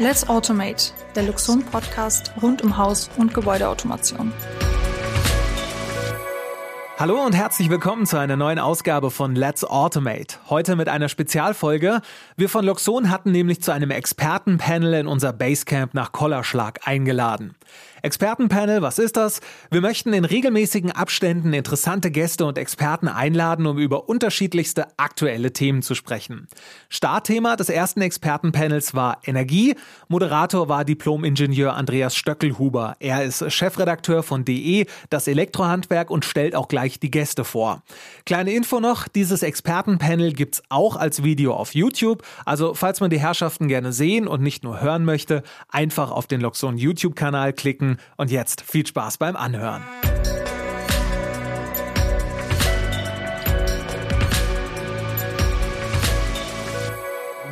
Let's Automate, der Luxon Podcast rund um Haus- und Gebäudeautomation. Hallo und herzlich willkommen zu einer neuen Ausgabe von Let's Automate. Heute mit einer Spezialfolge. Wir von Luxon hatten nämlich zu einem Expertenpanel in unser Basecamp nach Kollerschlag eingeladen. Expertenpanel, was ist das? Wir möchten in regelmäßigen Abständen interessante Gäste und Experten einladen, um über unterschiedlichste aktuelle Themen zu sprechen. Startthema des ersten Expertenpanels war Energie. Moderator war Diplom-Ingenieur Andreas Stöckelhuber. Er ist Chefredakteur von DE, das Elektrohandwerk und stellt auch gleich die Gäste vor. Kleine Info noch, dieses Expertenpanel gibt's auch als Video auf YouTube. Also falls man die Herrschaften gerne sehen und nicht nur hören möchte, einfach auf den Loxon YouTube-Kanal klicken klicken und jetzt viel Spaß beim Anhören.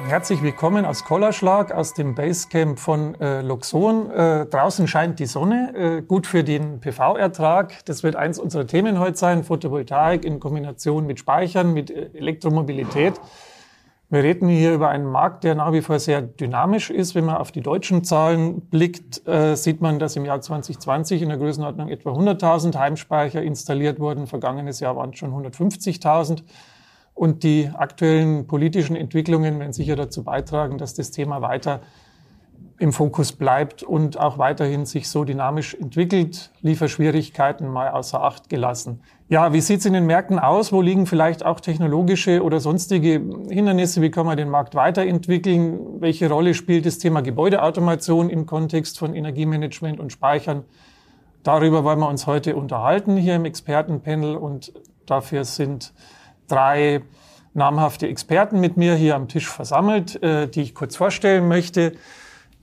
Herzlich willkommen aus Kollerschlag, aus dem Basecamp von äh, Luxon. Äh, draußen scheint die Sonne, äh, gut für den PV-Ertrag. Das wird eins unserer Themen heute sein, Photovoltaik in Kombination mit Speichern, mit äh, Elektromobilität. Wir reden hier über einen Markt, der nach wie vor sehr dynamisch ist. Wenn man auf die deutschen Zahlen blickt, äh, sieht man, dass im Jahr 2020 in der Größenordnung etwa 100.000 Heimspeicher installiert wurden. Vergangenes Jahr waren es schon 150.000. Und die aktuellen politischen Entwicklungen werden sicher dazu beitragen, dass das Thema weiter im Fokus bleibt und auch weiterhin sich so dynamisch entwickelt, Lieferschwierigkeiten mal außer Acht gelassen. Ja, wie sieht's in den Märkten aus? Wo liegen vielleicht auch technologische oder sonstige Hindernisse? Wie kann man den Markt weiterentwickeln? Welche Rolle spielt das Thema Gebäudeautomation im Kontext von Energiemanagement und Speichern? Darüber wollen wir uns heute unterhalten hier im Expertenpanel und dafür sind drei namhafte Experten mit mir hier am Tisch versammelt, äh, die ich kurz vorstellen möchte.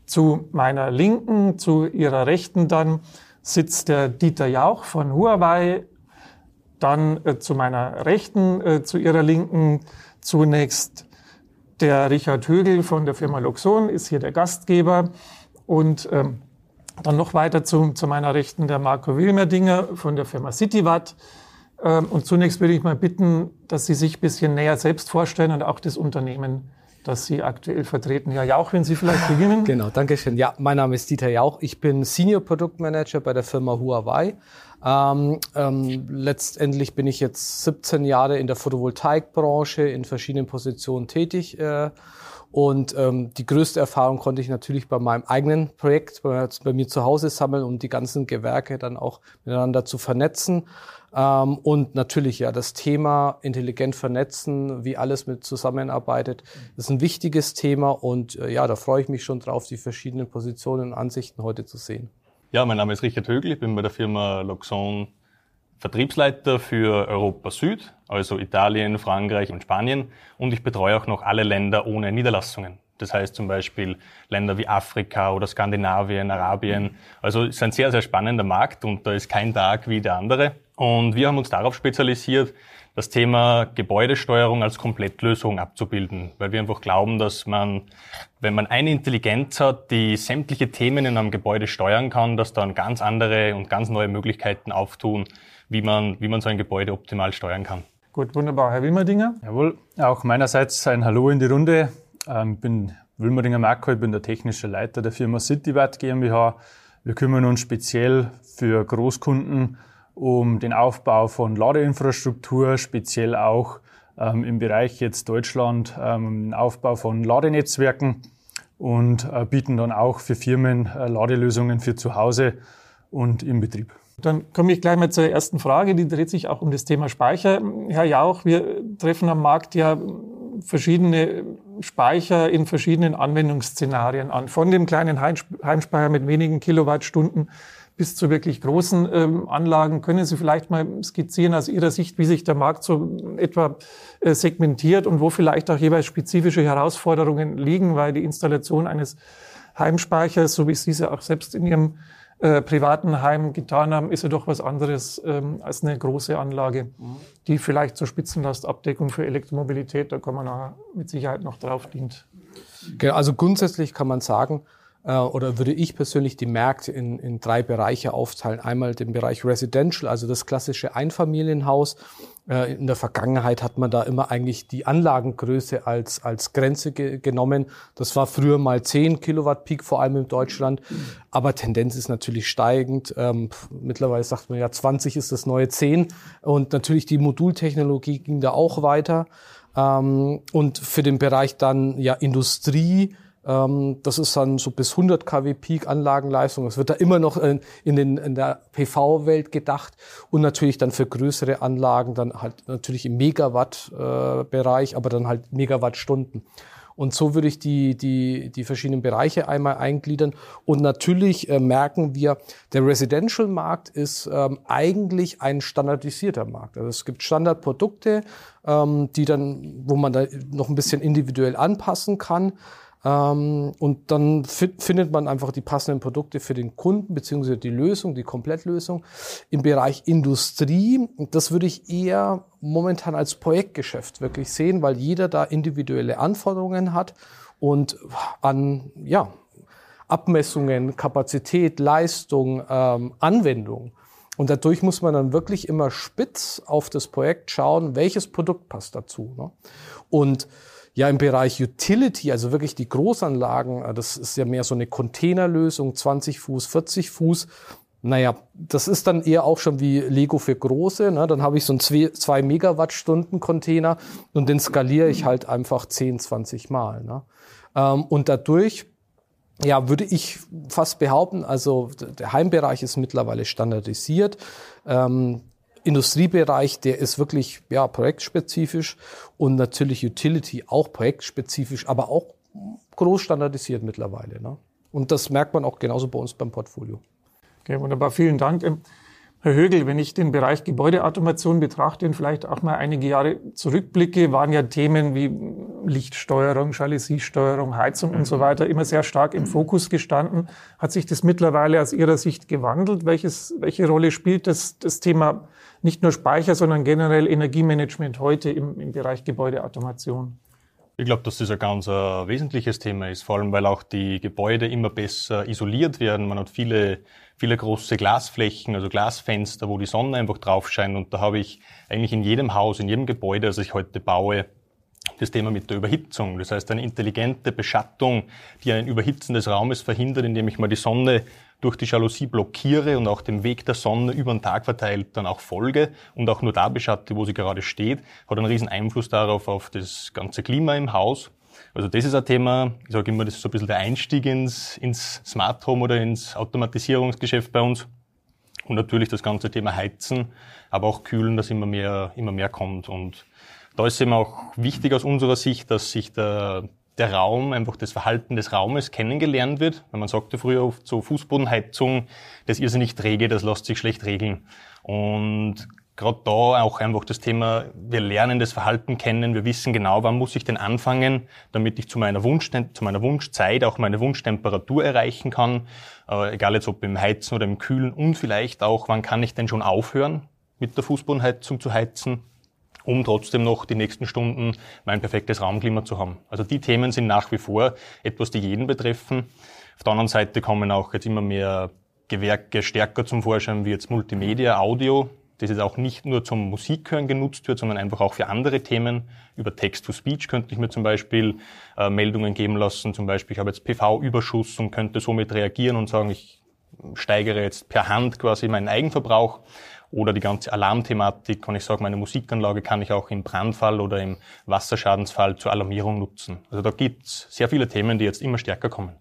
Zu meiner Linken, zu ihrer Rechten dann sitzt der Dieter Jauch von Huawei. Dann äh, zu meiner Rechten, äh, zu ihrer Linken zunächst der Richard Högel von der Firma Luxon ist hier der Gastgeber. Und ähm, dann noch weiter zu, zu meiner Rechten der Marco Wilmerdinger von der Firma Citywatt. Ähm, und zunächst würde ich mal bitten, dass Sie sich ein bisschen näher selbst vorstellen und auch das Unternehmen das Sie aktuell vertreten. Herr Jauch, wenn Sie vielleicht beginnen. Genau, danke schön. Ja, mein Name ist Dieter Jauch. Ich bin Senior Produktmanager bei der Firma Huawei. Ähm, ähm, letztendlich bin ich jetzt 17 Jahre in der Photovoltaikbranche in verschiedenen Positionen tätig. Äh, und ähm, die größte Erfahrung konnte ich natürlich bei meinem eigenen Projekt bei, bei mir zu Hause sammeln, um die ganzen Gewerke dann auch miteinander zu vernetzen. Ähm, und natürlich ja das Thema intelligent vernetzen, wie alles mit zusammenarbeitet, ist ein wichtiges Thema und äh, ja, da freue ich mich schon drauf, die verschiedenen Positionen und Ansichten heute zu sehen. Ja, mein Name ist Richard Högel, ich bin bei der Firma Loxon Vertriebsleiter für Europa Süd, also Italien, Frankreich und Spanien und ich betreue auch noch alle Länder ohne Niederlassungen. Das heißt zum Beispiel Länder wie Afrika oder Skandinavien, Arabien. Also es ist ein sehr, sehr spannender Markt und da ist kein Tag wie der andere. Und wir haben uns darauf spezialisiert, das Thema Gebäudesteuerung als Komplettlösung abzubilden, weil wir einfach glauben, dass man, wenn man eine Intelligenz hat, die sämtliche Themen in einem Gebäude steuern kann, dass dann ganz andere und ganz neue Möglichkeiten auftun, wie man, wie man so ein Gebäude optimal steuern kann. Gut, wunderbar. Herr Wilmerdinger? Jawohl, auch meinerseits ein Hallo in die Runde. Ich ähm, bin Wilmerdinger Marco, ich bin der technische Leiter der Firma Citywatt GmbH. Wir kümmern uns speziell für Großkunden um den Aufbau von Ladeinfrastruktur, speziell auch ähm, im Bereich jetzt Deutschland, ähm, den Aufbau von Ladenetzwerken und äh, bieten dann auch für Firmen äh, Ladelösungen für zu Hause und im Betrieb. Dann komme ich gleich mal zur ersten Frage, die dreht sich auch um das Thema Speicher. Herr Jauch, wir treffen am Markt ja verschiedene Speicher in verschiedenen Anwendungsszenarien an. Von dem kleinen Heimspeicher mit wenigen Kilowattstunden bis zu wirklich großen ähm, Anlagen. Können Sie vielleicht mal skizzieren aus Ihrer Sicht, wie sich der Markt so etwa äh, segmentiert und wo vielleicht auch jeweils spezifische Herausforderungen liegen, weil die Installation eines Heimspeichers, so wie Sie es ja auch selbst in Ihrem äh, privaten Heim getan haben, ist ja doch was anderes ähm, als eine große Anlage, mhm. die vielleicht zur Spitzenlastabdeckung für Elektromobilität, da kommen wir mit Sicherheit noch drauf, dient. Also grundsätzlich kann man sagen, äh, oder würde ich persönlich die Märkte in, in drei Bereiche aufteilen. Einmal den Bereich Residential, also das klassische Einfamilienhaus. Äh, in der Vergangenheit hat man da immer eigentlich die Anlagengröße als, als Grenze ge genommen. Das war früher mal 10 Kilowatt Peak, vor allem in Deutschland. Aber Tendenz ist natürlich steigend. Ähm, mittlerweile sagt man ja, 20 ist das neue 10. Und natürlich die Modultechnologie ging da auch weiter. Ähm, und für den Bereich dann ja Industrie, das ist dann so bis 100 kW Peak Anlagenleistung. Es wird da immer noch in, den, in der PV-Welt gedacht und natürlich dann für größere Anlagen dann halt natürlich im Megawatt-Bereich, äh, aber dann halt Megawattstunden. Und so würde ich die, die, die verschiedenen Bereiche einmal eingliedern. Und natürlich äh, merken wir, der Residential-Markt ist ähm, eigentlich ein standardisierter Markt. Also es gibt Standardprodukte, ähm, die dann, wo man da noch ein bisschen individuell anpassen kann. Ähm, und dann findet man einfach die passenden Produkte für den Kunden beziehungsweise die Lösung, die Komplettlösung. Im Bereich Industrie, das würde ich eher momentan als Projektgeschäft wirklich sehen, weil jeder da individuelle Anforderungen hat und an ja, Abmessungen, Kapazität, Leistung, ähm, Anwendung. Und dadurch muss man dann wirklich immer spitz auf das Projekt schauen, welches Produkt passt dazu. Ne? Und ja, im Bereich Utility, also wirklich die Großanlagen, äh, das ist ja mehr so eine Containerlösung, 20 Fuß, 40 Fuß. Naja, das ist dann eher auch schon wie Lego für große. Ne? Dann habe ich so einen 2 Megawattstunden Container und den skaliere ich halt einfach 10, 20 Mal. Ne? Ähm, und dadurch ja, würde ich fast behaupten, also der Heimbereich ist mittlerweile standardisiert. Ähm, Industriebereich, der ist wirklich ja, projektspezifisch und natürlich Utility auch projektspezifisch, aber auch groß standardisiert mittlerweile. Ne? Und das merkt man auch genauso bei uns beim Portfolio. Okay, wunderbar, vielen Dank. Ähm, Herr Högel, wenn ich den Bereich Gebäudeautomation betrachte und vielleicht auch mal einige Jahre zurückblicke, waren ja Themen wie Lichtsteuerung, Jalousiesteuerung, Heizung und so weiter immer sehr stark im Fokus gestanden. Hat sich das mittlerweile aus Ihrer Sicht gewandelt? Welches, welche Rolle spielt das, das Thema nicht nur Speicher, sondern generell Energiemanagement heute im, im Bereich Gebäudeautomation? Ich glaube, dass das ein ganz uh, wesentliches Thema ist, vor allem weil auch die Gebäude immer besser isoliert werden. Man hat viele, viele große Glasflächen, also Glasfenster, wo die Sonne einfach drauf scheint. Und da habe ich eigentlich in jedem Haus, in jedem Gebäude, das ich heute baue, das Thema mit der Überhitzung. Das heißt, eine intelligente Beschattung, die ein Überhitzen des Raumes verhindert, indem ich mal die Sonne durch die Jalousie blockiere und auch den Weg der Sonne über den Tag verteilt dann auch folge und auch nur da beschatte, wo sie gerade steht, hat einen riesen Einfluss darauf, auf das ganze Klima im Haus. Also das ist ein Thema, ich sage immer, das ist so ein bisschen der Einstieg ins, ins Smart Home oder ins Automatisierungsgeschäft bei uns. Und natürlich das ganze Thema Heizen, aber auch Kühlen, das immer mehr, immer mehr kommt. Und da ist eben auch wichtig aus unserer Sicht, dass sich der, der Raum, einfach das Verhalten des Raumes kennengelernt wird. Wenn man sagte früher oft so Fußbodenheizung, das ist irrsinnig träge, das lässt sich schlecht regeln. Und gerade da auch einfach das Thema, wir lernen das Verhalten kennen, wir wissen genau, wann muss ich denn anfangen, damit ich zu meiner, Wunsch, zu meiner Wunschzeit auch meine Wunschtemperatur erreichen kann, äh, egal jetzt ob im Heizen oder im Kühlen und vielleicht auch, wann kann ich denn schon aufhören, mit der Fußbodenheizung zu heizen um trotzdem noch die nächsten Stunden mein perfektes Raumklima zu haben. Also die Themen sind nach wie vor etwas, die jeden betreffen. Auf der anderen Seite kommen auch jetzt immer mehr Gewerke stärker zum Vorschein, wie jetzt Multimedia, Audio, das jetzt auch nicht nur zum Musikhören genutzt wird, sondern einfach auch für andere Themen. Über Text-to-Speech könnte ich mir zum Beispiel äh, Meldungen geben lassen. Zum Beispiel, ich habe jetzt PV-Überschuss und könnte somit reagieren und sagen, ich steigere jetzt per Hand quasi meinen Eigenverbrauch. Oder die ganze Alarmthematik, und ich sage, meine Musikanlage kann ich auch im Brandfall oder im Wasserschadensfall zur Alarmierung nutzen. Also da gibt's sehr viele Themen, die jetzt immer stärker kommen.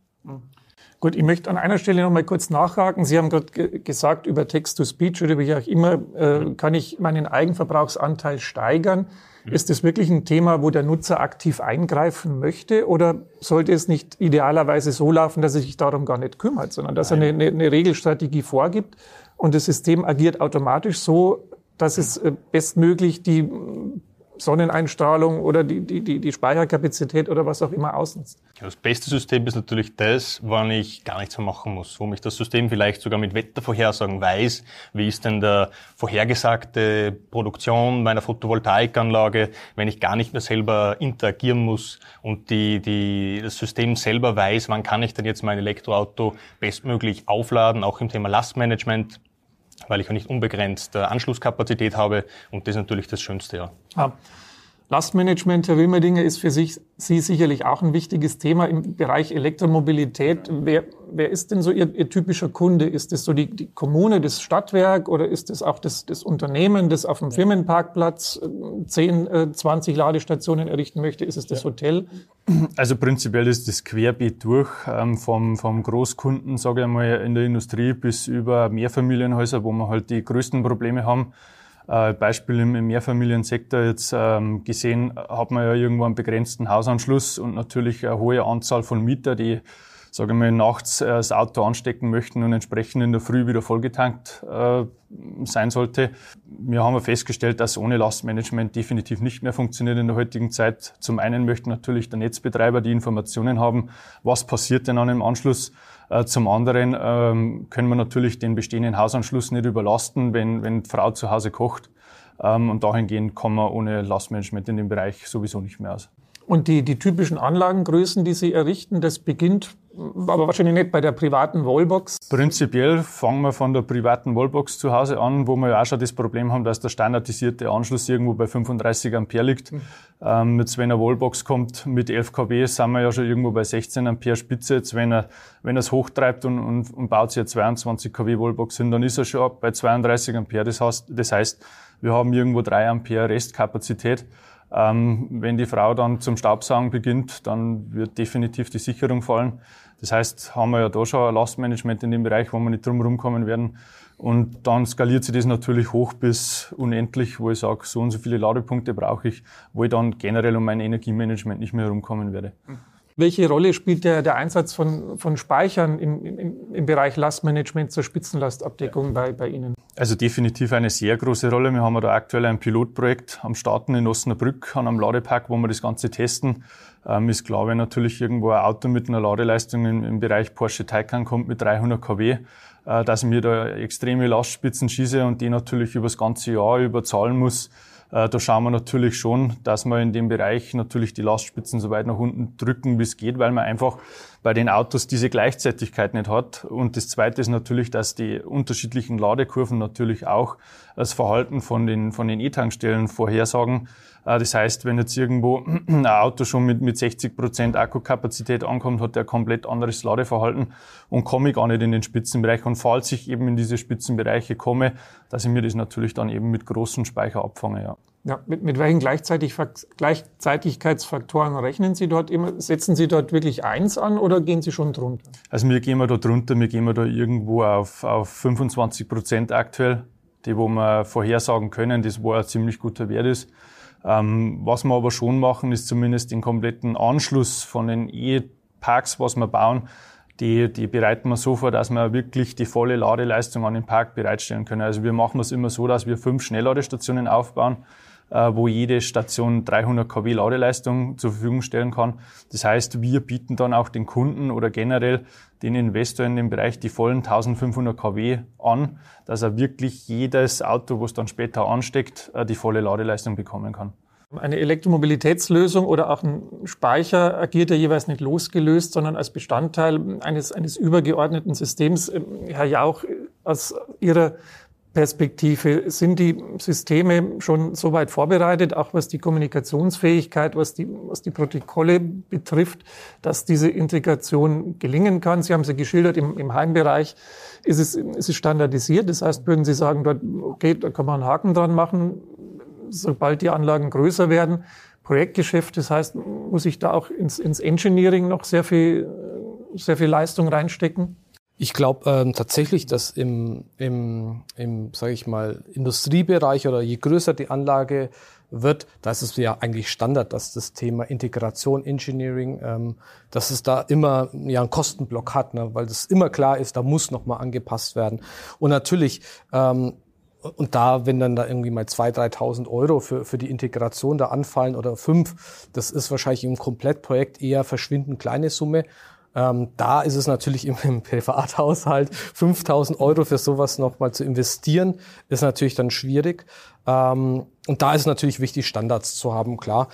Gut, ich möchte an einer Stelle noch mal kurz nachhaken. Sie haben gerade gesagt, über Text-to-Speech oder wie auch immer äh, kann ich meinen Eigenverbrauchsanteil steigern. Mhm. Ist das wirklich ein Thema, wo der Nutzer aktiv eingreifen möchte? Oder sollte es nicht idealerweise so laufen, dass er sich darum gar nicht kümmert, sondern dass Nein. er eine, eine, Regelstrategie vorgibt und das System agiert automatisch so, dass es äh, bestmöglich die Sonneneinstrahlung oder die, die, die, die Speicherkapazität oder was auch immer ausnutzt. Das beste System ist natürlich das, wann ich gar nichts mehr machen muss, wo mich das System vielleicht sogar mit Wettervorhersagen weiß, wie ist denn der vorhergesagte Produktion meiner Photovoltaikanlage, wenn ich gar nicht mehr selber interagieren muss und die, die, das System selber weiß, wann kann ich denn jetzt mein Elektroauto bestmöglich aufladen, auch im Thema Lastmanagement weil ich ja nicht unbegrenzt Anschlusskapazität habe und das ist natürlich das Schönste, ja. ja. Lastmanagement, Herr Wilmerdinger, ist für sich, Sie sicherlich auch ein wichtiges Thema im Bereich Elektromobilität. Wer, wer ist denn so Ihr, Ihr typischer Kunde? Ist es so die, die Kommune, das Stadtwerk oder ist es auch das, das Unternehmen, das auf dem Firmenparkplatz 10, 20 Ladestationen errichten möchte? Ist es das Hotel? Also prinzipiell ist das querbeet durch, ähm, vom, vom Großkunden, sage ich mal, in der Industrie bis über Mehrfamilienhäuser, wo wir halt die größten Probleme haben. Äh, Beispiel im, Mehrfamiliensektor jetzt ähm, gesehen, hat man ja irgendwo einen begrenzten Hausanschluss und natürlich eine hohe Anzahl von Mieter, die sage ich mal, nachts äh, das Auto anstecken möchten und entsprechend in der Früh wieder vollgetankt äh, sein sollte. Wir haben festgestellt, dass ohne Lastmanagement definitiv nicht mehr funktioniert in der heutigen Zeit. Zum einen möchte natürlich der Netzbetreiber die Informationen haben, was passiert denn an dem Anschluss. Äh, zum anderen ähm, können wir natürlich den bestehenden Hausanschluss nicht überlasten, wenn, wenn die Frau zu Hause kocht. Ähm, und dahingehend kommen wir ohne Lastmanagement in dem Bereich sowieso nicht mehr aus. Und die, die typischen Anlagengrößen, die Sie errichten, das beginnt aber wahrscheinlich nicht bei der privaten Wallbox. Prinzipiell fangen wir von der privaten Wallbox zu Hause an, wo wir ja auch schon das Problem haben, dass der standardisierte Anschluss irgendwo bei 35 Ampere liegt. Mhm. Ähm, jetzt, wenn eine Wallbox kommt mit 11 kW, sind wir ja schon irgendwo bei 16 Ampere Spitze. Jetzt, wenn er, wenn er es hochtreibt und, und, und baut sich eine 22 kW Wallbox hin, dann ist er schon bei 32 Ampere. Das heißt, das heißt, wir haben irgendwo 3 Ampere Restkapazität. Ähm, wenn die Frau dann zum Staubsaugen beginnt, dann wird definitiv die Sicherung fallen. Das heißt, haben wir ja da schon ein Lastmanagement in dem Bereich, wo wir nicht drum rumkommen werden. Und dann skaliert sich das natürlich hoch bis unendlich, wo ich sage, so und so viele Ladepunkte brauche ich, wo ich dann generell um mein Energiemanagement nicht mehr herumkommen werde. Welche Rolle spielt der, der Einsatz von, von Speichern im, im, im Bereich Lastmanagement zur Spitzenlastabdeckung ja. bei, bei Ihnen? Also definitiv eine sehr große Rolle. Wir haben da aktuell ein Pilotprojekt am Starten in Osnabrück an einem Ladepark, wo wir das Ganze testen. Ähm, ist, glaube ich, natürlich irgendwo ein Auto mit einer Ladeleistung im, im Bereich Porsche Taycan kommt mit 300 kW, äh, dass ich mir da extreme Lastspitzen schieße und die natürlich über das ganze Jahr überzahlen muss äh, da schauen wir natürlich schon, dass wir in dem Bereich natürlich die Lastspitzen so weit nach unten drücken, wie es geht, weil man einfach bei den Autos diese Gleichzeitigkeit nicht hat. Und das Zweite ist natürlich, dass die unterschiedlichen Ladekurven natürlich auch das Verhalten von den, von den E-Tankstellen vorhersagen. Äh, das heißt, wenn jetzt irgendwo ein Auto schon mit, mit 60 Prozent Akkukapazität ankommt, hat der komplett anderes Ladeverhalten und komme ich gar nicht in den Spitzenbereich. Und falls ich eben in diese Spitzenbereiche komme, dass ich mir das natürlich dann eben mit großen Speicher abfange, ja. Ja, mit, mit welchen Gleichzeitig Gleichzeitigkeitsfaktoren rechnen Sie dort immer? Setzen Sie dort wirklich eins an oder gehen Sie schon drunter? Also wir gehen wir da drunter, wir gehen wir da irgendwo auf, auf 25 Prozent aktuell, die wo wir vorhersagen können, das war ein ziemlich guter Wert ist. Ähm, was wir aber schon machen, ist zumindest den kompletten Anschluss von den E-Parks, was wir bauen, die, die bereiten wir so vor, dass wir wirklich die volle Ladeleistung an den Park bereitstellen können. Also wir machen es immer so, dass wir fünf Schnellladestationen aufbauen, wo jede Station 300 kW Ladeleistung zur Verfügung stellen kann. Das heißt, wir bieten dann auch den Kunden oder generell den Investor in dem Bereich die vollen 1500 kW an, dass er wirklich jedes Auto, wo es dann später ansteckt, äh, die volle Ladeleistung bekommen kann. Eine Elektromobilitätslösung oder auch ein Speicher agiert ja jeweils nicht losgelöst, sondern als Bestandteil eines, eines übergeordneten Systems. Ähm, Herr Jauch, aus Ihrer Perspektive sind die Systeme schon so weit vorbereitet, auch was die Kommunikationsfähigkeit, was die, was die Protokolle betrifft, dass diese Integration gelingen kann. Sie haben sie geschildert, im, im Heimbereich ist es, ist es standardisiert. Das heißt, würden Sie sagen, dort, okay, da kann man einen Haken dran machen, sobald die Anlagen größer werden. Projektgeschäft, das heißt, muss ich da auch ins, ins Engineering noch sehr viel, sehr viel Leistung reinstecken? Ich glaube ähm, tatsächlich, dass im, im, im sage ich mal, Industriebereich oder je größer die Anlage wird, da ist es ja eigentlich Standard, dass das Thema Integration, Engineering, ähm, dass es da immer ja einen Kostenblock hat, ne? weil das immer klar ist, da muss nochmal angepasst werden. Und natürlich ähm, und da, wenn dann da irgendwie mal 2.000, 3.000 Euro für, für die Integration da anfallen oder fünf, das ist wahrscheinlich im Komplettprojekt eher verschwindend kleine Summe. Ähm, da ist es natürlich im, im Privathaushalt 5.000 Euro für sowas nochmal zu investieren, ist natürlich dann schwierig. Ähm, und da ist natürlich wichtig, Standards zu haben, klar.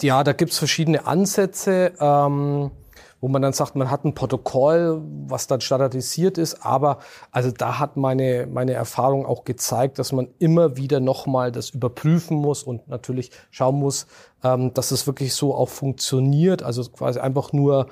Ja, da gibt's verschiedene Ansätze. Ähm, wo man dann sagt, man hat ein Protokoll, was dann standardisiert ist, aber also da hat meine, meine Erfahrung auch gezeigt, dass man immer wieder nochmal das überprüfen muss und natürlich schauen muss, ähm, dass es wirklich so auch funktioniert, also quasi einfach nur,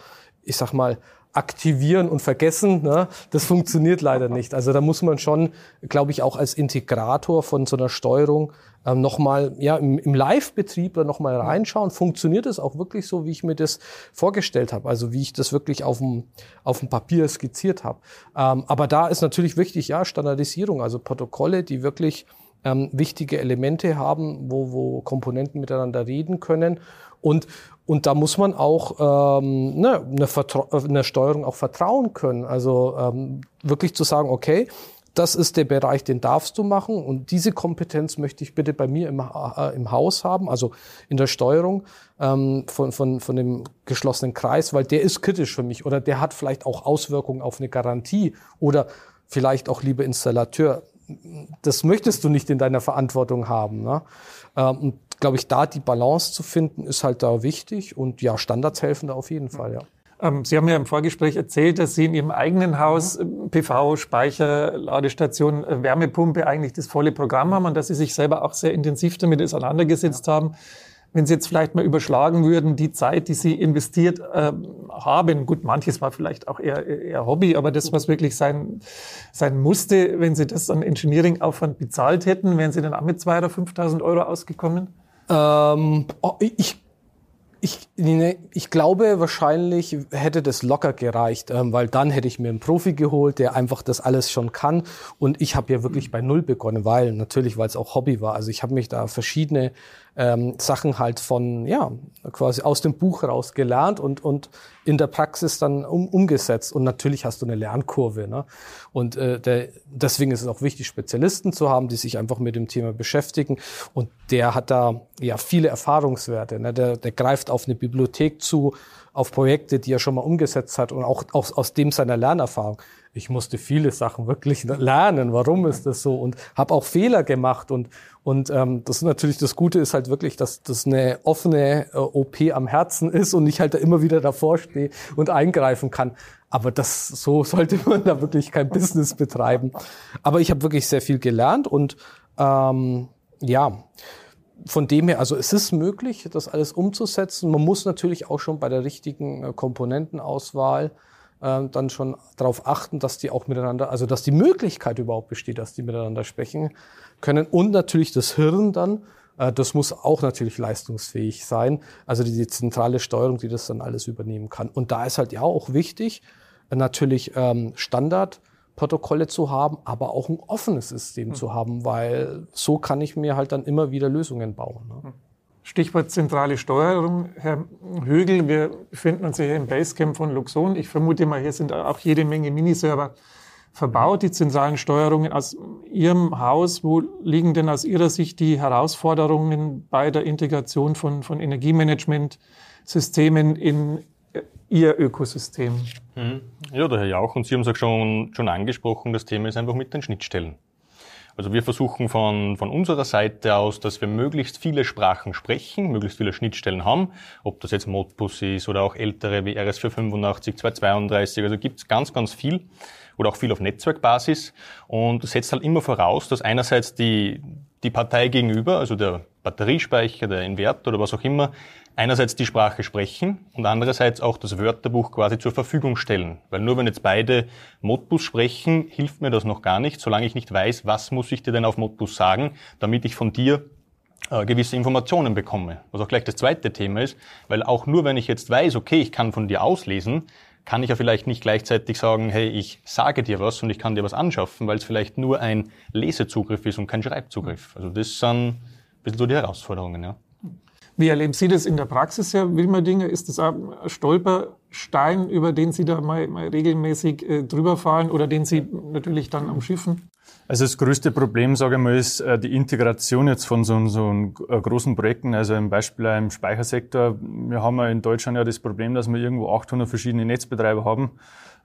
ich sag mal, aktivieren und vergessen, ne? das funktioniert leider nicht. Also da muss man schon, glaube ich, auch als Integrator von so einer Steuerung ähm, nochmal ja, im, im Live-Betrieb nochmal reinschauen. Funktioniert es auch wirklich so, wie ich mir das vorgestellt habe? Also wie ich das wirklich auf dem, auf dem Papier skizziert habe. Ähm, aber da ist natürlich wichtig, ja, Standardisierung, also Protokolle, die wirklich ähm, wichtige Elemente haben, wo, wo Komponenten miteinander reden können. Und, und da muss man auch ähm, ne, eine, Vertra eine Steuerung auch vertrauen können. Also ähm, wirklich zu sagen, okay, das ist der Bereich, den darfst du machen und diese Kompetenz möchte ich bitte bei mir im, äh, im Haus haben, also in der Steuerung ähm, von, von, von dem geschlossenen Kreis, weil der ist kritisch für mich oder der hat vielleicht auch Auswirkungen auf eine Garantie oder vielleicht auch, lieber Installateur, das möchtest du nicht in deiner Verantwortung haben. Ne? Ähm, glaube ich, da die Balance zu finden, ist halt da wichtig und ja, Standards helfen da auf jeden Fall, ja. Ähm, Sie haben ja im Vorgespräch erzählt, dass Sie in Ihrem eigenen Haus äh, PV, Speicher, Ladestation, äh, Wärmepumpe eigentlich das volle Programm haben und dass Sie sich selber auch sehr intensiv damit auseinandergesetzt haben. Wenn Sie jetzt vielleicht mal überschlagen würden, die Zeit, die Sie investiert äh, haben, gut, manches war vielleicht auch eher, eher Hobby, aber das, was wirklich sein, sein musste, wenn Sie das an Engineering-Aufwand bezahlt hätten, wären Sie dann auch mit 2.000 oder 5.000 Euro ausgekommen? Ähm, oh, ich ich, ich glaube, wahrscheinlich hätte das locker gereicht, ähm, weil dann hätte ich mir einen Profi geholt, der einfach das alles schon kann. Und ich habe ja wirklich bei Null begonnen, weil natürlich, weil es auch Hobby war. Also ich habe mich da verschiedene ähm, Sachen halt von, ja, quasi aus dem Buch raus gelernt und, und in der Praxis dann um, umgesetzt. Und natürlich hast du eine Lernkurve. Ne? Und äh, der, deswegen ist es auch wichtig, Spezialisten zu haben, die sich einfach mit dem Thema beschäftigen. Und der hat da ja viele Erfahrungswerte. Ne? Der, der greift auf eine Bibliothek zu, auf Projekte, die er schon mal umgesetzt hat und auch aus, aus dem seiner Lernerfahrung ich musste viele Sachen wirklich lernen. Warum ist das so? Und habe auch Fehler gemacht. Und, und ähm, das ist natürlich das Gute ist halt wirklich, dass das eine offene äh, OP am Herzen ist und ich halt da immer wieder davor stehe und eingreifen kann. Aber das so sollte man da wirklich kein Business betreiben. Aber ich habe wirklich sehr viel gelernt und ähm, ja von dem her, also es ist möglich, das alles umzusetzen. Man muss natürlich auch schon bei der richtigen äh, Komponentenauswahl äh, dann schon darauf achten, dass die auch miteinander, also dass die Möglichkeit überhaupt besteht, dass die miteinander sprechen können. Und natürlich das Hirn dann, äh, das muss auch natürlich leistungsfähig sein. Also die zentrale Steuerung, die das dann alles übernehmen kann. Und da ist halt ja auch wichtig, äh, natürlich ähm, Standardprotokolle zu haben, aber auch ein offenes System mhm. zu haben, weil so kann ich mir halt dann immer wieder Lösungen bauen. Ne? Mhm. Stichwort zentrale Steuerung. Herr Högel, wir befinden uns hier im Basecamp von Luxon. Ich vermute mal, hier sind auch jede Menge Miniserver verbaut, die zentralen Steuerungen aus Ihrem Haus. Wo liegen denn aus Ihrer Sicht die Herausforderungen bei der Integration von, von Energiemanagementsystemen in Ihr Ökosystem? Mhm. Ja, der Herr Jauch und Sie haben es auch schon, schon angesprochen, das Thema ist einfach mit den Schnittstellen. Also wir versuchen von, von unserer Seite aus, dass wir möglichst viele Sprachen sprechen, möglichst viele Schnittstellen haben, ob das jetzt Modbus ist oder auch ältere wie RS485, 232, also gibt's ganz, ganz viel oder auch viel auf Netzwerkbasis. Und setzt halt immer voraus, dass einerseits die, die Partei gegenüber, also der Batteriespeicher, der Inverter oder was auch immer, einerseits die Sprache sprechen und andererseits auch das Wörterbuch quasi zur Verfügung stellen. Weil nur wenn jetzt beide Modbus sprechen, hilft mir das noch gar nicht, solange ich nicht weiß, was muss ich dir denn auf Modbus sagen, damit ich von dir äh, gewisse Informationen bekomme. Was auch gleich das zweite Thema ist, weil auch nur wenn ich jetzt weiß, okay, ich kann von dir auslesen, kann ich ja vielleicht nicht gleichzeitig sagen, hey, ich sage dir was und ich kann dir was anschaffen, weil es vielleicht nur ein Lesezugriff ist und kein Schreibzugriff. Also das sind ein bisschen so die Herausforderungen, ja. Wie erleben Sie das in der Praxis, Herr Wilmerdinger? Ist das ein Stolper, Stein, über den Sie da mal, mal regelmäßig äh, drüber oder den Sie natürlich dann am Schiffen? Also das größte Problem, sage ich mal, ist äh, die Integration jetzt von so, so äh, großen Projekten. Also im Beispiel im Speichersektor. Wir haben ja in Deutschland ja das Problem, dass wir irgendwo 800 verschiedene Netzbetreiber haben.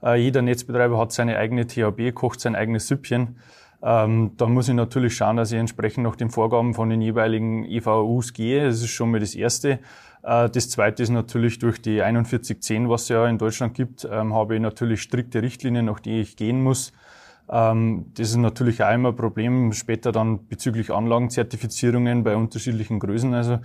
Äh, jeder Netzbetreiber hat seine eigene THB, kocht sein eigenes Süppchen. Ähm, da muss ich natürlich schauen, dass ich entsprechend nach den Vorgaben von den jeweiligen EVUs gehe. Das ist schon mal das Erste. Das Zweite ist natürlich durch die 4110, was es ja in Deutschland gibt, ähm, habe ich natürlich strikte Richtlinien, nach die ich gehen muss. Ähm, das ist natürlich auch immer ein Problem später dann bezüglich Anlagenzertifizierungen bei unterschiedlichen Größen. Also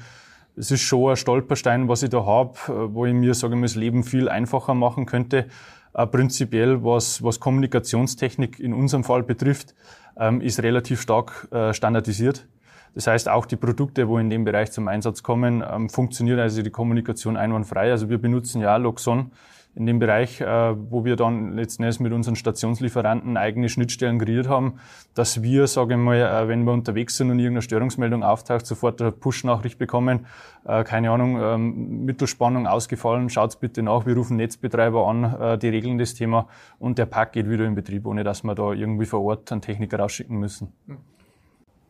es ist schon ein Stolperstein, was ich da habe, äh, wo ich mir, sage ich mal, das Leben viel einfacher machen könnte. Äh, prinzipiell, was, was Kommunikationstechnik in unserem Fall betrifft, ähm, ist relativ stark äh, standardisiert. Das heißt, auch die Produkte, wo in dem Bereich zum Einsatz kommen, ähm, funktioniert also die Kommunikation einwandfrei. Also wir benutzen ja Loxon in dem Bereich, äh, wo wir dann letzten Endes mit unseren Stationslieferanten eigene Schnittstellen kreiert haben, dass wir, sage ich mal, äh, wenn wir unterwegs sind und irgendeine Störungsmeldung auftaucht, sofort eine Push-Nachricht bekommen, äh, keine Ahnung, ähm, Mittelspannung ausgefallen, schaut's bitte nach, wir rufen Netzbetreiber an, die regeln das Thema und der Pack geht wieder in Betrieb, ohne dass wir da irgendwie vor Ort einen Techniker rausschicken müssen.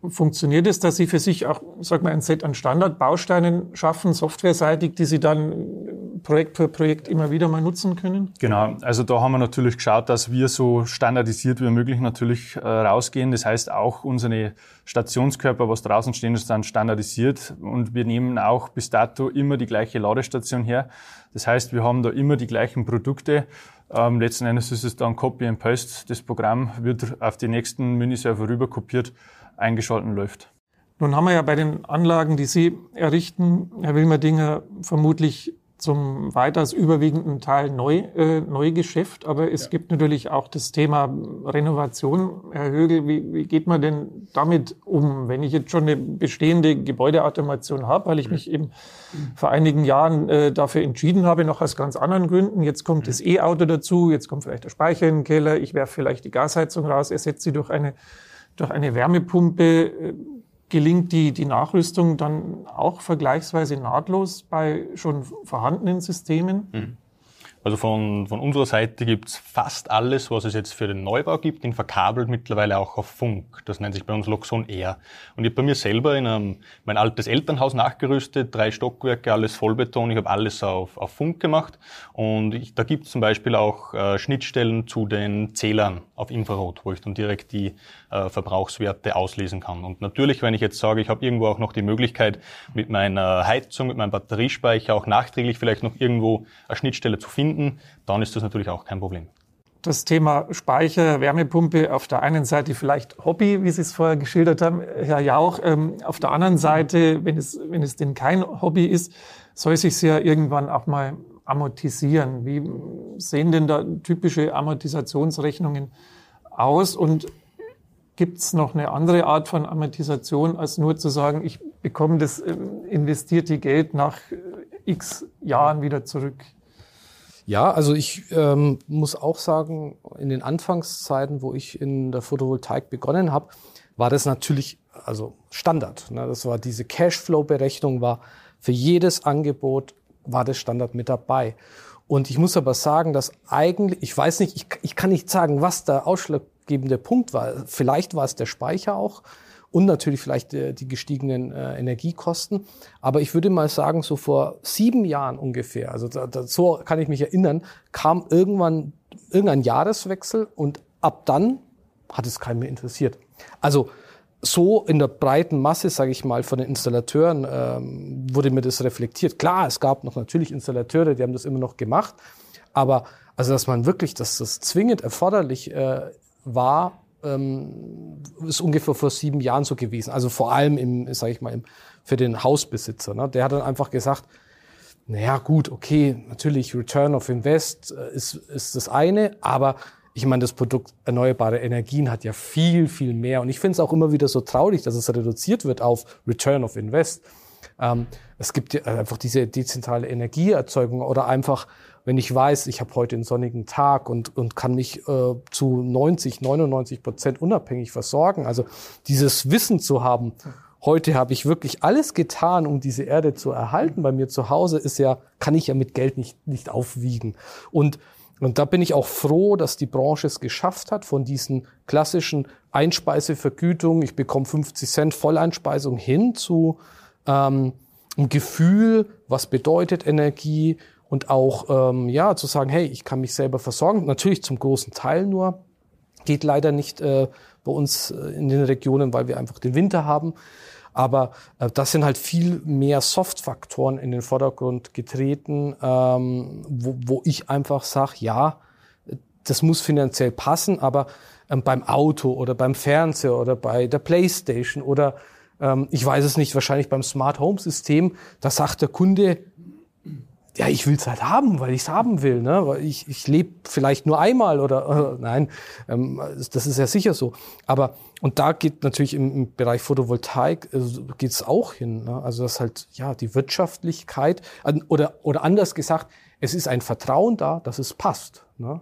Funktioniert es, dass Sie für sich auch, sag mal, ein Set an Standardbausteinen schaffen, softwareseitig, die Sie dann Projekt für Projekt immer wieder mal nutzen können? Genau, also da haben wir natürlich geschaut, dass wir so standardisiert wie möglich natürlich äh, rausgehen. Das heißt, auch unsere Stationskörper, was draußen stehen, ist dann standardisiert und wir nehmen auch bis dato immer die gleiche Ladestation her. Das heißt, wir haben da immer die gleichen Produkte. Ähm, letzten Endes ist es dann Copy and Paste. Das Programm wird auf die nächsten Miniserver rüber kopiert, eingeschalten läuft. Nun haben wir ja bei den Anlagen, die Sie errichten, Herr Wilmerdinger, vermutlich zum weitaus überwiegenden Teil Neu, äh, Neugeschäft. Aber es ja. gibt natürlich auch das Thema Renovation. Herr Högel, wie, wie geht man denn damit um, wenn ich jetzt schon eine bestehende Gebäudeautomation habe, weil ich mich eben vor einigen Jahren äh, dafür entschieden habe, noch aus ganz anderen Gründen. Jetzt kommt das E-Auto dazu, jetzt kommt vielleicht der Speicher in den Keller, ich werfe vielleicht die Gasheizung raus, ersetze sie durch eine, durch eine Wärmepumpe gelingt die, die Nachrüstung dann auch vergleichsweise nahtlos bei schon vorhandenen Systemen? Mhm. Also von, von unserer Seite gibt's fast alles, was es jetzt für den Neubau gibt, in verkabelt mittlerweile auch auf Funk. Das nennt sich bei uns Loxon Air. Und ich habe bei mir selber in einem, mein altes Elternhaus nachgerüstet, drei Stockwerke, alles Vollbeton. Ich habe alles auf, auf Funk gemacht. Und ich, da gibt's zum Beispiel auch äh, Schnittstellen zu den Zählern auf Infrarot, wo ich dann direkt die äh, Verbrauchswerte auslesen kann. Und natürlich, wenn ich jetzt sage, ich habe irgendwo auch noch die Möglichkeit, mit meiner Heizung, mit meinem Batteriespeicher auch nachträglich vielleicht noch irgendwo eine Schnittstelle zu finden, dann ist das natürlich auch kein Problem. Das Thema Speicher, Wärmepumpe auf der einen Seite vielleicht Hobby, wie Sie es vorher geschildert haben, Herr Jauch. Ähm, auf der anderen Seite, wenn es, wenn es denn kein Hobby ist, soll sich ja irgendwann auch mal amortisieren. Wie sehen denn da typische Amortisationsrechnungen aus? Und Gibt es noch eine andere Art von Amortisation, als nur zu sagen, ich bekomme das ähm, investierte Geld nach äh, x Jahren wieder zurück? Ja, also ich ähm, muss auch sagen, in den Anfangszeiten, wo ich in der Photovoltaik begonnen habe, war das natürlich also Standard. Ne? Das war diese Cashflow-Berechnung, war für jedes Angebot war das Standard mit dabei. Und ich muss aber sagen, dass eigentlich, ich weiß nicht, ich, ich kann nicht sagen, was der Ausschlag ausschlaggebende Punkt war. Vielleicht war es der Speicher auch und natürlich vielleicht äh, die gestiegenen äh, Energiekosten. Aber ich würde mal sagen, so vor sieben Jahren ungefähr, also da, da, so kann ich mich erinnern, kam irgendwann irgendein Jahreswechsel und ab dann hat es keinen mehr interessiert. Also so in der breiten Masse, sage ich mal, von den Installateuren ähm, wurde mir das reflektiert. Klar, es gab noch natürlich Installateure, die haben das immer noch gemacht, aber also dass man wirklich, dass das zwingend erforderlich äh, war, ähm, ist ungefähr vor sieben Jahren so gewesen. Also vor allem im, sag ich mal, im, für den Hausbesitzer. Ne? Der hat dann einfach gesagt, naja, gut, okay, natürlich Return of Invest äh, ist, ist das eine, aber ich meine, das Produkt erneuerbare Energien hat ja viel, viel mehr. Und ich finde es auch immer wieder so traurig, dass es reduziert wird auf Return of Invest. Ähm, es gibt ja einfach diese dezentrale Energieerzeugung oder einfach wenn ich weiß, ich habe heute einen sonnigen Tag und, und kann mich äh, zu 90, 99 Prozent unabhängig versorgen. Also dieses Wissen zu haben, heute habe ich wirklich alles getan, um diese Erde zu erhalten bei mir zu Hause, ist ja, kann ich ja mit Geld nicht, nicht aufwiegen. Und und da bin ich auch froh, dass die Branche es geschafft hat, von diesen klassischen Einspeisevergütungen, ich bekomme 50 Cent Volleinspeisung hin zu ähm, einem Gefühl, was bedeutet Energie und auch ähm, ja zu sagen, hey, ich kann mich selber versorgen. Natürlich zum großen Teil nur, geht leider nicht äh, bei uns äh, in den Regionen, weil wir einfach den Winter haben. Aber äh, das sind halt viel mehr Soft-Faktoren in den Vordergrund getreten, ähm, wo, wo ich einfach sage, ja, das muss finanziell passen, aber ähm, beim Auto oder beim Fernseher oder bei der Playstation oder ähm, ich weiß es nicht, wahrscheinlich beim Smart Home System, da sagt der Kunde, ja, ich will es halt haben, weil ich es haben will. Ne? Weil ich, ich lebe vielleicht nur einmal oder äh, nein, ähm, das ist ja sicher so. Aber und da geht natürlich im, im Bereich Photovoltaik äh, geht es auch hin. Ne? Also das halt ja die Wirtschaftlichkeit oder oder anders gesagt, es ist ein Vertrauen da, dass es passt. Ne?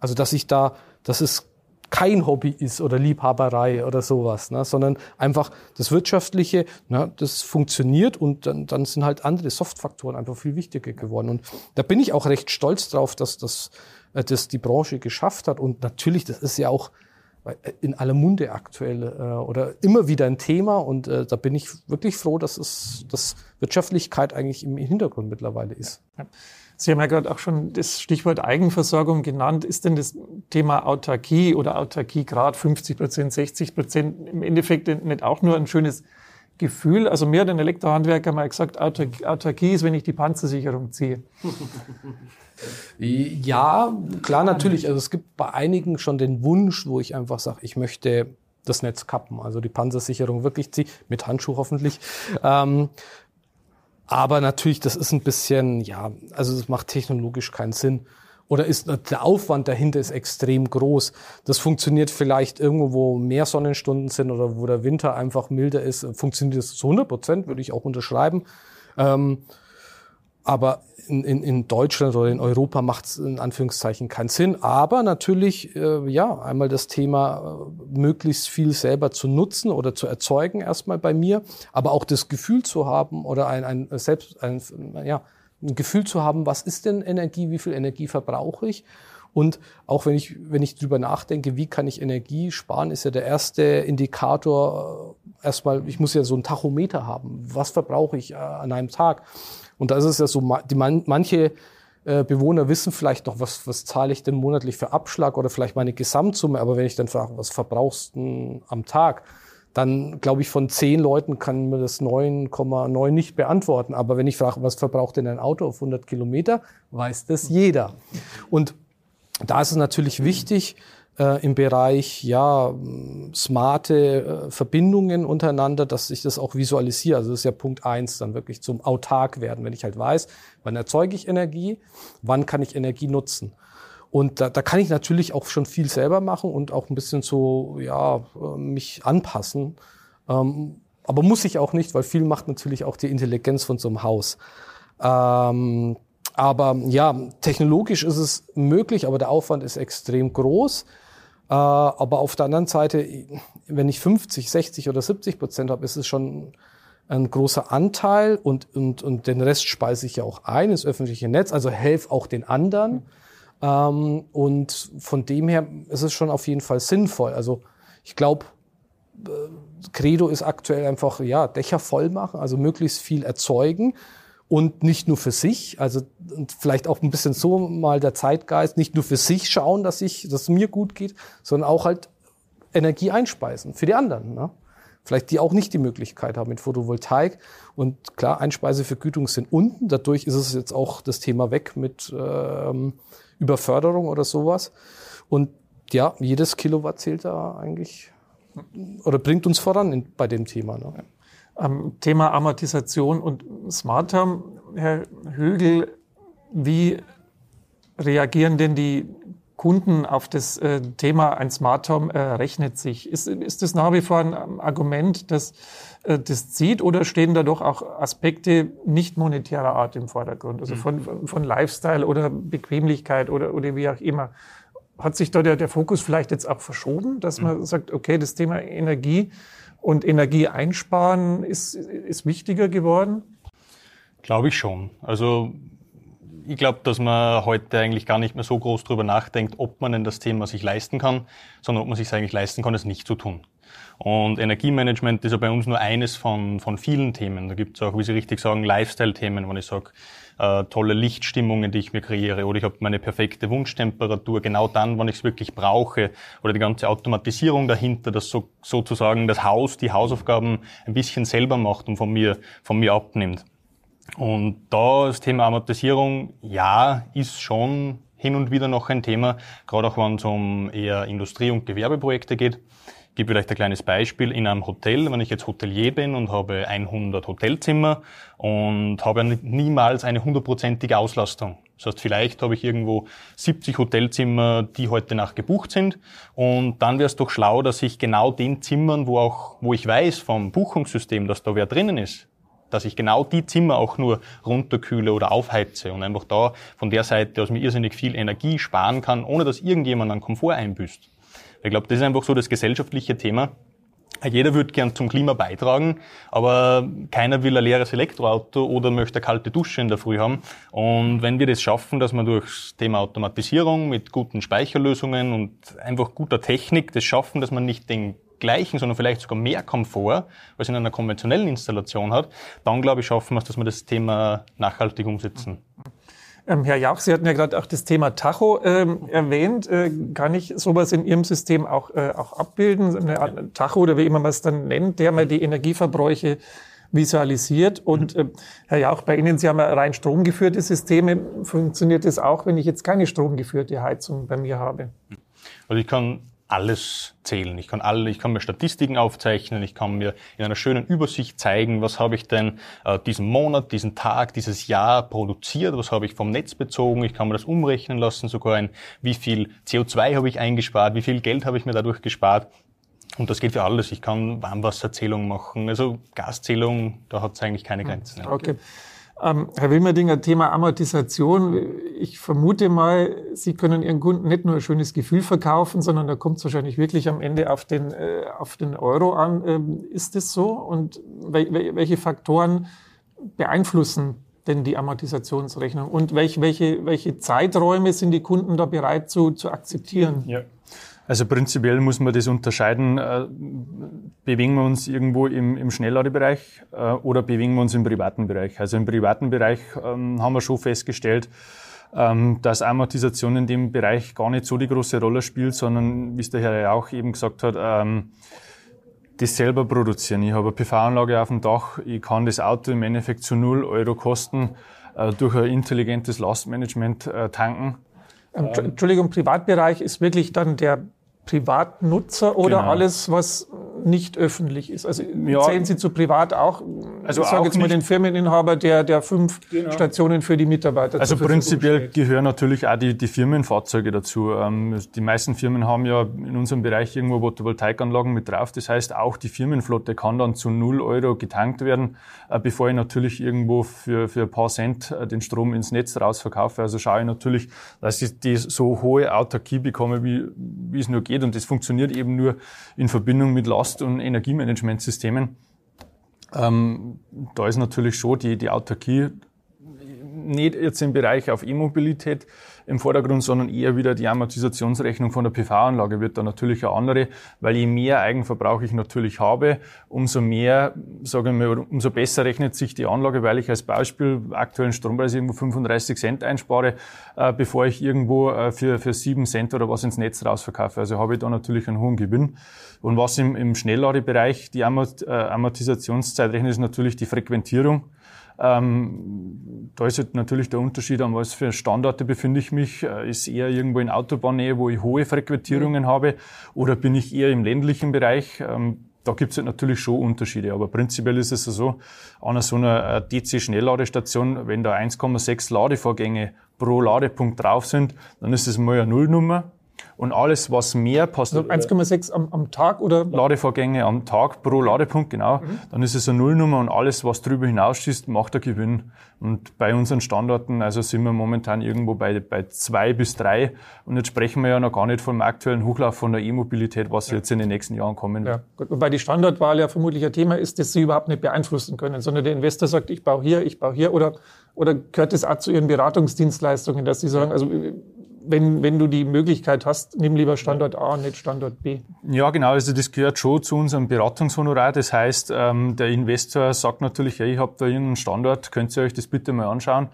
Also dass ich da, dass es kein Hobby ist oder Liebhaberei oder sowas, ne, sondern einfach das Wirtschaftliche, ne, das funktioniert und dann, dann sind halt andere Softfaktoren einfach viel wichtiger geworden. Und da bin ich auch recht stolz drauf, dass das, äh, das die Branche geschafft hat. Und natürlich, das ist ja auch äh, in aller Munde aktuell äh, oder immer wieder ein Thema. Und da bin ich wirklich froh, dass es, dass Wirtschaftlichkeit eigentlich im Hintergrund mittlerweile ist. Ja. Sie haben ja gerade auch schon das Stichwort Eigenversorgung genannt. Ist denn das Thema Autarkie oder Autarkiegrad 50 Prozent, 60 Prozent im Endeffekt nicht auch nur ein schönes Gefühl? Also mir hat ein Elektrohandwerker mal gesagt, Autarkie ist, wenn ich die Panzersicherung ziehe. Ja, klar, natürlich. Also es gibt bei einigen schon den Wunsch, wo ich einfach sage, ich möchte das Netz kappen, also die Panzersicherung wirklich ziehen, mit Handschuh hoffentlich. Ähm, aber natürlich, das ist ein bisschen, ja, also es macht technologisch keinen Sinn. Oder ist der Aufwand dahinter ist extrem groß. Das funktioniert vielleicht irgendwo, wo mehr Sonnenstunden sind oder wo der Winter einfach milder ist. Funktioniert das zu 100 Prozent, würde ich auch unterschreiben. Ähm, aber in, in, in Deutschland oder in Europa macht es in Anführungszeichen keinen Sinn. Aber natürlich, äh, ja, einmal das Thema, äh, möglichst viel selber zu nutzen oder zu erzeugen erstmal bei mir, aber auch das Gefühl zu haben oder ein, ein selbst ein, ja, ein Gefühl zu haben, was ist denn Energie, wie viel Energie verbrauche ich? Und auch wenn ich, wenn ich drüber nachdenke, wie kann ich Energie sparen, ist ja der erste Indikator äh, erstmal, ich muss ja so ein Tachometer haben. Was verbrauche ich äh, an einem Tag? Und da ist es ja so, die man, manche äh, Bewohner wissen vielleicht noch, was, was zahle ich denn monatlich für Abschlag oder vielleicht meine Gesamtsumme. Aber wenn ich dann frage, was verbrauchst du am Tag? Dann glaube ich, von zehn Leuten kann mir das 9,9 nicht beantworten. Aber wenn ich frage, was verbraucht denn ein Auto auf 100 Kilometer, weiß das jeder. Und da ist es natürlich wichtig, äh, im Bereich ja smarte äh, Verbindungen untereinander, dass ich das auch visualisiere. Also das ist ja Punkt eins, dann wirklich zum autark werden, wenn ich halt weiß, wann erzeuge ich Energie, wann kann ich Energie nutzen. Und da, da kann ich natürlich auch schon viel selber machen und auch ein bisschen so ja äh, mich anpassen. Ähm, aber muss ich auch nicht, weil viel macht natürlich auch die Intelligenz von so einem Haus. Ähm, aber ja, technologisch ist es möglich, aber der Aufwand ist extrem groß. Äh, aber auf der anderen Seite, wenn ich 50, 60 oder 70 Prozent habe, ist es schon ein großer Anteil und, und, und den Rest speise ich ja auch ein ins öffentliche Netz, also helfe auch den anderen. Ähm, und von dem her ist es schon auf jeden Fall sinnvoll. Also ich glaube, äh, Credo ist aktuell einfach, ja, Dächer voll machen, also möglichst viel erzeugen und nicht nur für sich, also vielleicht auch ein bisschen so mal der Zeitgeist, nicht nur für sich schauen, dass ich, dass es mir gut geht, sondern auch halt Energie einspeisen für die anderen. Ne? Vielleicht die auch nicht die Möglichkeit haben mit Photovoltaik. Und klar, Einspeisevergütungen sind unten. Dadurch ist es jetzt auch das Thema weg mit ähm, Überförderung oder sowas. Und ja, jedes Kilowatt zählt da eigentlich oder bringt uns voran in, bei dem Thema. Ne? Am Thema Amortisation und Smart Term, Herr Högel, wie reagieren denn die Kunden auf das äh, Thema ein Smart Home äh, rechnet sich? Ist, ist das nach wie vor ein Argument, das äh, das zieht oder stehen da doch auch Aspekte nicht monetärer Art im Vordergrund? Also von, von, von Lifestyle oder Bequemlichkeit oder, oder wie auch immer. Hat sich da der, der Fokus vielleicht jetzt auch verschoben, dass man sagt, okay, das Thema Energie Und Energie einsparen ist, ist wichtiger geworden? Glaube ich schon. Also ich glaube, dass man heute eigentlich gar nicht mehr so groß drüber nachdenkt, ob man denn das Thema sich leisten kann, sondern ob man sich eigentlich leisten kann, es nicht zu tun. Und Energiemanagement ist ja bei uns nur eines von, von vielen Themen. Da gibt es auch, wie Sie richtig sagen, Lifestyle-Themen, wenn ich sage, äh, tolle Lichtstimmungen, die ich mir kreiere, oder ich habe meine perfekte Wunschtemperatur genau dann, wann ich es wirklich brauche, oder die ganze Automatisierung dahinter, dass so, sozusagen das Haus die Hausaufgaben ein bisschen selber macht und von mir, von mir abnimmt. Und da das Thema Amortisierung, ja, ist schon hin und wieder noch ein Thema, gerade auch wenn es um eher Industrie- und Gewerbeprojekte geht. Ich gebe vielleicht ein kleines Beispiel. In einem Hotel, wenn ich jetzt Hotelier bin und habe 100 Hotelzimmer und habe niemals eine hundertprozentige Auslastung. Das heißt, vielleicht habe ich irgendwo 70 Hotelzimmer, die heute Nacht gebucht sind. Und dann wäre es doch schlau, dass ich genau den Zimmern, wo auch, wo ich weiß vom Buchungssystem, dass da wer drinnen ist, dass ich genau die Zimmer auch nur runterkühle oder aufheize und einfach da von der Seite aus mir irrsinnig viel Energie sparen kann, ohne dass irgendjemand an Komfort einbüßt. Ich glaube, das ist einfach so das gesellschaftliche Thema. Jeder würde gern zum Klima beitragen, aber keiner will ein leeres Elektroauto oder möchte eine kalte Dusche in der Früh haben. Und wenn wir das schaffen, dass man durch das Thema Automatisierung mit guten Speicherlösungen und einfach guter Technik das schaffen, dass man nicht den gleichen, sondern vielleicht sogar mehr Komfort, als in einer konventionellen Installation hat, dann glaube ich, schaffen wir es, dass wir das Thema nachhaltig umsetzen. Ähm, Herr Jauch, Sie hatten ja gerade auch das Thema Tacho ähm, erwähnt. Äh, kann ich sowas in Ihrem System auch, äh, auch abbilden? Eine Art Tacho oder wie immer man es dann nennt, der mal die Energieverbräuche visualisiert. Und äh, Herr Jauch, bei Ihnen, Sie haben ja rein stromgeführte Systeme. Funktioniert das auch, wenn ich jetzt keine stromgeführte Heizung bei mir habe? Also ich kann alles zählen. Ich kann alle, ich kann mir Statistiken aufzeichnen, ich kann mir in einer schönen Übersicht zeigen, was habe ich denn äh, diesen Monat, diesen Tag, dieses Jahr produziert, was habe ich vom Netz bezogen, ich kann mir das umrechnen lassen, sogar ein, wie viel CO2 habe ich eingespart, wie viel Geld habe ich mir dadurch gespart. Und das geht für alles. Ich kann Warmwasserzählung machen, also Gaszählung, da hat es eigentlich keine Grenzen. Okay. Ähm, Herr Wilmerdinger, Thema Amortisation. Ich vermute mal, Sie können Ihren Kunden nicht nur ein schönes Gefühl verkaufen, sondern da kommt es wahrscheinlich wirklich am Ende auf den, äh, auf den Euro an. Ähm, ist das so? Und wel welche Faktoren beeinflussen denn die Amortisationsrechnung? Und welche, welche, welche Zeiträume sind die Kunden da bereit zu, zu akzeptieren? Ja. Also prinzipiell muss man das unterscheiden. Äh, bewegen wir uns irgendwo im, im Schnellladebereich äh, oder bewegen wir uns im privaten Bereich? Also im privaten Bereich ähm, haben wir schon festgestellt, ähm, dass Amortisation in dem Bereich gar nicht so die große Rolle spielt, sondern, wie es der Herr ja auch eben gesagt hat, ähm, das selber produzieren. Ich habe eine PV-Anlage auf dem Dach, ich kann das Auto im Endeffekt zu null Euro kosten äh, durch ein intelligentes Lastmanagement tanken. Entschuldigung, Privatbereich ist wirklich dann der Privatnutzer oder genau. alles, was nicht öffentlich ist? Also ja, zählen Sie zu privat auch, also ich sage jetzt mal den Firmeninhaber, der, der fünf genau. Stationen für die Mitarbeiter Also prinzipiell gehören natürlich auch die, die Firmenfahrzeuge dazu. Ähm, die meisten Firmen haben ja in unserem Bereich irgendwo Photovoltaikanlagen mit drauf. Das heißt, auch die Firmenflotte kann dann zu null Euro getankt werden, äh, bevor ich natürlich irgendwo für, für ein paar Cent äh, den Strom ins Netz rausverkaufe. Also schaue ich natürlich, dass ich die so hohe Autarkie bekomme, wie, wie es nur geht. Und das funktioniert eben nur in Verbindung mit Last- und Energiemanagementsystemen. Ähm, da ist natürlich schon die, die Autarkie nicht jetzt im Bereich auf E-Mobilität im Vordergrund, sondern eher wieder die Amortisationsrechnung von der PV-Anlage wird da natürlich eine andere, weil je mehr Eigenverbrauch ich natürlich habe, umso mehr, sagen wir, umso besser rechnet sich die Anlage, weil ich als Beispiel aktuellen Strompreis irgendwo 35 Cent einspare, äh, bevor ich irgendwo äh, für, für 7 Cent oder was ins Netz rausverkaufe. Also habe ich da natürlich einen hohen Gewinn. Und was im, im Schnellladebereich die Amort, äh, Amortisationszeit rechnet, ist natürlich die Frequentierung. Ähm, da ist halt natürlich der Unterschied, an was für Standorte befinde ich mich. Äh, ist eher irgendwo in Autobahnnähe, wo ich hohe Frequentierungen mhm. habe, oder bin ich eher im ländlichen Bereich? Ähm, da gibt es halt natürlich schon Unterschiede, aber prinzipiell ist es so, an so einer äh, DC-Schnellladestation, wenn da 1,6 Ladevorgänge pro Ladepunkt drauf sind, dann ist es mal eine Nullnummer. Und alles, was mehr passt. Also 1,6 am, am, Tag oder? Ladevorgänge am Tag pro Ladepunkt, genau. Mhm. Dann ist es eine Nullnummer und alles, was drüber hinausschießt, macht der Gewinn. Und bei unseren Standorten, also sind wir momentan irgendwo bei, bei zwei bis drei. Und jetzt sprechen wir ja noch gar nicht vom aktuellen Hochlauf von der E-Mobilität, was ja. jetzt in den nächsten Jahren kommen wird. Ja, gut. Wobei die Standortwahl ja vermutlich ein Thema ist, das Sie überhaupt nicht beeinflussen können, sondern der Investor sagt, ich baue hier, ich baue hier oder, oder gehört das auch zu Ihren Beratungsdienstleistungen, dass Sie sagen, also wenn, wenn du die Möglichkeit hast, nimm lieber Standort A und nicht Standort B. Ja, genau. Also das gehört schon zu unserem Beratungshonorar. Das heißt, ähm, der Investor sagt natürlich, hey, ich habe da irgendeinen Standort, könnt ihr euch das bitte mal anschauen.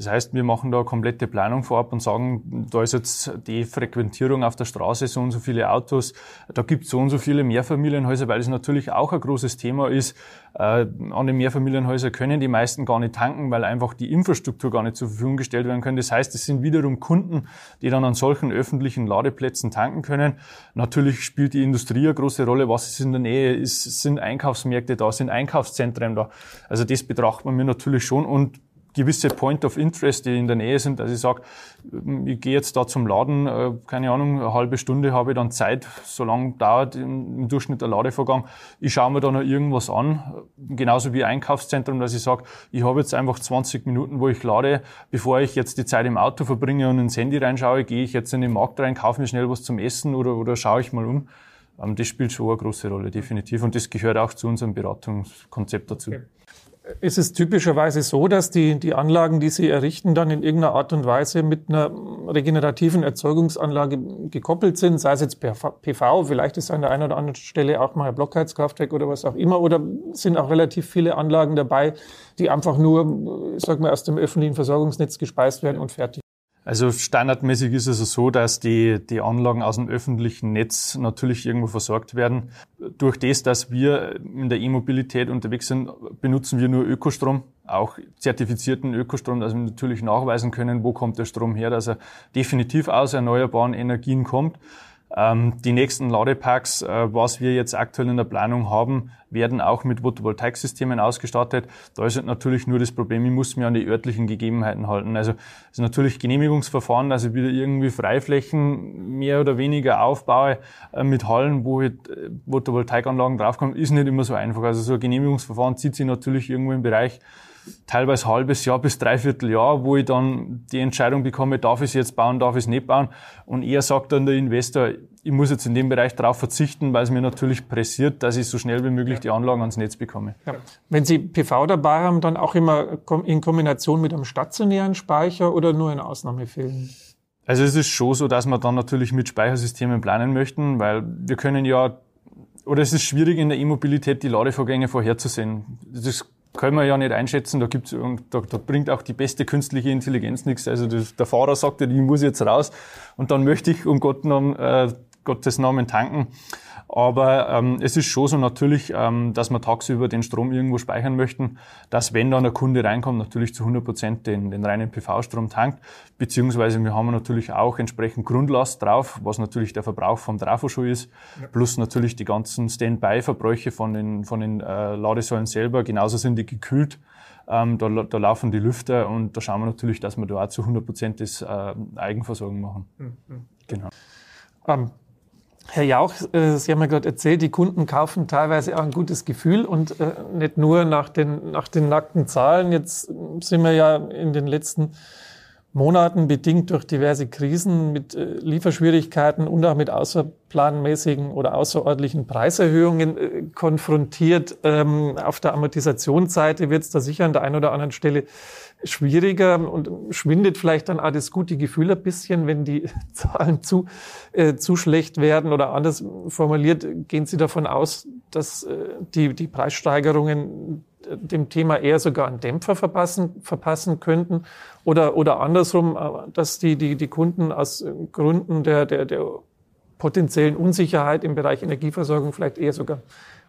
Das heißt, wir machen da komplette Planung vorab und sagen, da ist jetzt die Frequentierung auf der Straße, so und so viele Autos, da gibt es so und so viele Mehrfamilienhäuser, weil es natürlich auch ein großes Thema ist. Äh, an den Mehrfamilienhäusern können die meisten gar nicht tanken, weil einfach die Infrastruktur gar nicht zur Verfügung gestellt werden kann. Das heißt, es sind wiederum Kunden, die dann an solchen öffentlichen Ladeplätzen tanken können. Natürlich spielt die Industrie eine große Rolle. Was ist in der Nähe? Ist, sind Einkaufsmärkte da? Sind Einkaufszentren da? Also das betrachtet man mir natürlich schon und gewisse Point of Interest, die in der Nähe sind. Also ich sage, ich gehe jetzt da zum Laden, äh, keine Ahnung, eine halbe Stunde habe ich dann Zeit, so lange dauert im Durchschnitt der Ladevorgang. Ich schaue mir da noch irgendwas an, genauso wie Einkaufszentrum, dass ich sage, ich habe jetzt einfach 20 Minuten, wo ich lade, bevor ich jetzt die Zeit im Auto verbringe und ins Handy reinschaue, gehe ich jetzt in den Markt rein, kaufe mir schnell was zum Essen oder, oder schaue ich mal um. Ähm, das spielt schon eine große Rolle, definitiv. Und das gehört auch zu unserem Beratungskonzept dazu. Okay ist es typischerweise so, dass die, die Anlagen, die Sie errichten, dann in irgendeiner Art und Weise mit einer regenerativen Erzeugungsanlage gekoppelt sind, sei es jetzt per PV, vielleicht ist an der einen oder anderen Stelle auch mal ein Blockheizkraftwerk oder was auch immer, oder sind auch relativ viele Anlagen dabei, die einfach nur, sag mal, aus dem öffentlichen Versorgungsnetz gespeist werden und fertig. Also standardmäßig ist es so, dass die, die Anlagen aus dem öffentlichen Netz natürlich irgendwo versorgt werden. Durch das, dass wir in der E-Mobilität unterwegs sind, benutzen wir nur Ökostrom, auch zertifizierten Ökostrom, dass wir natürlich nachweisen können, wo kommt der Strom her, dass er definitiv aus erneuerbaren Energien kommt. Ähm, die nächsten Ladeparks, äh, was wir jetzt aktuell in der Planung haben, werden auch mit Photovoltaiksystemen ausgestattet. Da ist natürlich nur das Problem, ich muss mir an die örtlichen Gegebenheiten halten. Also es ist natürlich Genehmigungsverfahren, dass ich wieder irgendwie Freiflächen mehr oder weniger aufbaue äh, mit Hallen, wo halt äh, Photovoltaikanlagen draufkommen, ist nicht immer so einfach. Also so ein Genehmigungsverfahren zieht sich natürlich irgendwo im Bereich teilweise halbes Jahr bis dreiviertel Jahr, wo ich dann die Entscheidung bekomme, darf ich es jetzt bauen, darf ich es nicht bauen. Und er sagt dann der Investor, ich muss jetzt in dem Bereich darauf verzichten, weil es mir natürlich pressiert, dass ich so schnell wie möglich die Anlagen ans Netz bekomme. Ja. Wenn Sie PV dabei haben, dann auch immer in Kombination mit einem stationären Speicher oder nur in Ausnahmefällen? Also es ist schon so, dass wir dann natürlich mit Speichersystemen planen möchten, weil wir können ja, oder es ist schwierig in der E-Mobilität die Ladevorgänge vorherzusehen. Das können wir ja nicht einschätzen. Da, gibt's, da, da bringt auch die beste künstliche Intelligenz nichts. Also das, der Fahrer sagt ja, ich muss jetzt raus und dann möchte ich um Gott, äh, Gottes Namen tanken. Aber ähm, es ist schon so natürlich, ähm, dass wir tagsüber den Strom irgendwo speichern möchten, dass wenn dann ein Kunde reinkommt, natürlich zu 100 Prozent den, den reinen PV-Strom tankt. Beziehungsweise wir haben natürlich auch entsprechend Grundlast drauf, was natürlich der Verbrauch vom Trafo schon ist, ja. plus natürlich die ganzen Standby-Verbräuche von den, von den äh, Ladesäulen selber. Genauso sind die gekühlt. Ähm, da, da laufen die Lüfter und da schauen wir natürlich, dass wir da auch zu 100 Prozent das äh, Eigenversorgung machen. Mhm. Genau. Um, Herr Jauch, äh, Sie haben ja gerade erzählt, die Kunden kaufen teilweise auch ein gutes Gefühl und äh, nicht nur nach den, nach den nackten Zahlen. Jetzt sind wir ja in den letzten Monaten bedingt durch diverse Krisen mit äh, Lieferschwierigkeiten und auch mit außerplanmäßigen oder außerordentlichen Preiserhöhungen konfrontiert. Ähm, auf der Amortisationsseite wird es da sicher an der einen oder anderen Stelle schwieriger und schwindet vielleicht dann auch das gute Gefühl ein bisschen, wenn die Zahlen zu, äh, zu schlecht werden oder anders formuliert, gehen Sie davon aus, dass äh, die, die Preissteigerungen äh, dem Thema eher sogar einen Dämpfer verpassen, verpassen könnten? Oder, oder andersrum, äh, dass die, die, die Kunden aus Gründen der, der, der potenziellen Unsicherheit im Bereich Energieversorgung vielleicht eher sogar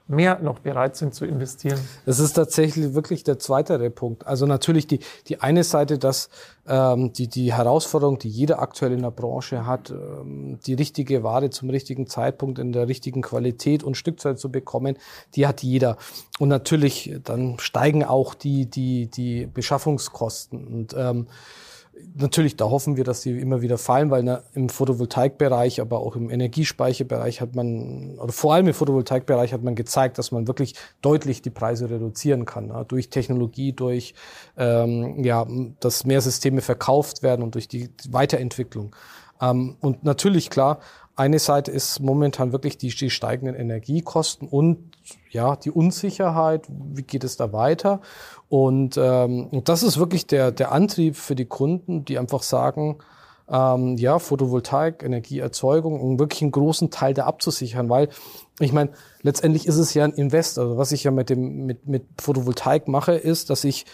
mehr noch bereit sind zu investieren. Das ist tatsächlich wirklich der zweite Punkt. Also natürlich die, die eine Seite, dass ähm, die, die Herausforderung, die jeder aktuell in der Branche hat, ähm, die richtige Ware zum richtigen Zeitpunkt in der richtigen Qualität und Stückzahl zu bekommen, die hat jeder. Und natürlich, dann steigen auch die, die, die Beschaffungskosten. Und ähm, natürlich, da hoffen wir, dass die immer wieder fallen, weil na, im Photovoltaikbereich, aber auch im Energiespeicherbereich hat man, oder vor allem im Photovoltaikbereich hat man gezeigt, dass man wirklich deutlich die Preise reduzieren kann. Na, durch Technologie, durch, ähm, ja, dass mehr Systeme verkauft werden und durch die Weiterentwicklung. Ähm, und natürlich, klar, eine Seite ist momentan wirklich die, die steigenden Energiekosten und ja, die Unsicherheit, wie geht es da weiter? Und, ähm, das ist wirklich der, der Antrieb für die Kunden, die einfach sagen, ähm, ja, Photovoltaik, Energieerzeugung, um wirklich einen großen Teil da abzusichern, weil ich meine, letztendlich ist es ja ein Invest. Also was ich ja mit dem mit, mit Photovoltaik mache, ist, dass ich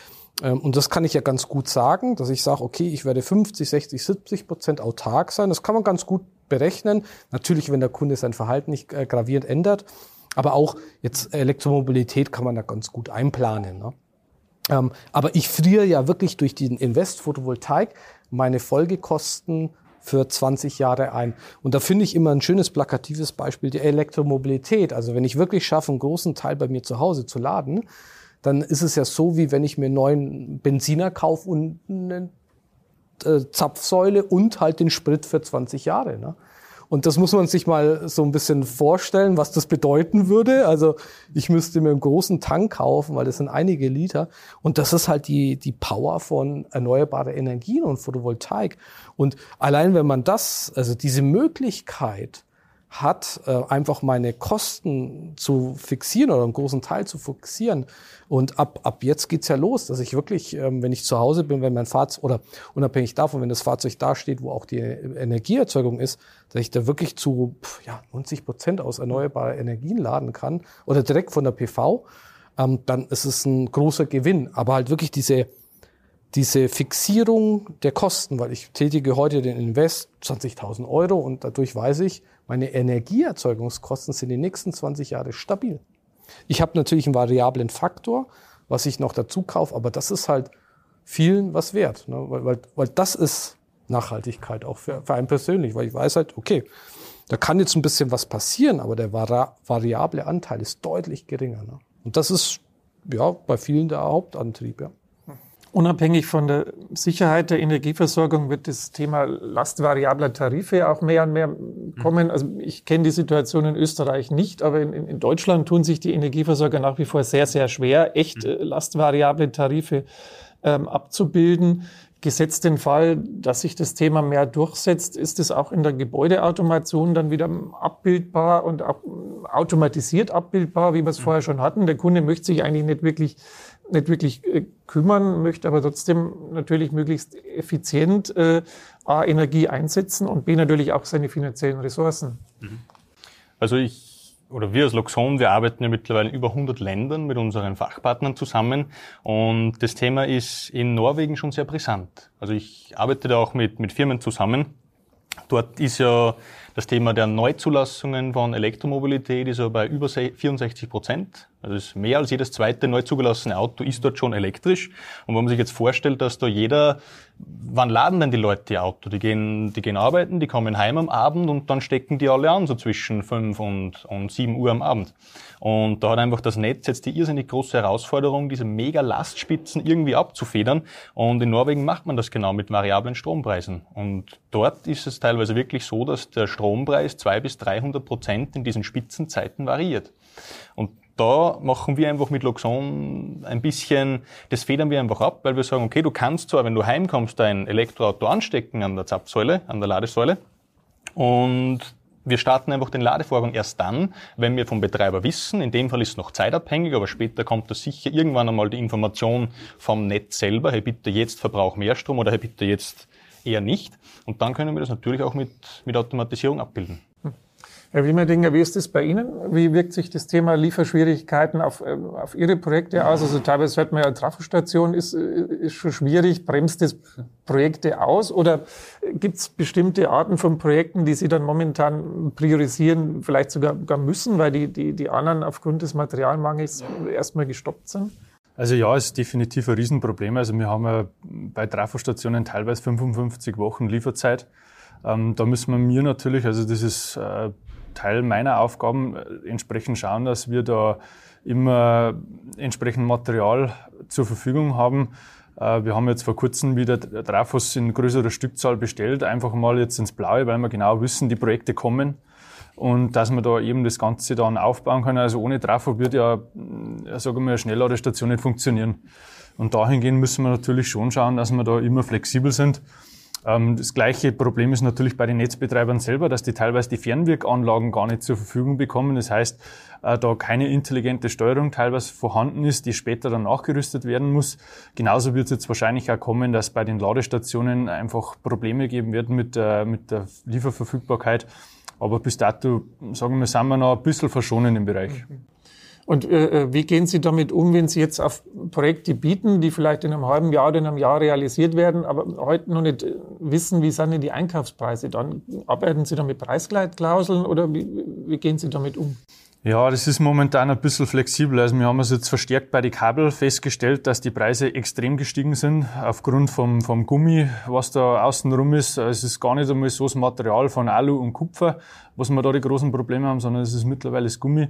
ähm, und das kann ich ja ganz gut sagen, dass ich sage, okay, ich werde 50, 60, 70 Prozent autark sein. Das kann man ganz gut berechnen. Natürlich, wenn der Kunde sein Verhalten nicht äh, gravierend ändert. Aber auch jetzt Elektromobilität kann man da ganz gut einplanen. Ne? Ähm, aber ich friere ja wirklich durch den Invest Photovoltaik meine Folgekosten für 20 Jahre ein. Und da finde ich immer ein schönes plakatives Beispiel die Elektromobilität. Also wenn ich wirklich schaffe, einen großen Teil bei mir zu Hause zu laden, dann ist es ja so, wie wenn ich mir einen neuen Benziner kaufe und eine äh, Zapfsäule und halt den Sprit für 20 Jahre. Ne? Und das muss man sich mal so ein bisschen vorstellen, was das bedeuten würde. Also ich müsste mir einen großen Tank kaufen, weil das sind einige Liter. Und das ist halt die, die Power von erneuerbare Energien und Photovoltaik. Und allein wenn man das, also diese Möglichkeit hat, äh, einfach meine Kosten zu fixieren oder einen großen Teil zu fixieren. Und ab, ab jetzt geht's ja los, dass ich wirklich, ähm, wenn ich zu Hause bin, wenn mein Fahrzeug, oder unabhängig davon, wenn das Fahrzeug da steht, wo auch die Energieerzeugung ist, dass ich da wirklich zu ja, 90 Prozent aus erneuerbaren Energien laden kann oder direkt von der PV, ähm, dann ist es ein großer Gewinn. Aber halt wirklich diese, diese Fixierung der Kosten, weil ich tätige heute den Invest 20.000 Euro und dadurch weiß ich, meine Energieerzeugungskosten sind die nächsten 20 Jahre stabil. Ich habe natürlich einen variablen Faktor, was ich noch dazu kaufe, aber das ist halt vielen was wert, ne? weil, weil, weil das ist Nachhaltigkeit auch für, für einen persönlich, weil ich weiß halt, okay, da kann jetzt ein bisschen was passieren, aber der vari variable Anteil ist deutlich geringer. Ne? Und das ist ja bei vielen der Hauptantrieb. Ja. Unabhängig von der Sicherheit der Energieversorgung wird das Thema lastvariabler Tarife auch mehr und mehr kommen. Also ich kenne die Situation in Österreich nicht, aber in, in Deutschland tun sich die Energieversorger nach wie vor sehr, sehr schwer, echt äh, lastvariable Tarife ähm, abzubilden. Gesetzt den Fall, dass sich das Thema mehr durchsetzt, ist es auch in der Gebäudeautomation dann wieder abbildbar und auch automatisiert abbildbar, wie wir es vorher schon hatten. Der Kunde möchte sich eigentlich nicht wirklich nicht wirklich äh, kümmern, möchte aber trotzdem natürlich möglichst effizient äh, A, Energie einsetzen und B, natürlich auch seine finanziellen Ressourcen. Mhm. Also ich oder wir als Loxon, wir arbeiten ja mittlerweile in über 100 Ländern mit unseren Fachpartnern zusammen und das Thema ist in Norwegen schon sehr brisant. Also ich arbeite da auch mit, mit Firmen zusammen. Dort ist ja das Thema der Neuzulassungen von Elektromobilität ist ja bei über 64 Prozent. Also ist mehr als jedes zweite neu zugelassene Auto ist dort schon elektrisch. Und wenn man sich jetzt vorstellt, dass da jeder, wann laden denn die Leute ihr Auto? Die gehen, die gehen arbeiten, die kommen heim am Abend und dann stecken die alle an, so zwischen fünf und, und sieben Uhr am Abend. Und da hat einfach das Netz jetzt die irrsinnig große Herausforderung, diese mega Lastspitzen irgendwie abzufedern. Und in Norwegen macht man das genau mit variablen Strompreisen. Und dort ist es teilweise wirklich so, dass der Strompreis zwei bis 300 Prozent in diesen Spitzenzeiten variiert. Und da machen wir einfach mit Luxon ein bisschen, das federn wir einfach ab, weil wir sagen, okay, du kannst zwar, wenn du heimkommst, dein Elektroauto anstecken an der Zapfsäule, an der Ladesäule und wir starten einfach den Ladevorgang erst dann, wenn wir vom Betreiber wissen, in dem Fall ist es noch zeitabhängig, aber später kommt da sicher irgendwann einmal die Information vom Netz selber, hey bitte jetzt verbrauch mehr Strom oder hey bitte jetzt eher nicht. Und dann können wir das natürlich auch mit, mit Automatisierung abbilden. Herr Wiemerdinger, wie ist das bei Ihnen? Wie wirkt sich das Thema Lieferschwierigkeiten auf, äh, auf Ihre Projekte aus? Also teilweise hört man ja, Trafostation ist, äh, ist schon schwierig. Bremst das Projekte aus? Oder gibt es bestimmte Arten von Projekten, die Sie dann momentan priorisieren, vielleicht sogar, sogar müssen, weil die, die, die anderen aufgrund des Materialmangels erstmal gestoppt sind? Also ja, ist definitiv ein Riesenproblem. Also wir haben ja bei Trafostationen teilweise 55 Wochen Lieferzeit. Ähm, da müssen wir mir natürlich, also das ist äh, Teil meiner Aufgaben äh, entsprechend schauen, dass wir da immer entsprechend Material zur Verfügung haben, Äh, wir haben jetzt vor kurzem wieder Trafos in größerer Stückzahl bestellt, einfach mal jetzt ins Blaue, weil wir genau wissen, die Projekte kommen und dass man da eben das Ganze dann aufbauen kann. Also ohne Trafo wird ja, sagen wir, eine Schnellladestation nicht funktionieren. Und dahingehend müssen wir natürlich schon schauen, dass wir da immer flexibel sind. Ähm, das gleiche Problem ist natürlich bei den Netzbetreibern selber, dass die teilweise die Fernwirkanlagen gar nicht zur Verfügung bekommen. Das heißt, äh, da keine intelligente Steuerung teilweise vorhanden ist, die später dann nachgerüstet werden muss. Genauso wird es jetzt wahrscheinlich auch kommen, dass bei den Ladestationen einfach Probleme geben werden mit der, mit der Lieferverfügbarkeit. Aber bis dato, sagen wir, sind wir noch ein bisschen verschonen im Bereich. Und äh, äh, wie gehen Sie damit um, wenn Sie jetzt auf Projekte bieten, die vielleicht in einem halben Jahr oder in einem Jahr realisiert werden, aber heute noch nicht wissen, wie sind denn die Einkaufspreise dann? Arbeiten Sie da mit Preisgleitklauseln oder wie, wie gehen Sie damit um? Ja, das ist momentan ein bisschen flexibel. Also wir haben es jetzt verstärkt bei den Kabel festgestellt, dass die Preise extrem gestiegen sind aufgrund vom, vom Gummi, was da außen rum ist. Es ist gar nicht einmal so das Material von Alu und Kupfer, was wir da die großen Probleme haben, sondern es ist mittlerweile das Gummi.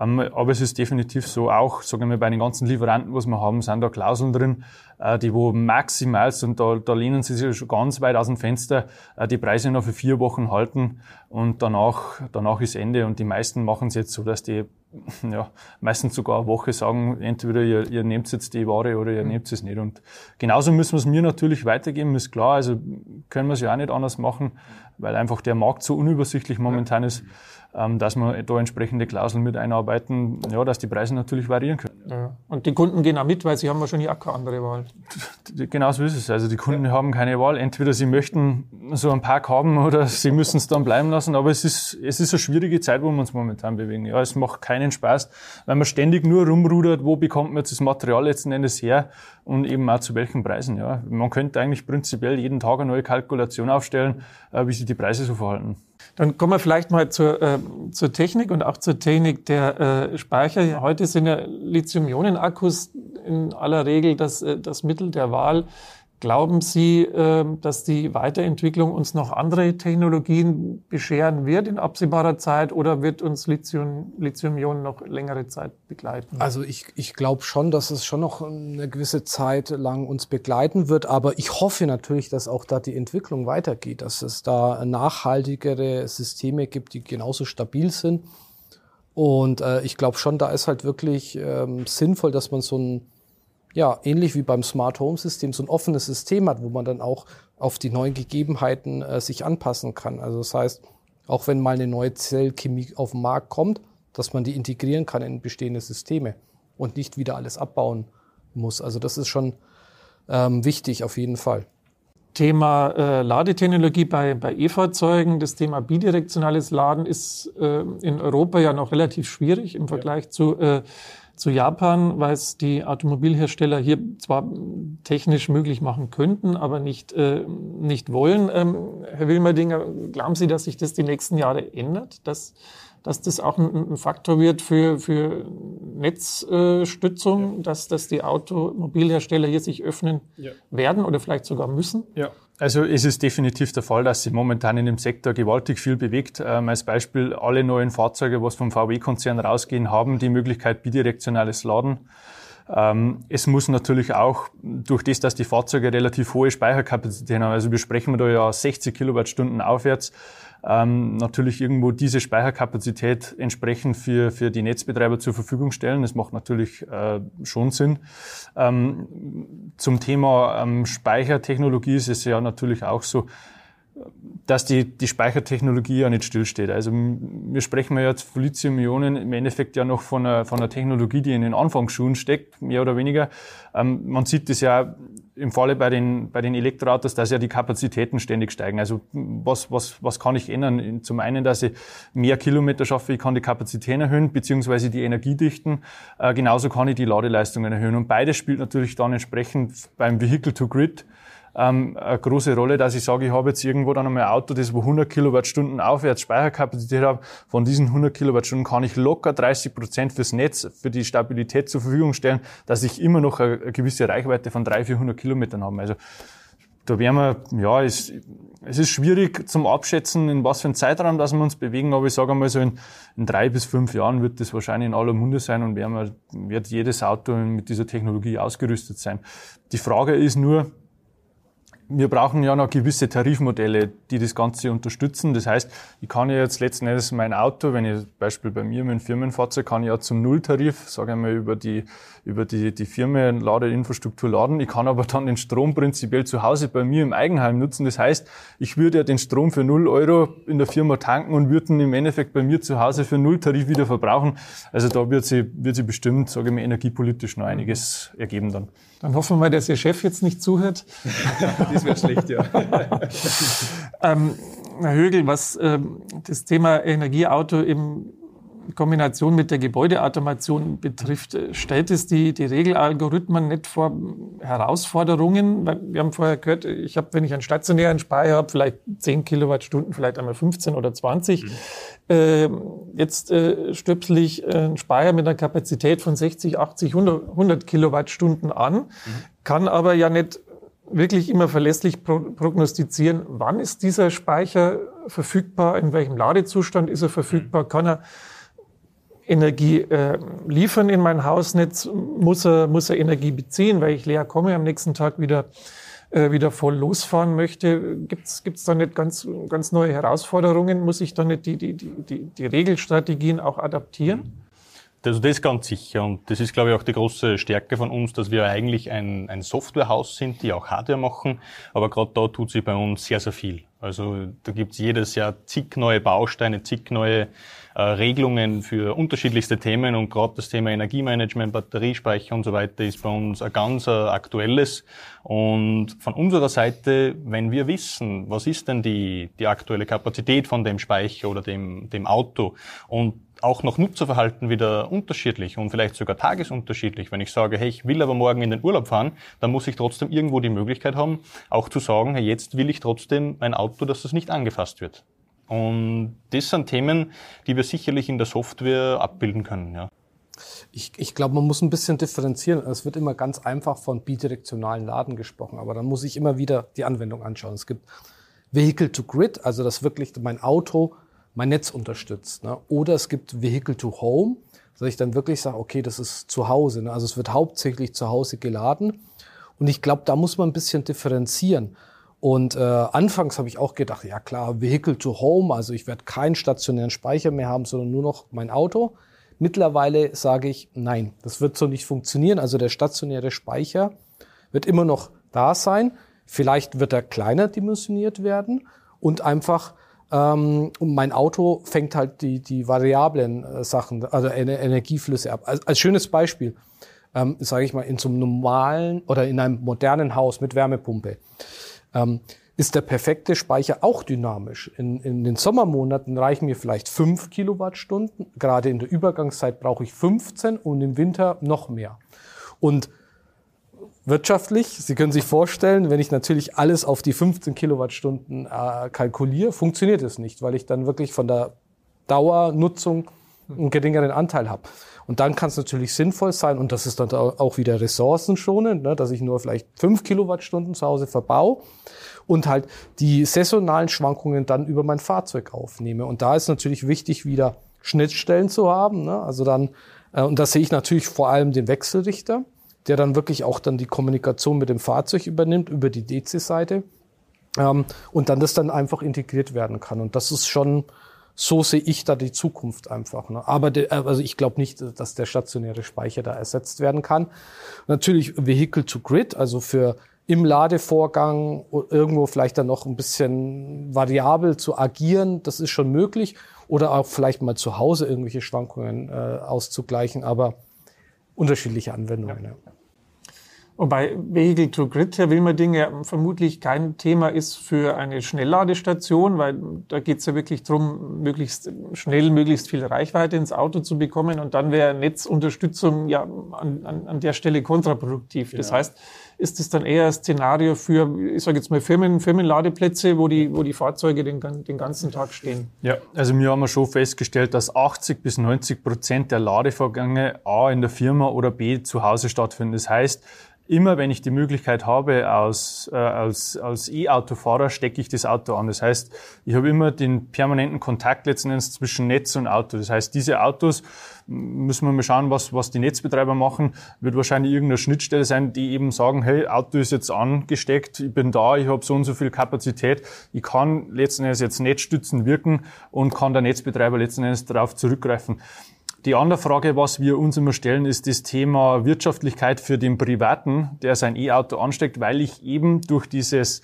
Ähm, aber es ist definitiv so, auch sagen wir bei den ganzen Lieferanten, was wir haben, sind da Klauseln drin, äh, die wo maximal, und da, da lehnen sie sich schon ganz weit aus dem Fenster, äh, die Preise noch für vier Wochen halten und danach, danach ist Ende. Und die meisten machen es jetzt so, dass die ja, meistens sogar eine Woche sagen, entweder ihr, ihr nehmt jetzt die Ware oder ihr nehmt es nicht. Und genauso müssen wir es mir natürlich weitergeben, ist klar. Also können wir es ja auch nicht anders machen, weil einfach der Markt so unübersichtlich momentan ist. Ähm, dass wir da entsprechende Klauseln mit einarbeiten, ja, dass die Preise natürlich variieren können. Ja. Und die Kunden gehen auch mit, weil sie haben wahrscheinlich auch keine andere Wahl. Genau so ist es. Also die Kunden ja. haben keine Wahl. Entweder sie möchten so einen Park haben oder sie müssen es dann bleiben lassen. Aber es ist, es ist eine schwierige Zeit, wo wir uns momentan bewegen. Ja, es macht keinen Spaß, weil man ständig nur rumrudert, wo bekommt man jetzt das Material letzten Endes her und eben auch zu welchen Preisen. Ja, man könnte eigentlich prinzipiell jeden Tag eine neue Kalkulation aufstellen, äh, wie sich die Preise so verhalten. Dann kommen wir vielleicht mal zur, äh, zur Technik und auch zur Technik der äh, Speicher. Heute sind ja Lithium-Ionen-Akkus in aller Regel das, äh, das Mittel der Wahl. Glauben Sie, ähm, dass die Weiterentwicklung uns noch andere Technologien bescheren wird in absehbarer Zeit oder wird uns Lithium, Lithium-Ionen noch längere Zeit begleiten? Also ich, ich glaube schon, dass es schon noch eine gewisse Zeit lang uns begleiten wird, aber ich hoffe natürlich, dass auch da die Entwicklung weitergeht, dass es da nachhaltigere Systeme gibt, die genauso stabil sind. Und äh, ich glaube schon, da ist halt wirklich ähm, sinnvoll, dass man so ein ja, ähnlich wie beim Smart Home System so ein offenes System hat, wo man dann auch auf die neuen Gegebenheiten äh, sich anpassen kann. Also das heißt, auch wenn mal eine neue Zellchemie auf den Markt kommt, dass man die integrieren kann in bestehende Systeme und nicht wieder alles abbauen muss. Also das ist schon ähm, wichtig auf jeden Fall. Thema äh, Ladetechnologie bei, bei E-Fahrzeugen, das Thema bidirektionales Laden ist äh, in Europa ja noch relativ schwierig im Vergleich ja. zu äh, zu Japan, weil es die Automobilhersteller hier zwar technisch möglich machen könnten, aber nicht, äh, nicht wollen. Ähm, Herr Wilmerdinger, glauben Sie, dass sich das die nächsten Jahre ändert, dass, dass das auch ein, ein Faktor wird für, für Netzstützung, ja. dass, dass die Automobilhersteller hier sich öffnen ja. werden oder vielleicht sogar müssen? Ja. Also es ist definitiv der Fall, dass sich momentan in dem Sektor gewaltig viel bewegt. Ähm, als Beispiel alle neuen Fahrzeuge, was vom VW-Konzern rausgehen, haben die Möglichkeit bidirektionales Laden. Ähm, es muss natürlich auch durch das, dass die Fahrzeuge relativ hohe Speicherkapazitäten haben, also wir sprechen da ja 60 Kilowattstunden aufwärts, ähm, natürlich irgendwo diese Speicherkapazität entsprechend für, für die Netzbetreiber zur Verfügung stellen. Das macht natürlich äh, schon Sinn. Ähm, zum Thema ähm, Speichertechnologie ist es ja natürlich auch so, dass die, die Speichertechnologie ja nicht stillsteht. Also wir sprechen ja jetzt von Lithium-Ionen im Endeffekt ja noch von einer, von einer Technologie, die in den Anfangsschuhen steckt, mehr oder weniger. Ähm, man sieht das ja im Falle bei den, bei den Elektroautos, dass ja die Kapazitäten ständig steigen. Also was, was, was kann ich ändern? Zum einen, dass ich mehr Kilometer schaffe, ich kann die Kapazitäten erhöhen, beziehungsweise die Energiedichten. Äh, genauso kann ich die Ladeleistungen erhöhen. Und beides spielt natürlich dann entsprechend beim Vehicle-to-Grid ähm, eine große Rolle, dass ich sage, ich habe jetzt irgendwo dann einmal ein Auto, das wo 100 Kilowattstunden aufwärts Speicherkapazität hat. Von diesen 100 Kilowattstunden kann ich locker 30 Prozent fürs Netz, für die Stabilität zur Verfügung stellen, dass ich immer noch eine, eine gewisse Reichweite von 300, 400 Kilometern habe. Also da werden wir, ja, es, es ist schwierig zum Abschätzen, in was für einem Zeitraum dass wir uns bewegen, aber ich sage einmal so, in, in drei bis fünf Jahren wird das wahrscheinlich in aller Munde sein und werden wir, wird jedes Auto mit dieser Technologie ausgerüstet sein. Die Frage ist nur, wir brauchen ja noch gewisse Tarifmodelle, die das Ganze unterstützen. Das heißt, ich kann ja jetzt letzten Endes mein Auto, wenn ich Beispiel bei mir mein Firmenfahrzeug, kann ich ja zum Nulltarif, sage ich mal, über die, über die, die Firmenladeinfrastruktur laden. Ich kann aber dann den Strom prinzipiell zu Hause bei mir im Eigenheim nutzen. Das heißt, ich würde ja den Strom für null Euro in der Firma tanken und würde ihn im Endeffekt bei mir zu Hause für Nulltarif wieder verbrauchen. Also da wird sie, wird sie bestimmt, sage ich mal, energiepolitisch noch einiges ergeben dann. Dann hoffen wir mal, dass Ihr Chef jetzt nicht zuhört. das wäre schlecht, ja. ähm, Herr Högel, was ähm, das Thema Energieauto im Kombination mit der Gebäudeautomation betrifft, äh, stellt es die, die Regelalgorithmen nicht vor Herausforderungen? Wir haben vorher gehört, ich habe, wenn ich einen stationären Speicher habe, vielleicht 10 Kilowattstunden, vielleicht einmal 15 oder 20. Mhm. Äh, jetzt äh, stöpsel ich einen Speicher mit einer Kapazität von 60, 80, 100, 100 Kilowattstunden an, mhm. kann aber ja nicht wirklich immer verlässlich prognostizieren, wann ist dieser Speicher verfügbar, in welchem Ladezustand ist er verfügbar, mhm. kann er Energie äh, liefern in mein Hausnetz, muss er, muss er Energie beziehen, weil ich leer komme, am nächsten Tag wieder, äh, wieder voll losfahren möchte. Gibt es da nicht ganz, ganz neue Herausforderungen? Muss ich da nicht die, die, die, die Regelstrategien auch adaptieren? Also das ist ganz sicher. Und das ist, glaube ich, auch die große Stärke von uns, dass wir eigentlich ein, ein Softwarehaus sind, die auch Hardware machen. Aber gerade da tut sich bei uns sehr, sehr viel. Also da gibt's jedes Jahr zig neue Bausteine, zig neue äh, Regelungen für unterschiedlichste Themen und gerade das Thema Energiemanagement, Batteriespeicher und so weiter ist bei uns ein ganz äh, aktuelles. Und von unserer Seite, wenn wir wissen, was ist denn die, die aktuelle Kapazität von dem Speicher oder dem, dem Auto und auch noch Nutzerverhalten wieder unterschiedlich und vielleicht sogar tagesunterschiedlich. Wenn ich sage, hey, ich will aber morgen in den Urlaub fahren, dann muss ich trotzdem irgendwo die Möglichkeit haben, auch zu sagen, hey, jetzt will ich trotzdem mein Auto, dass das nicht angefasst wird. Und das sind Themen, die wir sicherlich in der Software abbilden können. Ja. Ich, ich glaube, man muss ein bisschen differenzieren. Es wird immer ganz einfach von bidirektionalen Laden gesprochen, aber dann muss ich immer wieder die Anwendung anschauen. Es gibt Vehicle to Grid, also dass wirklich mein Auto mein Netz unterstützt. Ne? Oder es gibt Vehicle to Home, dass ich dann wirklich sage, okay, das ist zu Hause. Ne? Also es wird hauptsächlich zu Hause geladen. Und ich glaube, da muss man ein bisschen differenzieren. Und äh, anfangs habe ich auch gedacht, ja klar, Vehicle to Home, also ich werde keinen stationären Speicher mehr haben, sondern nur noch mein Auto. Mittlerweile sage ich, nein, das wird so nicht funktionieren. Also der stationäre Speicher wird immer noch da sein. Vielleicht wird er kleiner dimensioniert werden und einfach und mein Auto fängt halt die, die variablen äh, Sachen, also Energieflüsse ab. Als, als schönes Beispiel, ähm, sage ich mal, in so einem normalen oder in einem modernen Haus mit Wärmepumpe ähm, ist der perfekte Speicher auch dynamisch. In, in den Sommermonaten reichen mir vielleicht fünf Kilowattstunden. Gerade in der Übergangszeit brauche ich 15 und im Winter noch mehr. Und wirtschaftlich, Sie können sich vorstellen, wenn ich natürlich alles auf die 15 Kilowattstunden äh, kalkuliere, funktioniert es nicht, weil ich dann wirklich von der Dauernutzung einen geringeren Anteil habe. Und dann kann es natürlich sinnvoll sein, und das ist dann auch wieder ressourcenschonend, ne, dass ich nur vielleicht fünf Kilowattstunden zu Hause verbau und halt die saisonalen Schwankungen dann über mein Fahrzeug aufnehme. Und da ist natürlich wichtig, wieder Schnittstellen zu haben. Ne? Also dann, äh, und da sehe ich natürlich vor allem den Wechselrichter, der dann wirklich auch dann die Kommunikation mit dem Fahrzeug übernimmt über die DC-Seite ähm, und dann das dann einfach integriert werden kann. Und das ist schon so sehe ich da die Zukunft einfach. Ne? Aber de, also ich glaube nicht, dass der stationäre Speicher da ersetzt werden kann. Natürlich Vehicle to Grid, also für im Ladevorgang irgendwo vielleicht dann noch ein bisschen variabel zu agieren, das ist schon möglich. Oder auch vielleicht mal zu Hause irgendwelche Schwankungen äh, auszugleichen, aber unterschiedliche Anwendungen. Ja. Wobei Vehicle to Grid, Herr Wilmerding, ja vermutlich kein Thema ist für eine Schnellladestation, weil da geht es ja wirklich darum, möglichst schnell, möglichst viel Reichweite ins Auto zu bekommen. Und dann wäre Netzunterstützung ja an, an, an der Stelle kontraproduktiv. Genau. Das heißt, ist es dann eher ein Szenario für, ich sage jetzt mal, Firmen, Firmenladeplätze, wo die, wo die Fahrzeuge den, den ganzen Tag stehen? Ja, also wir haben schon festgestellt, dass 80 bis 90 Prozent der Ladevorgänge A in der Firma oder B zu Hause stattfinden. Das heißt, immer wenn ich die Möglichkeit habe, als, äh, als, als E-Autofahrer stecke ich das Auto an. Das heißt, ich habe immer den permanenten Kontakt letzten Endes zwischen Netz und Auto. Das heißt, diese Autos müssen wir mal schauen, was, was die Netzbetreiber machen, wird wahrscheinlich irgendeine Schnittstelle sein, die eben sagen, hey, Auto ist jetzt angesteckt, ich bin da, ich habe so und so viel Kapazität, ich kann letzten Endes jetzt netzstützend wirken und kann der Netzbetreiber letzten Endes darauf zurückgreifen. Die andere Frage, was wir uns immer stellen, ist das Thema Wirtschaftlichkeit für den Privaten, der sein E-Auto ansteckt, weil ich eben durch dieses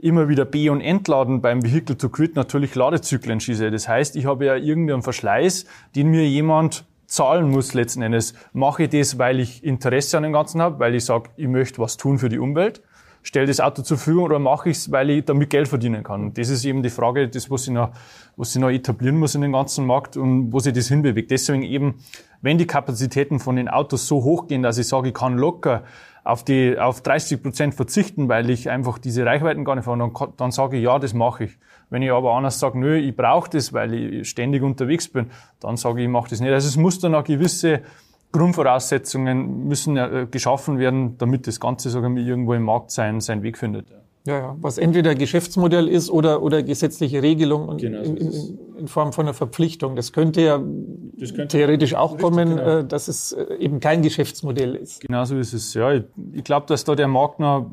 immer wieder B- und Entladen beim Vehicle to Grid natürlich Ladezyklen schieße. Das heißt, ich habe ja irgendeinen Verschleiß, den mir jemand zahlen muss letzten Endes. Mache ich das, weil ich Interesse an dem Ganzen habe, weil ich sage, ich möchte was tun für die Umwelt? Stelle das Auto zur Verfügung oder mache ich es, weil ich damit Geld verdienen kann? Und das ist eben die Frage, das, was ich noch, was ich noch etablieren muss in den ganzen Markt und wo sich das hinbewegt. Deswegen eben, wenn die Kapazitäten von den Autos so hoch gehen, dass ich sage, ich kann locker auf die, auf 30 Prozent verzichten, weil ich einfach diese Reichweiten gar nicht fahre, dann, dann sage ich, ja, das mache ich. Wenn ich aber anders sage, nö, ich brauche das, weil ich ständig unterwegs bin, dann sage ich, ich mache das nicht. Also es muss dann auch gewisse Grundvoraussetzungen müssen äh, geschaffen werden, damit das Ganze sogar irgendwo im Markt sein, seinen Weg findet. Ja, ja, was entweder Geschäftsmodell ist oder, oder gesetzliche Regelung und genau, in, in, in, Form von einer Verpflichtung. Das könnte ja das könnte theoretisch auch richtig, kommen, genau. Äh, dass es äh, eben kein Geschäftsmodell ist. Genau so ist es. Ja, ich, ich glaube, dass da der Markt noch,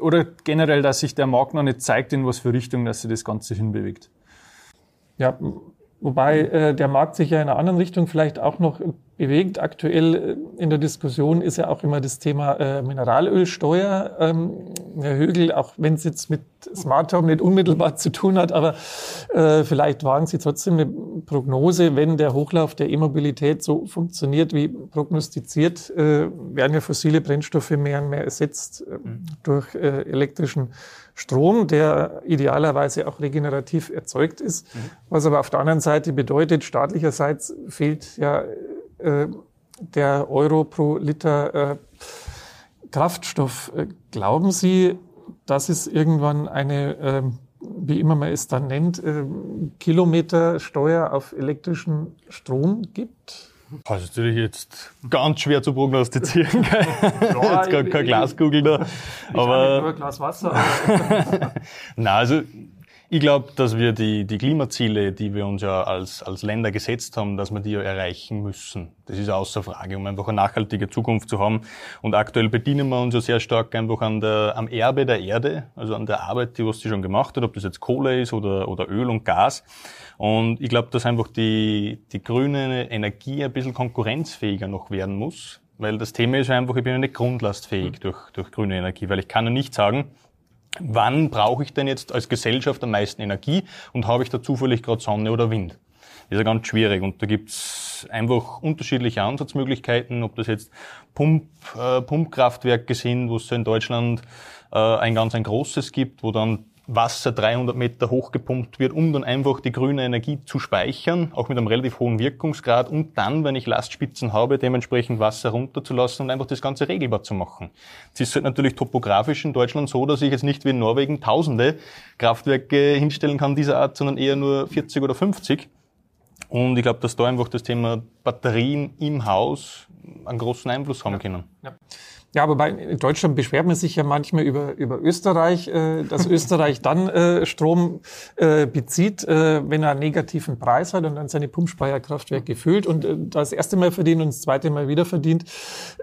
oder generell, dass sich der Markt noch nicht zeigt, in was für Richtung, dass sich das Ganze hinbewegt. Ja, wobei äh, der Markt sich ja in einer anderen Richtung vielleicht auch noch bewegt. Aktuell äh, in der Diskussion ist ja auch immer das Thema äh, Mineralölsteuer. Ähm, Herr Högel, auch wenn es jetzt mit Smart Home nicht unmittelbar zu tun hat, aber äh, vielleicht wagen Sie trotzdem eine Prognose, wenn der Hochlauf der E-Mobilität so funktioniert wie prognostiziert, äh, werden ja fossile Brennstoffe mehr und mehr ersetzt äh, durch äh, elektrischen Strom, der idealerweise auch regenerativ erzeugt ist. Mhm. Was aber auf der anderen Seite bedeutet, staatlicherseits fehlt ja äh, der Euro pro Liter äh, Kraftstoff. Äh, glauben Sie, dass es irgendwann eine, äh, wie immer man es dann nennt, äh, Kilometersteuer auf elektrischen Strom gibt? Das ist natürlich jetzt ganz schwer zu prognostizieren. ja, jetzt gar kein Glaskugel da. Ich aber nur ein Glas Wasser. Nein, also ich glaube, dass wir die, die Klimaziele, die wir uns ja als, als Länder gesetzt haben, dass wir die ja erreichen müssen. Das ist außer Frage, um einfach eine nachhaltige Zukunft zu haben. Und aktuell bedienen wir uns ja sehr stark einfach an der, am Erbe der Erde, also an der Arbeit, die was sie schon gemacht hat, ob das jetzt Kohle ist oder, oder Öl und Gas. Und ich glaube, dass einfach die, die grüne Energie ein bisschen konkurrenzfähiger noch werden muss. Weil das Thema ist einfach, ich bin ja nicht grundlastfähig durch, durch grüne Energie, weil ich kann ja nicht sagen, wann brauche ich denn jetzt als Gesellschaft am meisten Energie und habe ich da zufällig gerade Sonne oder Wind? Das ist ja ganz schwierig und da gibt's einfach unterschiedliche Ansatzmöglichkeiten, ob das jetzt Pump, äh, Pumpkraftwerke sind, wo es in Deutschland äh, ein ganz ein großes gibt, wo dann Wasser 300 Meter hochgepumpt wird, um dann einfach die grüne Energie zu speichern, auch mit einem relativ hohen Wirkungsgrad und dann, wenn ich Lastspitzen habe, dementsprechend Wasser runterzulassen und einfach das Ganze regelbar zu machen. Es ist halt natürlich topografisch in Deutschland so, dass ich jetzt nicht wie in Norwegen tausende Kraftwerke hinstellen kann dieser Art, sondern eher nur 40 oder 50. Und ich glaube, dass da einfach das Thema Batterien im Haus einen großen Einfluss haben können. Ja. Ja, wobei in Deutschland beschwert man sich ja manchmal über, über Österreich, äh, dass Österreich dann äh, Strom äh, bezieht, äh, wenn er einen negativen Preis hat und dann seine Pumpspeicherkraftwerke füllt und äh, das erste Mal verdient und das zweite Mal wieder verdient,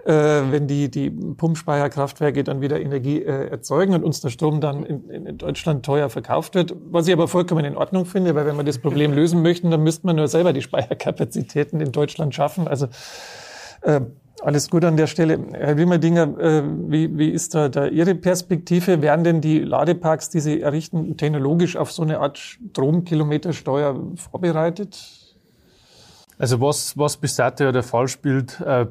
äh, wenn die, die Pumpspeicherkraftwerke dann wieder Energie erzeugen und uns der Strom dann in, in Deutschland teuer verkauft wird. Was ich aber vollkommen in Ordnung finde, weil wenn wir das Problem lösen möchten, dann müsste man nur selber die Speicherkapazitäten in Deutschland schaffen. Also alles gut an der Stelle. Herr Wimmerdinger, äh, wie, wie ist da, da Ihre Perspektive? Werden denn die Ladeparks, die Sie errichten, technologisch auf so eine Art Stromkilometersteuer vorbereitet? Also was, was bis dato ja der Fall spielt, äh,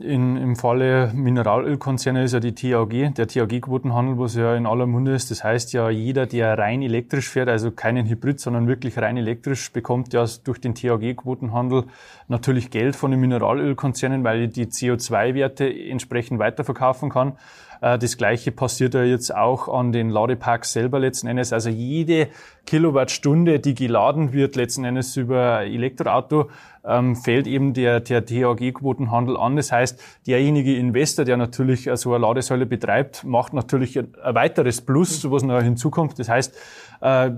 in, Im Falle Mineralölkonzerne ist ja die TAG, der TAG-Quotenhandel, was ja in aller Munde ist. Das heißt ja, jeder, der rein elektrisch fährt, also keinen Hybrid, sondern wirklich rein elektrisch, bekommt ja durch den TAG-Quotenhandel natürlich Geld von den Mineralölkonzernen, weil die CO2-Werte entsprechend weiterverkaufen kann. Äh, das gleiche passiert ja jetzt auch an den Ladeparks selber letzten Endes. Also jede Kilowattstunde, die geladen wird, letzten Endes über Elektroauto, ähm, fällt eben der, der THG-Quotenhandel an. Das heißt, derjenige Investor, der natürlich so eine Ladesäule betreibt, macht natürlich ein, ein weiteres Plus, was noch hinzukommt. Das heißt, äh,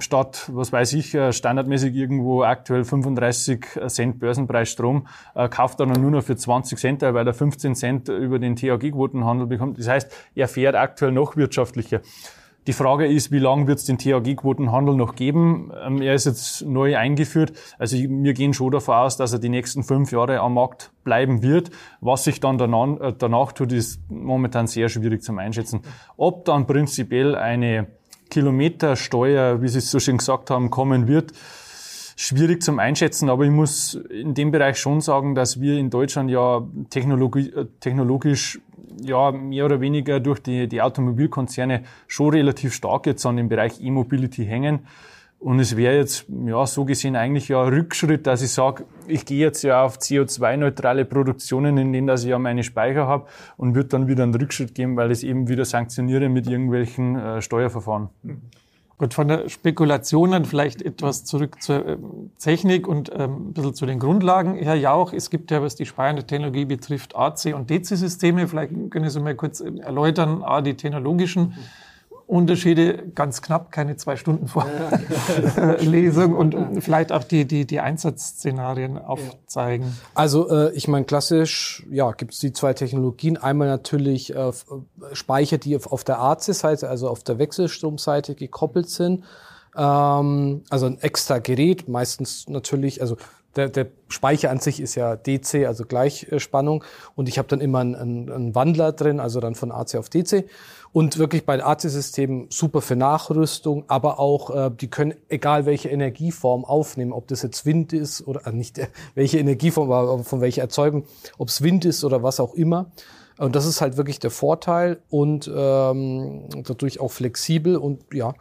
statt, was weiß ich, äh, standardmäßig irgendwo aktuell 35 Cent Börsenpreis Strom, äh, kauft er dann nur noch für 20 Cent, weil er 15 Cent über den THG-Quotenhandel bekommt. Das heißt, er fährt aktuell noch wirtschaftlicher. Die Frage ist, wie lange wird es den THG-Quotenhandel noch geben? Ähm, er ist jetzt neu eingeführt. Also wir gehen schon davon aus, dass er die nächsten fünf Jahre am Markt bleiben wird. Was sich dann danach, äh, danach tut, ist momentan sehr schwierig zum Einschätzen. Ob dann prinzipiell eine Kilometersteuer, wie Sie es so schön gesagt haben, kommen wird, schwierig zum Einschätzen, aber ich muss in dem Bereich schon sagen, dass wir in Deutschland ja technologi äh, technologisch ja mehr oder weniger durch die, die Automobilkonzerne schon relativ stark jetzt an dem Bereich E-Mobility hängen. Und es wäre jetzt, ja, so gesehen eigentlich ja ein Rückschritt, dass ich sage, ich gehe jetzt ja auf CO2-neutrale Produktionen, in denen dass ich ja meine Speicher habe und würde dann wieder einen Rückschritt geben, weil ich es eben wieder sanktioniere mit irgendwelchen äh, Steuerverfahren. Gut, von der Spekulation dann vielleicht etwas zurück zur äh, Technik und ähm, ein bisschen zu den Grundlagen. Herr Jauch, es gibt ja, was die speichernde Technologie betrifft, AC- und DC-Systeme. Vielleicht können Sie mal kurz äh, erläutern, A, die technologischen. Unterschiede ganz knapp, keine zwei Stunden Vorlesung ja. und vielleicht auch die, die, die Einsatzszenarien aufzeigen. Also äh, ich meine, klassisch ja, gibt es die zwei Technologien. Einmal natürlich äh, Speicher, die auf, auf der AC-Seite, also auf der Wechselstromseite gekoppelt sind. Ähm, also ein extra Gerät, meistens natürlich, also der, der Speicher an sich ist ja DC, also Gleichspannung. Und ich habe dann immer einen, einen Wandler drin, also dann von AC auf DC. Und wirklich bei AC-Systemen super für Nachrüstung, aber auch, äh, die können egal welche Energieform aufnehmen, ob das jetzt Wind ist oder äh, nicht äh, welche Energieform, aber von welcher Erzeugung, ob es Wind ist oder was auch immer. Und das ist halt wirklich der Vorteil und ähm, dadurch auch flexibel und ja.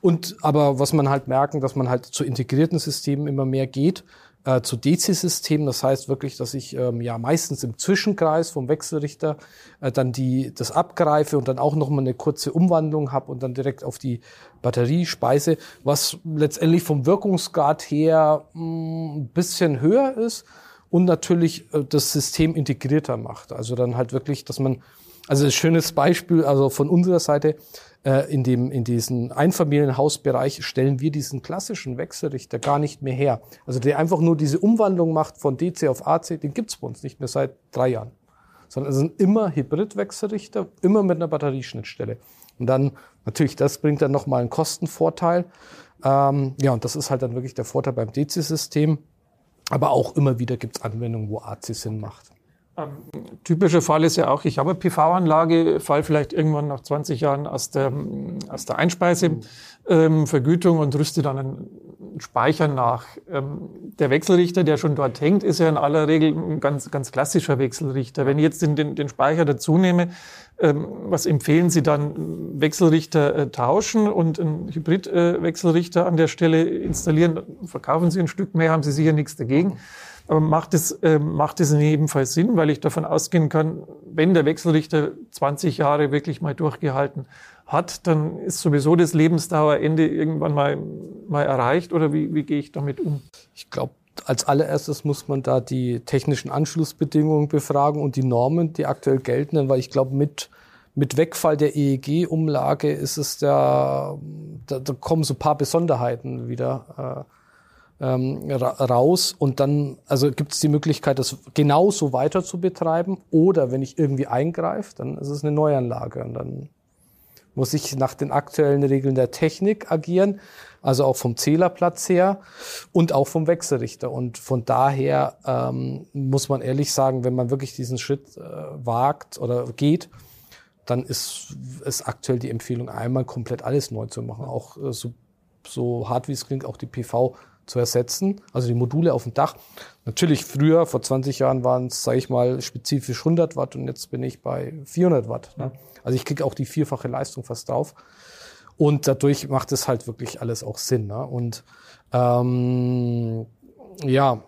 Und aber was man halt merken, dass man halt zu integrierten Systemen immer mehr geht äh, zu DC-Systemen. Das heißt wirklich, dass ich ähm, ja meistens im Zwischenkreis vom Wechselrichter äh, dann die das abgreife und dann auch noch mal eine kurze Umwandlung habe und dann direkt auf die Batterie speise, was letztendlich vom Wirkungsgrad her mh, mm, ein bisschen höher ist und natürlich äh, das System integrierter macht. Also dann halt wirklich, dass man also ein schönes Beispiel, also von unserer Seite, in, dem, in diesen Einfamilienhausbereich stellen wir diesen klassischen Wechselrichter gar nicht mehr her. Also der einfach nur diese Umwandlung macht von DC auf AC, den gibt's bei uns nicht mehr seit drei Jahren. Sondern es sind immer Hybridwechselrichter, immer mit einer Batterieschnittstelle. Und dann, natürlich, das bringt dann nochmal einen Kostenvorteil. Ähm, ja, und das ist halt dann wirklich der Vorteil beim DC-System. Aber auch immer wieder gibt's Anwendungen, wo AC Sinn macht. Ähm, typischer Fall ist ja auch, ich habe eine PV-Anlage, fall vielleicht irgendwann nach 20 Jahren aus der, aus der Einspeisevergütung ähm, und rüste dann einen Speicher nach. Ähm, der Wechselrichter, der schon dort hängt, ist ja in aller Regel ein ganz, ganz klassischer Wechselrichter. Wenn ich jetzt den, den, den Speicher dazu nehme, ähm, was empfehlen Sie dann? Wechselrichter äh, tauschen und einen Hybridwechselrichter äh, an der Stelle installieren? Verkaufen Sie ein Stück mehr, haben Sie sicher nichts dagegen. Aber macht es, äh, macht es in jedem Fall Sinn, weil ich davon ausgehen kann, wenn der Wechselrichter 20 Jahre wirklich mal durchgehalten hat, dann ist sowieso das Lebensdauerende irgendwann mal, mal erreicht oder wie, wie gehe ich damit um? Ich glaube, als allererstes muss man da die technischen Anschlussbedingungen befragen und die Normen, die aktuell gelten, weil ich glaube, mit, mit Wegfall der EEG-Umlage ist es der, da, da kommen so ein paar Besonderheiten wieder. Äh, ähm, raus und dann, also gibt es die Möglichkeit, das genauso weiter zu betreiben oder wenn ich irgendwie eingreife, dann ist es eine Neuanlage und dann muss ich nach den aktuellen Regeln der Technik agieren, also auch vom Zählerplatz her und auch vom Wechselrichter. Und von daher ähm, muss man ehrlich sagen, wenn man wirklich diesen Schritt äh, wagt oder geht, dann ist es aktuell die Empfehlung, einmal komplett alles neu zu machen. Auch äh, so, so hart wie es klingt, auch die PV zu ersetzen, also die Module auf dem Dach. Natürlich früher, vor 20 Jahren waren es, sage ich mal, spezifisch 100 Watt und jetzt bin ich bei 400 Watt. Ne? Also ich kriege auch die vierfache Leistung fast drauf. Und dadurch macht es halt wirklich alles auch Sinn. Ne? Und ähm, ja,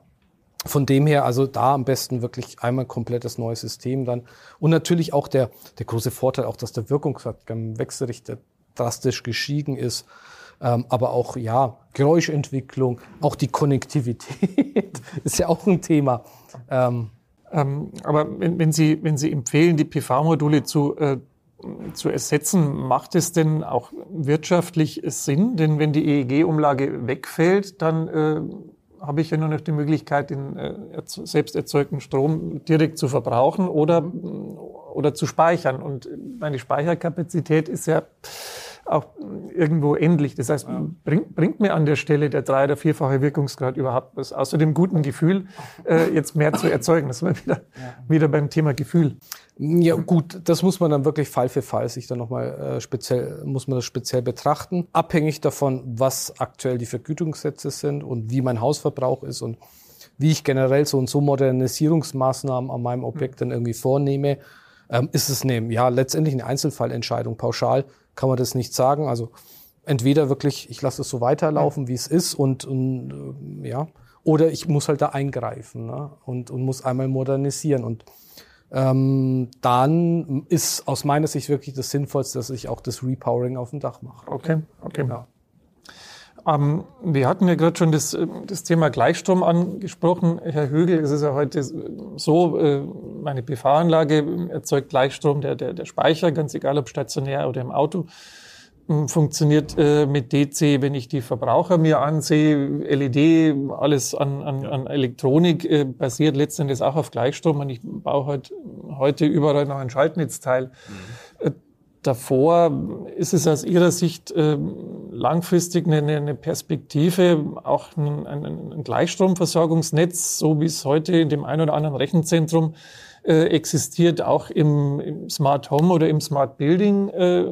von dem her, also da am besten wirklich einmal komplettes neues System dann. Und natürlich auch der, der große Vorteil, auch dass der Wirkungsgrad beim Wechselrichter drastisch gestiegen ist. Ähm, aber auch, ja, Geräuschentwicklung, auch die Konnektivität ist ja auch ein Thema. Ähm, ähm, aber wenn, wenn, Sie, wenn Sie empfehlen, die PV-Module zu, äh, zu ersetzen, macht es denn auch wirtschaftlich Sinn? Denn wenn die EEG-Umlage wegfällt, dann äh, habe ich ja nur noch die Möglichkeit, den äh, selbst erzeugten Strom direkt zu verbrauchen oder, oder zu speichern. Und meine Speicherkapazität ist ja auch irgendwo endlich. Das heißt, ja. bringt, bringt mir an der Stelle der drei- oder vierfache Wirkungsgrad überhaupt was, außer dem guten Gefühl, äh, jetzt mehr zu erzeugen. Das sind wir wieder, ja. wieder beim Thema Gefühl. Ja, gut, das muss man dann wirklich Fall für Fall sich dann nochmal äh, speziell, muss man das speziell betrachten. Abhängig davon, was aktuell die Vergütungssätze sind und wie mein Hausverbrauch ist und wie ich generell so und so Modernisierungsmaßnahmen an meinem Objekt dann irgendwie vornehme, ähm, ist es eine, ja, letztendlich eine Einzelfallentscheidung. Pauschal kann man das nicht sagen. Also entweder wirklich, ich lasse es so weiterlaufen, wie es ist und, und äh, ja, oder ich muss halt da eingreifen ne? und, und muss einmal modernisieren. Und ähm, dann ist aus meiner Sicht wirklich das Sinnvollste, dass ich auch das Repowering auf dem Dach mache. Okay, okay. Ja. Ähm, wir hatten ja gerade schon das, äh, das Thema Gleichstrom angesprochen. Herr Högel, es ist ja heute so, äh, meine PV-Anlage erzeugt Gleichstrom, der, der, der Speicher, ganz egal ob stationär oder im Auto, hm, funktioniert äh, mit DC, wenn ich die Verbraucher mir ansehe, LED, alles an, an, an Elektronik basiert letztendlich auch auf Gleichstrom und ich baue halt heute überall noch ein Schaltnetzteil. Mhm davor ist es aus Ihrer Sicht äh, langfristig eine, eine, Perspektive, auch ein, ein, ein, Gleichstromversorgungsnetz, so wie es heute in dem einen oder anderen Rechenzentrum äh, existiert, auch im, im, Smart Home oder im Smart Building äh,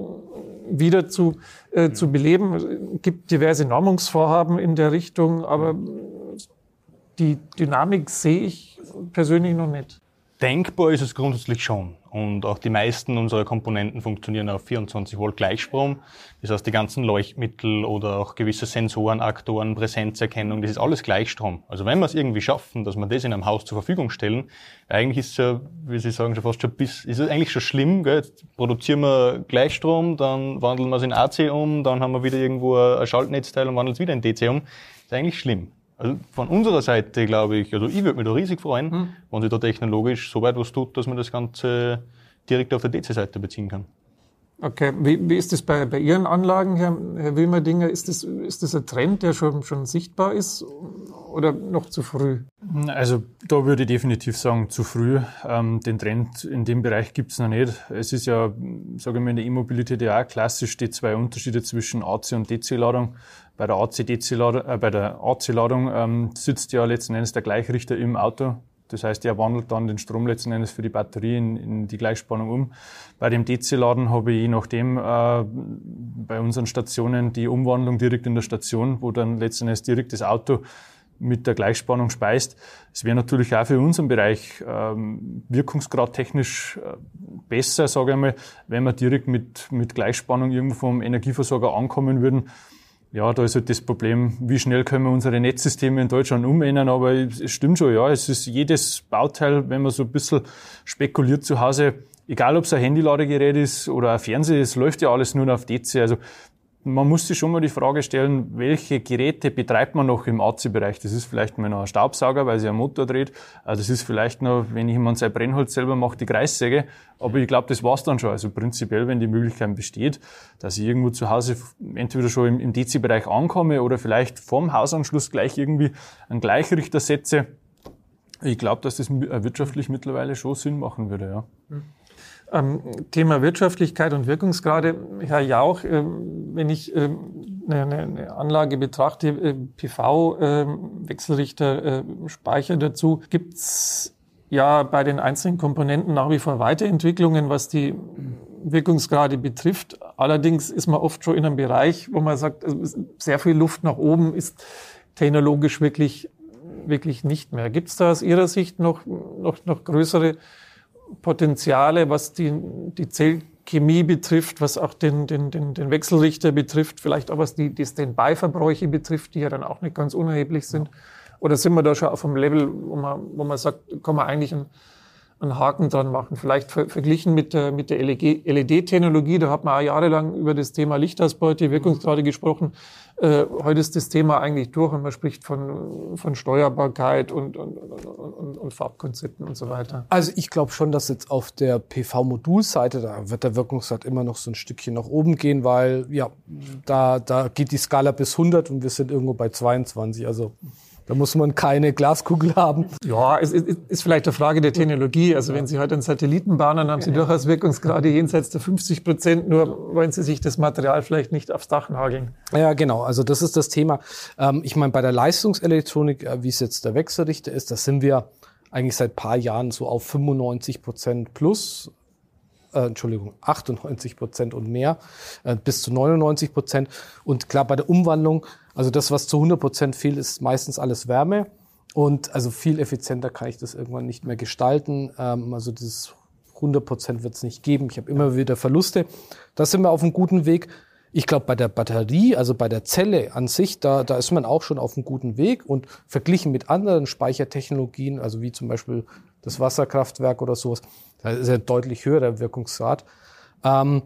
wieder zu, äh, zu beleben. Es gibt diverse Normungsvorhaben in der Richtung, aber die Dynamik sehe ich persönlich noch nicht. Denkbar ist es grundsätzlich schon. Und auch die meisten unserer Komponenten funktionieren auf 24 Volt Gleichstrom. Das heißt, die ganzen Leuchtmittel oder auch gewisse Sensoren, Aktoren, Präsenzerkennung, das ist alles Gleichstrom. Also wenn wir es irgendwie schaffen, dass wir das in einem Haus zur Verfügung stellen, eigentlich ist es ja, wie Sie sagen, schon fast schon bis, ist es eigentlich schon schlimm, gell? Jetzt produzieren wir Gleichstrom, dann wandeln wir es in AC um, dann haben wir wieder irgendwo ein Schaltnetzteil und wandeln es wieder in DC um. Das ist eigentlich schlimm. Also von unserer Seite glaube ich, also ich würde mich da riesig freuen, hm. wenn sich da technologisch so weit was tut, dass man das Ganze direkt auf der DC-Seite beziehen kann. Okay, wie, wie ist das bei, bei Ihren Anlagen, Herr, Herr Wilmerdinger? Ist das, ist das ein Trend, der schon, schon sichtbar ist oder noch zu früh? Also da würde ich definitiv sagen, zu früh. Ähm, den Trend in dem Bereich gibt es noch nicht. Es ist ja, sage ich mal, in der E-Mobilität ja auch klassisch die zwei Unterschiede zwischen AC und DC-Ladung. Bei der AC-DC-Ladung, äh, bei der AC-Ladung ähm, sitzt ja letzten Endes der Gleichrichter im Auto das heißt, er wandelt dann den Strom letzten Endes für die Batterie in, in die Gleichspannung um. Bei dem DC-Laden habe ich je nachdem äh, bei unseren Stationen die Umwandlung direkt in der Station, wo dann letzten Endes direkt das Auto mit der Gleichspannung speist. Es wäre natürlich auch für unseren Bereich ähm, wirkungsgrad technisch äh, besser, sage ich mal, wenn wir direkt mit, mit Gleichspannung irgendwo vom Energieversorger ankommen würden ja, da ist halt das Problem, wie schnell können wir unsere Netzsysteme in Deutschland umändern, aber es stimmt schon, ja, es ist jedes Bauteil, wenn man so ein bisschen spekuliert zu Hause, egal ob es ein Handyladegerät ist oder ein Fernseher, es läuft ja alles nur auf DC, also man muss sich schon mal die Frage stellen, welche Geräte betreibt man noch im AC-Bereich? Das ist vielleicht mal noch ein Staubsauger, weil sie einen Motor dreht. Also das ist vielleicht noch, wenn jemand sein Brennholz selber macht, die Kreissäge. Aber ich glaube, das war's dann schon. Also prinzipiell, wenn die Möglichkeit besteht, dass ich irgendwo zu Hause entweder schon im, DC-Bereich ankomme oder vielleicht vorm Hausanschluss gleich irgendwie einen Gleichrichter setze. Ich glaube, dass das wirtschaftlich mittlerweile schon Sinn machen würde, ja. Mhm. Ähm, Thema Wirtschaftlichkeit und Wirkungsgrade, Herr Jauch, äh, wenn ich äh, eine, Anlage betrachte, äh, PV, Wechselrichter, Speicher dazu, gibt's ja bei den einzelnen Komponenten nach wie vor Weiterentwicklungen, was die Wirkungsgrade betrifft. Allerdings ist man oft schon in einem Bereich, wo man sagt, also sehr viel Luft nach oben ist technologisch wirklich, wirklich nicht mehr. Gibt es da aus Ihrer Sicht noch, noch, noch größere Potenziale, was die, die Zellchemie betrifft, was auch den, den, den, den Wechselrichter betrifft, vielleicht auch was die, die Standby-Verbräuche betrifft, die ja dann auch nicht ganz unerheblich sind. Oder sind wir da schon auf einem Level, wo man, wo man sagt, kann man eigentlich einen, einen Haken dran machen? Vielleicht ver verglichen mit der, mit der LED-Technologie, da hat man auch jahrelang über das Thema Lichtausbeute, Wirkungsgrade gesprochen. Äh, heute ist das Thema eigentlich durch und man spricht von, von Steuerbarkeit und, und, und, und Farbkonzepten und so weiter. Also ich glaube schon, dass jetzt auf der PV-Modulseite, da wird der Wirkungsgrad immer noch so ein Stückchen nach oben gehen, weil ja, da, da geht die Skala bis 100 und wir sind irgendwo bei 22. Also da muss man keine Glaskugel haben. Ja, es ist, ist vielleicht eine Frage der Technologie. Also wenn Sie heute einen Satelliten bauen, haben Sie durchaus Wirkungsgrade jenseits der 50 Prozent. Nur wollen Sie sich das Material vielleicht nicht aufs Dach nageln. Ja, genau. Also das ist das Thema. Ähm, ich meine, bei der Leistungselektronik, äh, wie es jetzt der Wechselrichter ist, da sind wir eigentlich seit paar Jahren so auf 95 Prozent plus äh, Entschuldigung, 98 Prozent und mehr, äh, bis zu 99 Prozent. Und klar, bei der Umwandlung, also das, was zu 100 Prozent fehlt, ist meistens alles Wärme. Und also viel effizienter kann ich das irgendwann nicht mehr gestalten. Ähm, also dieses 100 Prozent wird es nicht geben. Ich habe immer wieder Verluste. Da sind wir auf einem guten Weg. Ich glaube, bei der Batterie, also bei der Zelle an sich, da, da ist man auch schon auf einem guten Weg und verglichen mit anderen Speichertechnologien, also wie zum Beispiel das Wasserkraftwerk oder sowas, da ist ja deutlich höher der Wirkungsgrad. Ähm,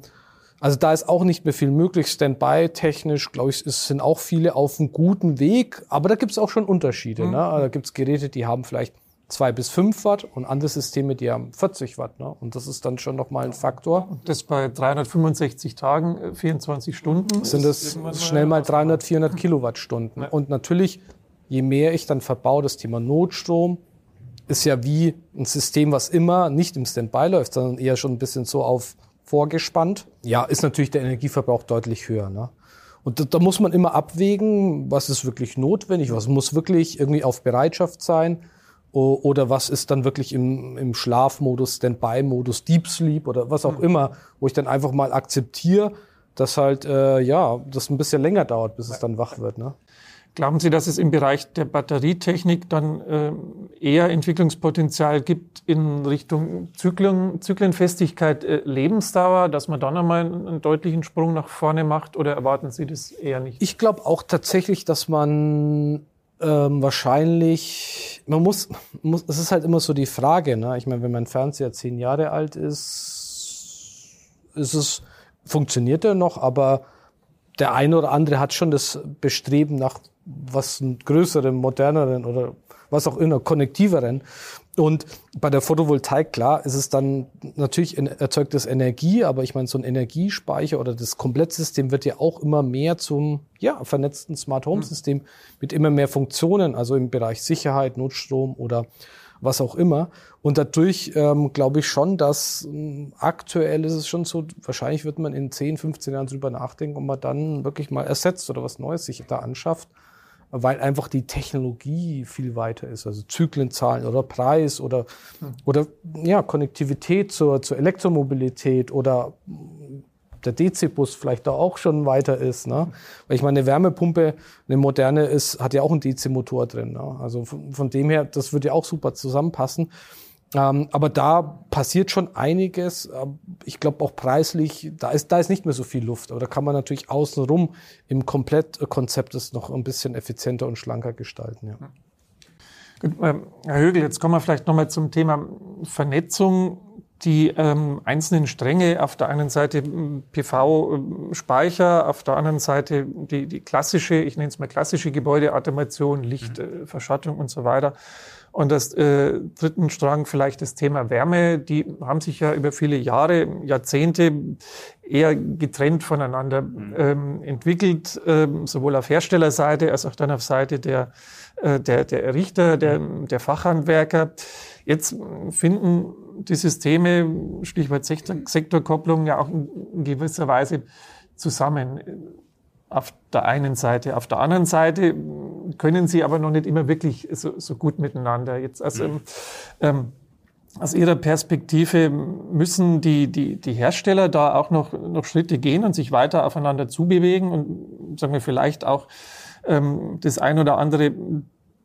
also da ist auch nicht mehr viel möglich. Standby-technisch, glaube ich, es sind auch viele auf einem guten Weg. Aber da gibt es auch schon Unterschiede. Mhm. Ne? Da gibt es Geräte, die haben vielleicht zwei bis fünf Watt und andere Systeme, die haben 40 Watt. Ne? Und das ist dann schon nochmal ein Faktor. Das bei 365 Tagen, 24 äh, Stunden. Sind das schnell mal 300, 400 Kilowattstunden. Ja. Und natürlich, je mehr ich dann verbaue, das Thema Notstrom, ist ja wie ein System, was immer nicht im Standby läuft, sondern eher schon ein bisschen so auf vorgespannt. Ja, ist natürlich der Energieverbrauch deutlich höher. Ne? Und da, da muss man immer abwägen, was ist wirklich notwendig, was muss wirklich irgendwie auf Bereitschaft sein oder was ist dann wirklich im, im Schlafmodus, Standby-Modus, Deep Sleep oder was auch immer, wo ich dann einfach mal akzeptiere, dass halt äh, ja das ein bisschen länger dauert, bis es dann wach wird. Ne? Glauben Sie, dass es im Bereich der Batterietechnik dann äh, eher Entwicklungspotenzial gibt in Richtung Zyklen, Zyklenfestigkeit, äh, Lebensdauer, dass man dann einmal einen, einen, deutlichen Sprung nach vorne macht oder erwarten Sie das eher nicht? Ich glaube auch tatsächlich, dass man ähm, wahrscheinlich, man muss, muss, es ist halt immer so die Frage, ne? ich meine, wenn mein Fernseher zehn Jahre alt ist, ist es, funktioniert er noch, aber der eine oder andere hat schon das Bestreben nach was größeren, moderneren oder was auch immer, konnektiveren. Und bei der Photovoltaik, klar, ist es dann natürlich erzeugt das Energie, aber ich meine, so ein Energiespeicher oder das Komplettsystem wird ja auch immer mehr zum ja, vernetzten Smart Home System mit immer mehr Funktionen, also im Bereich Sicherheit, Notstrom oder was auch immer. Und dadurch ähm, glaube ich schon, dass ähm, aktuell ist es schon so, wahrscheinlich wird man in 10, 15 Jahren drüber nachdenken, ob man dann wirklich mal ersetzt oder was Neues sich da anschafft weil einfach die Technologie viel weiter ist. Also Zyklenzahlen oder Preis oder, oder ja, Konnektivität zur, zur Elektromobilität oder der DC-Bus vielleicht da auch schon weiter ist. Ne? Weil ich meine, eine Wärmepumpe, eine moderne ist, hat ja auch einen DC-Motor drin. Ne? Also von, von dem her, das würde ja auch super zusammenpassen. Ähm, aber da passiert schon einiges. Ich glaube auch preislich, da ist, da ist nicht mehr so viel Luft. Aber da kann man natürlich außenrum im Komplettkonzept es noch ein bisschen effizienter und schlanker gestalten. Ja. Gut, ähm, Herr Högel, jetzt kommen wir vielleicht nochmal zum Thema Vernetzung. Die ähm, einzelnen Stränge, auf der einen Seite PV-Speicher, auf der anderen Seite die, die klassische, ich nenne es mal klassische Gebäudeautomation, Licht, mhm. äh, und so weiter. Und das äh, dritten Strang vielleicht das Thema Wärme. Die haben sich ja über viele Jahre, Jahrzehnte eher getrennt voneinander mhm. ähm, entwickelt, ähm, sowohl auf Herstellerseite als auch dann auf Seite der, äh, der, der Richter, der, mhm. der Fachhandwerker. Jetzt finden die Systeme, Stichwort Sektor, Sektorkopplung, ja auch in, in gewisser Weise zusammen auf der einen Seite. Auf der anderen Seite können sie aber noch nicht immer wirklich so, so gut miteinander. Jetzt also, mhm. ähm, aus Ihrer Perspektive müssen die, die, die Hersteller da auch noch, noch Schritte gehen und sich weiter aufeinander zubewegen und sagen wir vielleicht auch ähm, das ein oder andere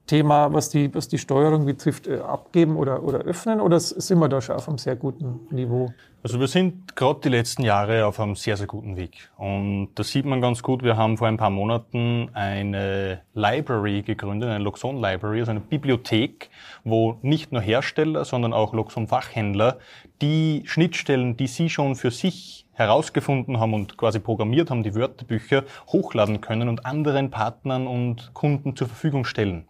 Thema, was die, was die Steuerung betrifft, äh, abgeben oder, oder öffnen? Oder sind wir da schon auf einem sehr guten Niveau? Also wir sind gerade die letzten Jahre auf einem sehr, sehr guten Weg. Und das sieht man ganz gut. Wir haben vor ein paar Monaten eine Library gegründet, eine Loxon Library, also eine Bibliothek, wo nicht nur Hersteller, sondern auch Loxon Fachhändler die Schnittstellen, die sie schon für sich herausgefunden haben und quasi programmiert haben, die Wörterbücher hochladen können und anderen Partnern und Kunden zur Verfügung stellen.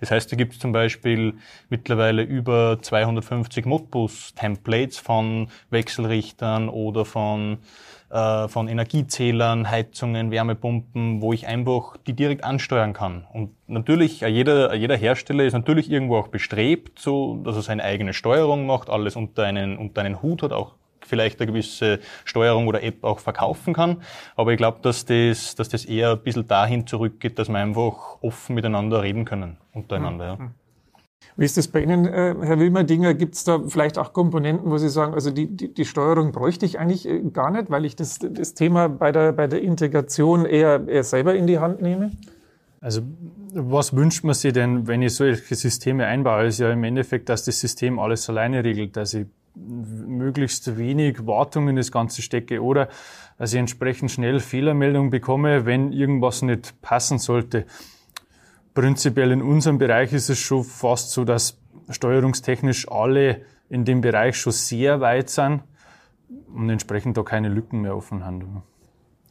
Das heißt, da gibt es zum Beispiel mittlerweile über 250 Modbus-Templates von Wechselrichtern oder von, äh, von Energiezählern, Heizungen, Wärmepumpen, wo ich einfach die direkt ansteuern kann. Und natürlich, äh, jeder, jeder Hersteller ist natürlich irgendwo auch bestrebt, so, dass er seine eigene Steuerung macht, alles unter einen, unter einen Hut hat, auch vielleicht eine gewisse Steuerung oder App auch verkaufen kann. Aber ich glaube, dass das, dass das eher ein bisschen dahin zurückgeht, dass wir einfach offen miteinander reden können, untereinander. Ja. Wie ist das bei Ihnen, äh, Herr Wilmerdinger? Gibt es da vielleicht auch Komponenten, wo Sie sagen, also die, die, die Steuerung bräuchte ich eigentlich äh, gar nicht, weil ich das, das Thema bei der, bei der Integration eher, eher selber in die Hand nehme? Also was wünscht man sich denn, wenn ich solche Systeme einbaue? Ist ja im Endeffekt, dass das System alles alleine regelt, dass ich möglichst wenig Wartung in das Ganze stecke oder dass ich entsprechend schnell Fehlermeldungen bekomme, wenn irgendwas nicht passen sollte. Prinzipiell in unserem Bereich ist es schon fast so, dass steuerungstechnisch alle in dem Bereich schon sehr weit sind und entsprechend da keine Lücken mehr offen haben.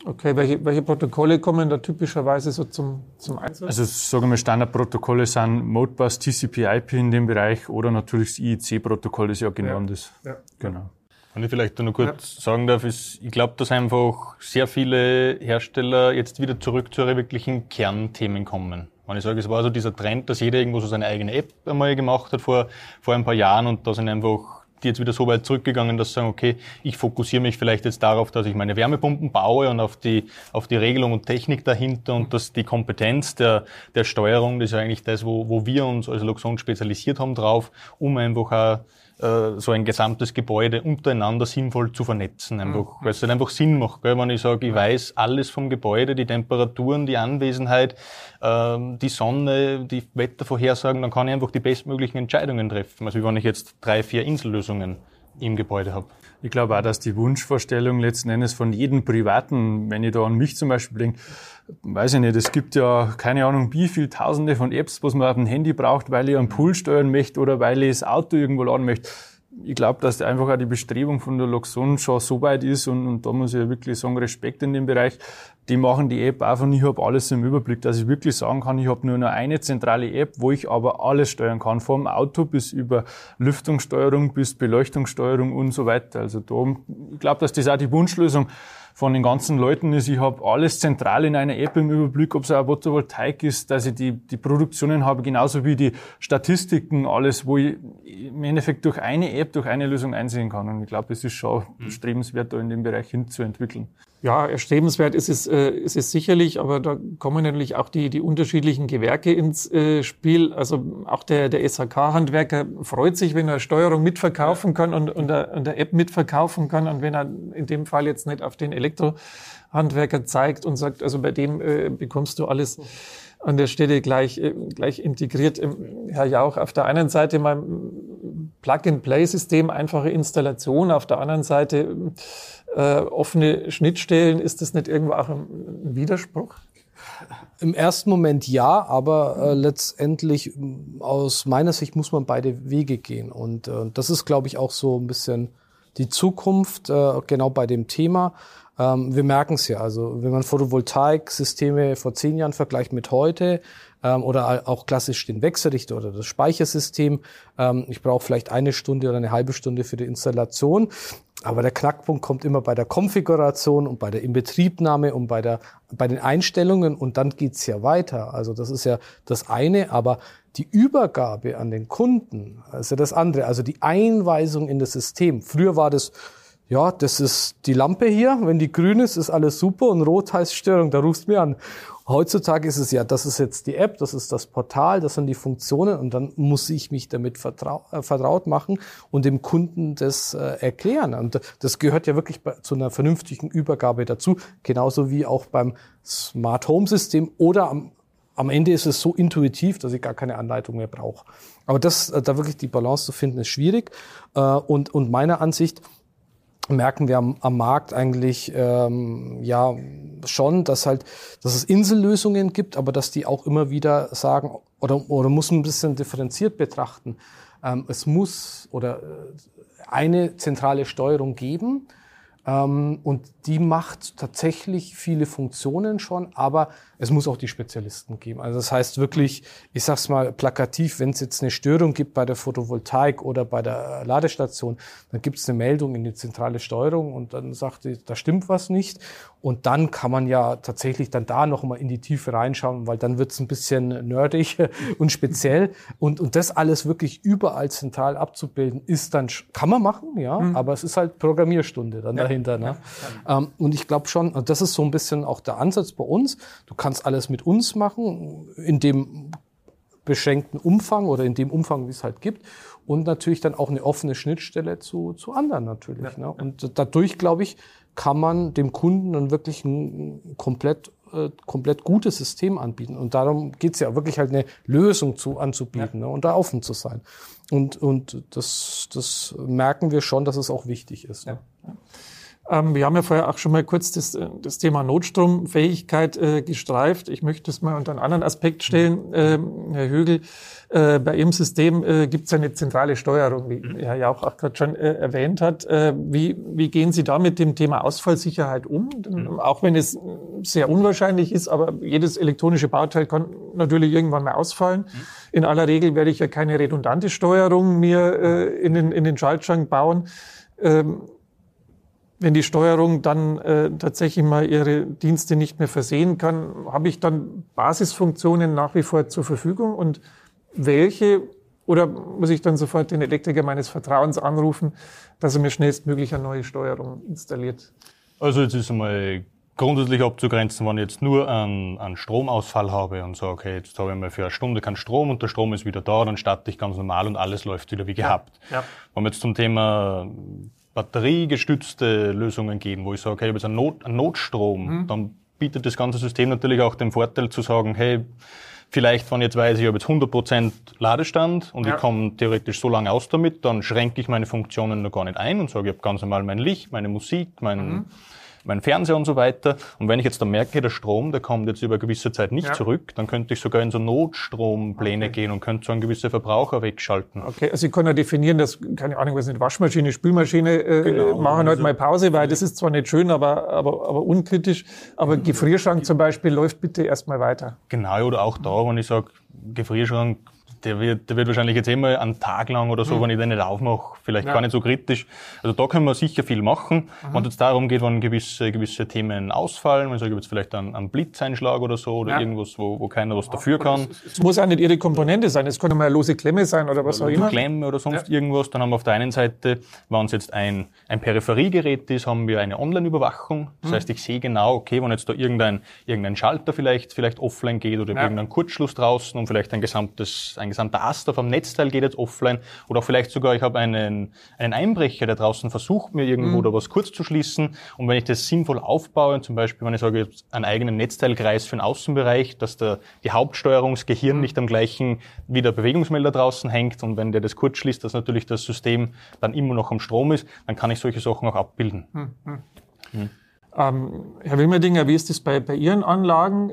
Okay, welche, welche Protokolle kommen da typischerweise so zum, zum Einsatz? Also sagen wir Standardprotokolle sind Modbus, TCP, IP in dem Bereich oder natürlich das IEC-Protokoll, das ja genannt ja. ist. Ja. Genau. Wenn ich vielleicht nur kurz ja. sagen darf, ist, ich glaube, dass einfach sehr viele Hersteller jetzt wieder zurück zu ihren wirklichen Kernthemen kommen. Wenn ich sage, es war so dieser Trend, dass jeder irgendwo so seine eigene App einmal gemacht hat vor, vor ein paar Jahren und da sind einfach die jetzt wieder so weit zurückgegangen, dass sie sagen, okay, ich fokussiere mich vielleicht jetzt darauf, dass ich meine Wärmepumpen baue und auf die, auf die Regelung und Technik dahinter und dass die Kompetenz der, der Steuerung, das ist eigentlich das, wo, wo wir uns als Luxon spezialisiert haben drauf, um einfach auch äh, so ein gesamtes Gebäude untereinander sinnvoll zu vernetzen, einfach, mhm. weil es dann einfach Sinn macht, gell? wenn ich sage, ich weiß alles vom Gebäude, die Temperaturen, die Anwesenheit, ähm, die Sonne, die Wettervorhersagen, dann kann ich einfach die bestmöglichen Entscheidungen treffen, also wie wenn ich jetzt drei, vier Insellösungen im Gebäude habe. Ich glaube auch, dass die Wunschvorstellung letzten Endes von jedem Privaten, wenn ich da an mich zum Beispiel denke, weiß ich nicht, es gibt ja keine Ahnung, wie viel Tausende von Apps, was man auf dem Handy braucht, weil ich einen Pool steuern möchte oder weil ich das Auto irgendwo laden möchte. Ich glaube, dass einfach auch die Bestrebung von der Loxon schon so weit ist und, und da muss ich ja wirklich sagen, Respekt in dem Bereich. Die machen die App einfach, ich habe alles im Überblick, dass ich wirklich sagen kann, ich habe nur noch eine zentrale App, wo ich aber alles steuern kann, vom Auto bis über Lüftungssteuerung bis Beleuchtungssteuerung und so weiter. Also da, ich glaube, dass das auch die Wunschlösung von den ganzen Leuten ist, ich habe alles zentral in einer App im Überblick, ob es ein Photovoltaik ist, dass ich die, die Produktionen habe, genauso wie die Statistiken, alles, wo ich im Endeffekt durch eine App, durch eine Lösung einsehen kann. Und ich glaube, es ist schon mhm. strebenswert, da in dem Bereich hinzuentwickeln. Ja, erstrebenswert ist es, äh, ist es sicherlich, aber da kommen natürlich auch die, die unterschiedlichen Gewerke ins äh, Spiel. Also auch der, der SHK-Handwerker freut sich, wenn er Steuerung mitverkaufen kann und, und, der, und der App mitverkaufen kann. Und wenn er in dem Fall jetzt nicht auf den Elektrohandwerker zeigt und sagt, also bei dem äh, bekommst du alles an der Stelle gleich, äh, gleich integriert. Herr Jauch, auf der einen Seite mein Plug-and-Play-System, einfache Installation, auf der anderen Seite äh, offene Schnittstellen. Ist das nicht irgendwo auch ein, Widerspruch? Im ersten Moment ja, aber äh, letztendlich aus meiner Sicht muss man beide Wege gehen. Und äh, das ist, glaube ich, auch so ein bisschen die Zukunft, äh, genau bei dem Thema. Ähm, wir merken es ja, also wenn man Photovoltaik-Systeme vor zehn Jahren vergleicht mit heute, ähm, oder auch klassisch den Wechselrichter oder das Speichersystem. Ähm, ich brauche vielleicht eine Stunde oder eine halbe Stunde für die Installation. Aber der Knackpunkt kommt immer bei der Konfiguration und bei der Inbetriebnahme und bei, der, bei den Einstellungen und dann geht's ja weiter. Also das ist ja das eine, aber die Übergabe an den Kunden ist ja das andere. Also die Einweisung in das System. Früher war das, ja, das ist die Lampe hier. Wenn die grün ist, ist alles super und rot heißt Störung, da rufst du mir an. Heutzutage ist es ja, das ist jetzt die App, das ist das Portal, das sind die Funktionen und dann muss ich mich damit vertrau äh, vertraut machen und dem Kunden das äh, erklären. Und das gehört ja wirklich bei, zu einer vernünftigen Übergabe dazu, genauso wie auch beim Smart Home System oder am am Ende ist es so intuitiv, dass ich gar keine Anleitung mehr brauche. Aber das, äh, da wirklich die Balance zu finden, ist schwierig. Äh, und, und meiner Ansicht merken wir am, am Markt eigentlich ähm, ja schon, dass halt, dass es Insellösungen gibt, aber dass die auch immer wieder sagen oder oder muss ein bisschen differenziert betrachten. Ähm, es muss oder eine zentrale Steuerung geben ähm, und die macht tatsächlich viele Funktionen schon, aber es muss auch die Spezialisten geben. Also das heißt wirklich, ich sag's mal plakativ, wenn es jetzt eine Störung gibt bei der Photovoltaik oder bei der Ladestation, dann gibt es eine Meldung in die zentrale Steuerung und dann sagt die, da stimmt was nicht. Und dann kann man ja tatsächlich dann da noch mal in die Tiefe reinschauen, weil dann wird es ein bisschen nerdig und speziell. Und, und das alles wirklich überall zentral abzubilden, ist dann, kann man machen, ja, mhm. aber es ist halt Programmierstunde dann ja. dahinter. Ne? Ja. Ähm, und ich glaube schon, und das ist so ein bisschen auch der Ansatz bei uns. Du kannst alles mit uns machen, in dem beschränkten Umfang oder in dem Umfang, wie es halt gibt. Und natürlich dann auch eine offene Schnittstelle zu, zu anderen natürlich. Ja. Ne? Und dadurch, glaube ich, kann man dem Kunden dann wirklich ein komplett äh, komplett gutes System anbieten. Und darum geht es ja wirklich halt eine Lösung zu, anzubieten ja. ne, und da offen zu sein. Und, und das, das merken wir schon, dass es auch wichtig ist. Ne? Ja. Ähm, wir haben ja vorher auch schon mal kurz das, äh, das Thema Notstromfähigkeit äh, gestreift. Ich möchte es mal unter einen anderen Aspekt stellen, äh, Herr Högel. Äh, bei Ihrem System äh, gibt es eine zentrale Steuerung, wie Herr Jauch auch gerade schon äh, erwähnt hat. Äh, wie, wie gehen Sie da mit dem Thema Ausfallsicherheit um? Mhm. Auch wenn es sehr unwahrscheinlich ist, aber jedes elektronische Bauteil kann natürlich irgendwann mal ausfallen. Mhm. In aller Regel werde ich ja keine redundante Steuerung mir in, den, in den Schaltschrank bauen. Ähm, wenn die Steuerung dann äh, tatsächlich mal ihre Dienste nicht mehr versehen kann, habe ich dann Basisfunktionen nach wie vor zur Verfügung und welche oder muss ich dann sofort den Elektriker meines Vertrauens anrufen, dass er mir schnellstmöglich eine neue Steuerung installiert? Also jetzt ist einmal grundsätzlich abzugrenzen, wenn ich jetzt nur einen, einen Stromausfall habe und sage, okay, jetzt habe ich mal für eine Stunde keinen Strom und der Strom ist wieder da, dann starte ich ganz normal und alles läuft wieder wie gehabt. Ja. Ja. Wenn wir jetzt zum Thema batteriegestützte Lösungen gehen, wo ich sage, hey, ich habe jetzt einen, Not, einen Notstrom, mhm. dann bietet das ganze System natürlich auch den Vorteil zu sagen, hey, vielleicht, wenn ich jetzt weiß, ich habe jetzt 100% Ladestand und ja. ich komme theoretisch so lange aus damit, dann schränke ich meine Funktionen noch gar nicht ein und sage, ich habe ganz normal mein Licht, meine Musik, mein, mhm mein Fernseher und so weiter. Und wenn ich jetzt dann merke, der Strom, der kommt jetzt über eine gewisse Zeit nicht ja. zurück, dann könnte ich sogar in so Notstrompläne okay. gehen und könnte so einen gewissen Verbraucher wegschalten. Okay, also ich kann ja definieren, dass, keine Ahnung, was nicht, Waschmaschine, Spülmaschine, äh, genau. machen halt also, mal Pause, weil das ist zwar nicht schön, aber, aber, aber unkritisch, aber Gefrierschrank zum Beispiel läuft bitte erstmal weiter. Genau, oder auch da, wenn ich sage, Gefrierschrank der wird, der wird wahrscheinlich jetzt immer eh einen Tag lang oder so, mhm. wenn ich den nicht aufmache, vielleicht ja. gar nicht so kritisch. Also da können wir sicher viel machen. Mhm. Wenn es jetzt darum geht, wenn gewisse, gewisse Themen ausfallen, wenn ich jetzt vielleicht einen, einen Blitzeinschlag oder so oder ja. irgendwas, wo, wo keiner was dafür kann. Es muss auch nicht ihre Komponente sein, es kann mal eine lose Klemme sein oder was auch immer. Klemme oder sonst ja. irgendwas. Dann haben wir auf der einen Seite, wenn es jetzt ein, ein Peripheriegerät ist, haben wir eine Online-Überwachung. Das mhm. heißt, ich sehe genau, okay, wenn jetzt da irgendein, irgendein Schalter vielleicht, vielleicht offline geht oder irgendein Kurzschluss draußen und vielleicht ein gesamtes, ein gesamter Ast auf einem Netzteil geht jetzt offline oder vielleicht sogar ich habe einen, einen Einbrecher, der draußen versucht, mir irgendwo mhm. da was kurz zu schließen und wenn ich das sinnvoll aufbaue, zum Beispiel, wenn ich sage, einen eigenen Netzteilkreis für den Außenbereich, dass der, die Hauptsteuerungsgehirn mhm. nicht am gleichen wie der Bewegungsmelder draußen hängt und wenn der das kurz schließt, dass natürlich das System dann immer noch am Strom ist, dann kann ich solche Sachen auch abbilden. Mhm. Mhm. Ähm, Herr Wilmerdinger, wie ist das bei, bei Ihren Anlagen?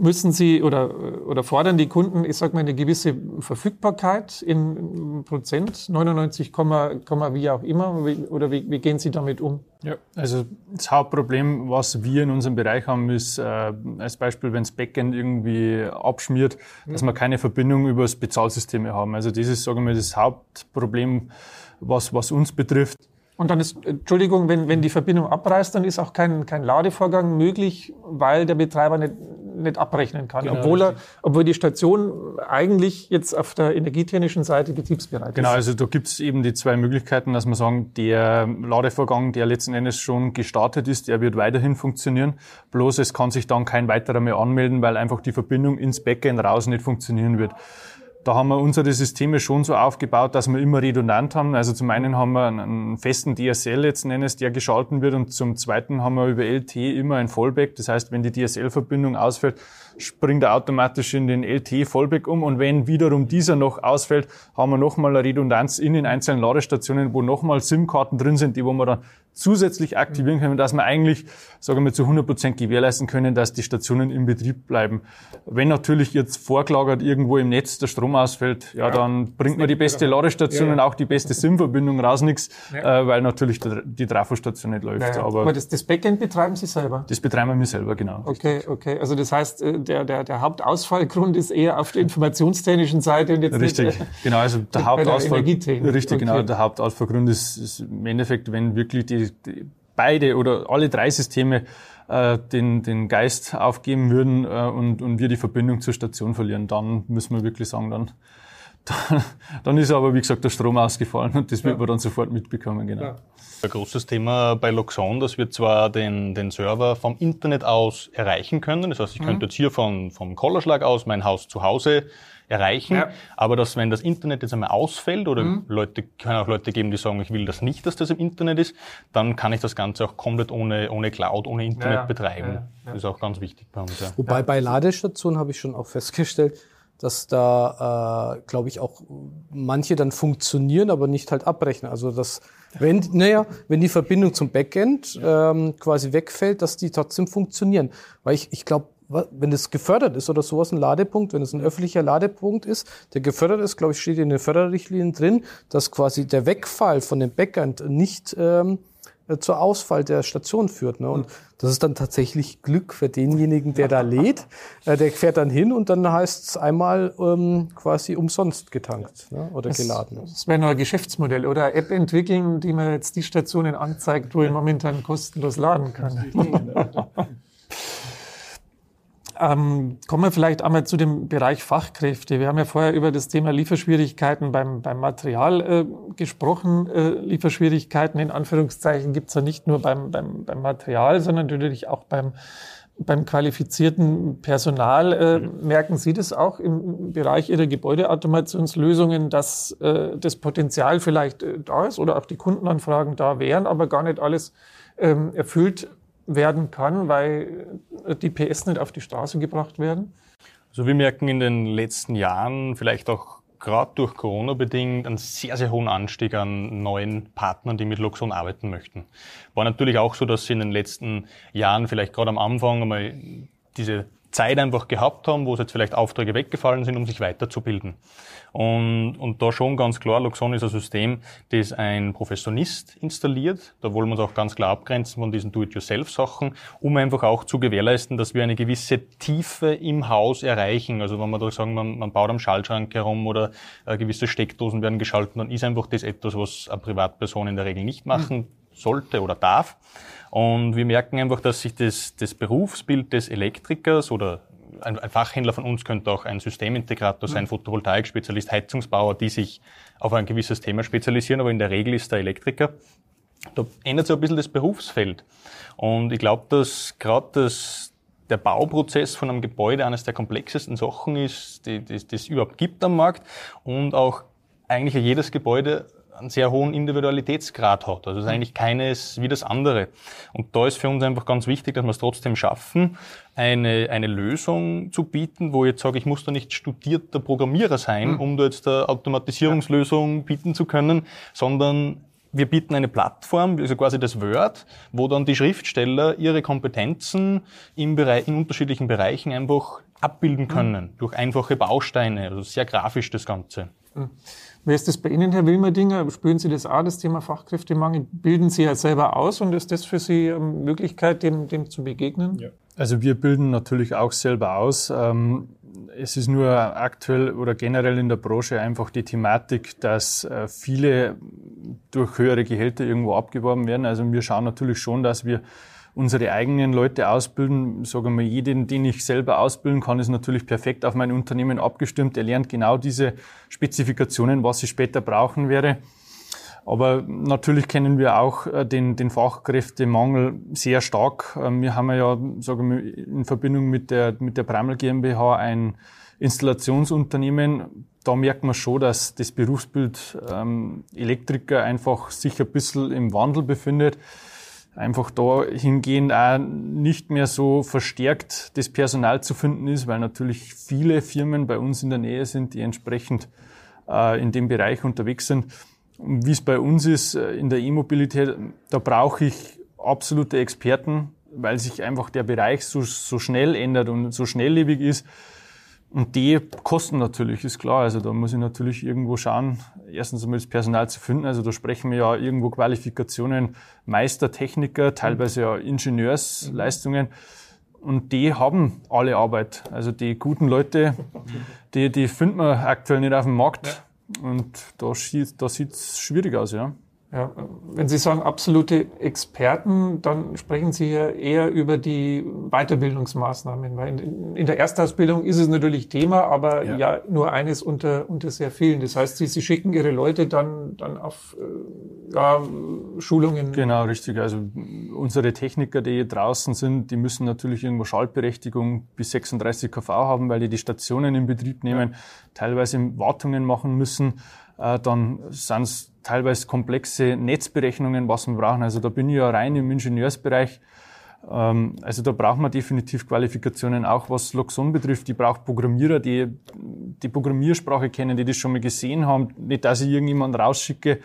Müssen Sie oder, oder fordern die Kunden, ich sage mal, eine gewisse Verfügbarkeit in Prozent, 99, wie auch immer, oder wie, wie, gehen Sie damit um? Ja, also das Hauptproblem, was wir in unserem Bereich haben, ist äh, als Beispiel, wenn das Backend irgendwie abschmiert, mhm. dass wir keine Verbindung über das Bezahlsystem mehr haben. Also das ist, sagen wir, das Hauptproblem, was, was uns betrifft. Und dann ist, Entschuldigung, wenn, wenn die Verbindung abreißt, dann ist auch kein, kein Ladevorgang möglich, weil der Betreiber nicht, nicht abrechnen kann, genau, obwohl, er, obwohl die Station eigentlich jetzt auf der energietechnischen Seite betriebsbereit genau, ist. Genau, also da gibt es eben die zwei Möglichkeiten, dass man sagen, der Ladevorgang, der letzten Endes schon gestartet ist, der wird weiterhin funktionieren. Bloß es kann sich dann kein weiterer mehr anmelden, weil einfach die Verbindung ins Backend raus nicht funktionieren wird. Da haben wir unsere Systeme schon so aufgebaut, dass wir immer redundant haben. Also zum einen haben wir einen festen DSL letzten Endes, der geschalten wird und zum zweiten haben wir über LTE immer ein Fallback. Das heißt, wenn die DSL-Verbindung ausfällt, springt er automatisch in den LTE-Fallback um und wenn wiederum dieser noch ausfällt, haben wir nochmal eine Redundanz in den einzelnen Ladestationen, wo nochmal SIM-Karten drin sind, die wo wir dann zusätzlich aktivieren können, dass wir eigentlich, sagen wir, zu 100 Prozent gewährleisten können, dass die Stationen in Betrieb bleiben. Wenn natürlich jetzt vorgelagert irgendwo im Netz der Strom ausfällt, ja, ja dann bringt man die beste Ladestation ja. und auch die beste SIM-Verbindung raus nichts, ja. äh, weil natürlich die, die Trafostation nicht läuft. Ja, Aber, Aber das, das, Backend betreiben Sie selber? Das betreiben wir selber, genau. Okay, okay. Also das heißt, äh, der, der, der Hauptausfallgrund ist eher auf der informationstechnischen Seite und jetzt Richtig, nicht, äh, genau. Also der Hauptausfall, richtig, okay. genau. Der Hauptausfallgrund ist, ist im Endeffekt, wenn wirklich die beide oder alle drei Systeme äh, den, den Geist aufgeben würden äh, und, und wir die Verbindung zur Station verlieren, dann müssen wir wirklich sagen, dann, dann, dann ist aber, wie gesagt, der Strom ausgefallen und das ja. wird man dann sofort mitbekommen. Genau. Ja. Ein großes Thema bei Loxon, dass wir zwar den, den Server vom Internet aus erreichen können. Das heißt, ich mhm. könnte jetzt hier von, vom Kollerschlag aus mein Haus zu Hause erreichen. Ja. Aber dass, wenn das Internet jetzt einmal ausfällt oder mhm. Leute, können auch Leute geben, die sagen, ich will das nicht, dass das im Internet ist, dann kann ich das Ganze auch komplett ohne, ohne Cloud, ohne Internet ja, betreiben. Ja, das ist auch ganz wichtig bei uns. Ja. Wobei bei Ladestationen habe ich schon auch festgestellt, dass da, äh, glaube ich, auch manche dann funktionieren, aber nicht halt abbrechen. Also dass, wenn, naja, wenn die Verbindung zum Backend ähm, quasi wegfällt, dass die trotzdem funktionieren. Weil ich, ich glaube, wenn das gefördert ist oder sowas, ein Ladepunkt, wenn es ein öffentlicher Ladepunkt ist, der gefördert ist, glaube ich, steht in den Förderrichtlinien drin, dass quasi der Wegfall von dem Backend nicht ähm, äh, zur Ausfall der Station führt. Ne? Und das ist dann tatsächlich Glück für denjenigen, der da lädt. Äh, der fährt dann hin und dann heißt es einmal ähm, quasi umsonst getankt ne? oder das, geladen. Das wäre noch ein Geschäftsmodell oder App entwickeln, die man jetzt die Stationen anzeigt, wo ich momentan kostenlos laden kann. Ähm, kommen wir vielleicht einmal zu dem Bereich Fachkräfte. Wir haben ja vorher über das Thema Lieferschwierigkeiten beim, beim Material äh, gesprochen. Äh, Lieferschwierigkeiten in Anführungszeichen gibt es ja nicht nur beim, beim, beim Material, sondern natürlich auch beim, beim qualifizierten Personal. Äh, mhm. merken Sie das auch im Bereich Ihrer Gebäudeautomationslösungen, dass äh, das Potenzial vielleicht äh, da ist oder auch die Kundenanfragen da wären, aber gar nicht alles ähm, erfüllt werden kann, weil die PS nicht auf die Straße gebracht werden? Also wir merken in den letzten Jahren, vielleicht auch gerade durch Corona bedingt, einen sehr, sehr hohen Anstieg an neuen Partnern, die mit Luxon arbeiten möchten. War natürlich auch so, dass in den letzten Jahren vielleicht gerade am Anfang einmal diese Zeit einfach gehabt haben, wo es jetzt vielleicht Aufträge weggefallen sind, um sich weiterzubilden. Und, und da schon ganz klar, Luxon ist ein System, das ein Professionist installiert. Da wollen wir uns auch ganz klar abgrenzen von diesen Do-it-yourself-Sachen, um einfach auch zu gewährleisten, dass wir eine gewisse Tiefe im Haus erreichen. Also wenn wir da sagen, man, man baut am Schaltschrank herum oder äh, gewisse Steckdosen werden geschalten, dann ist einfach das etwas, was eine Privatperson in der Regel nicht machen mhm. Sollte oder darf. Und wir merken einfach, dass sich das, das Berufsbild des Elektrikers oder ein, ein Fachhändler von uns könnte auch ein Systemintegrator sein, mhm. Photovoltaik-Spezialist, Heizungsbauer, die sich auf ein gewisses Thema spezialisieren, aber in der Regel ist der Elektriker. Da ändert sich ein bisschen das Berufsfeld. Und ich glaube, dass gerade das, der Bauprozess von einem Gebäude eines der komplexesten Sachen ist, die, es überhaupt gibt am Markt und auch eigentlich jedes Gebäude einen sehr hohen Individualitätsgrad hat. Also es ist eigentlich keines wie das andere. Und da ist für uns einfach ganz wichtig, dass wir es trotzdem schaffen, eine, eine Lösung zu bieten, wo ich jetzt sage, ich muss da nicht studierter Programmierer sein, mhm. um da jetzt eine Automatisierungslösung bieten zu können, sondern wir bieten eine Plattform, also quasi das Word, wo dann die Schriftsteller ihre Kompetenzen im Bereich, in unterschiedlichen Bereichen einfach abbilden können, mhm. durch einfache Bausteine, also sehr grafisch das Ganze. Mhm. Wie ist das bei Ihnen, Herr Wilmerdinger? Spüren Sie das auch, das Thema Fachkräftemangel? Bilden Sie ja selber aus und ist das für Sie eine Möglichkeit, dem, dem zu begegnen? Ja. Also wir bilden natürlich auch selber aus. Ähm, es ist nur aktuell oder generell in der Branche einfach die Thematik, dass äh, viele durch höhere Gehälter irgendwo abgeworben werden. Also wir schauen natürlich schon, dass wir unsere eigenen Leute ausbilden. Sagen wir, jeden, den ich selber ausbilden kann, ist natürlich perfekt auf mein Unternehmen abgestimmt. Er lernt genau diese Spezifikationen, was ich später brauchen werde. Aber natürlich kennen wir auch äh, den, den Fachkräftemangel sehr stark. Ähm, wir haben ja, sagen wir, in Verbindung mit der, mit der Bramel GmbH ein Installationsunternehmen, da merkt man schon, dass das Berufsbild ähm, Elektriker einfach sich ein bisschen im Wandel befindet. Einfach da hingehend auch nicht mehr so verstärkt das Personal zu finden ist, weil natürlich viele Firmen bei uns in der Nähe sind, die entsprechend äh, in dem Bereich unterwegs sind. Wie es bei uns ist äh, in der E-Mobilität, da brauche ich absolute Experten, weil sich einfach der Bereich so, so schnell ändert und so schnelllebig ist. Und die kosten natürlich, ist klar. Also da muss ich natürlich irgendwo schauen, erstens einmal das Personal zu finden. Also da sprechen wir ja irgendwo Qualifikationen, Meister, Techniker, teilweise ja Ingenieursleistungen. Und die haben alle Arbeit. Also die guten Leute, die, die finden wir aktuell nicht auf dem Markt. Und da, da sieht es schwierig aus, ja. Ja, wenn Sie sagen absolute Experten, dann sprechen Sie ja eher über die Weiterbildungsmaßnahmen, weil in, in der Erstausbildung ist es natürlich Thema, aber ja, ja nur eines unter, unter sehr vielen. Das heißt, Sie, Sie schicken Ihre Leute dann, dann auf äh, ja, Schulungen. Genau, richtig. Also unsere Techniker, die draußen sind, die müssen natürlich irgendwo Schaltberechtigung bis 36 kV haben, weil die die Stationen in Betrieb nehmen, ja. teilweise Wartungen machen müssen. Äh, dann sind es teilweise komplexe Netzberechnungen, was wir brauchen. Also da bin ich ja rein im Ingenieursbereich. Ähm, also da braucht man definitiv Qualifikationen, auch was Loxon betrifft. Ich brauche Programmierer, die die Programmiersprache kennen, die das schon mal gesehen haben. Nicht, dass ich irgendjemand rausschicke,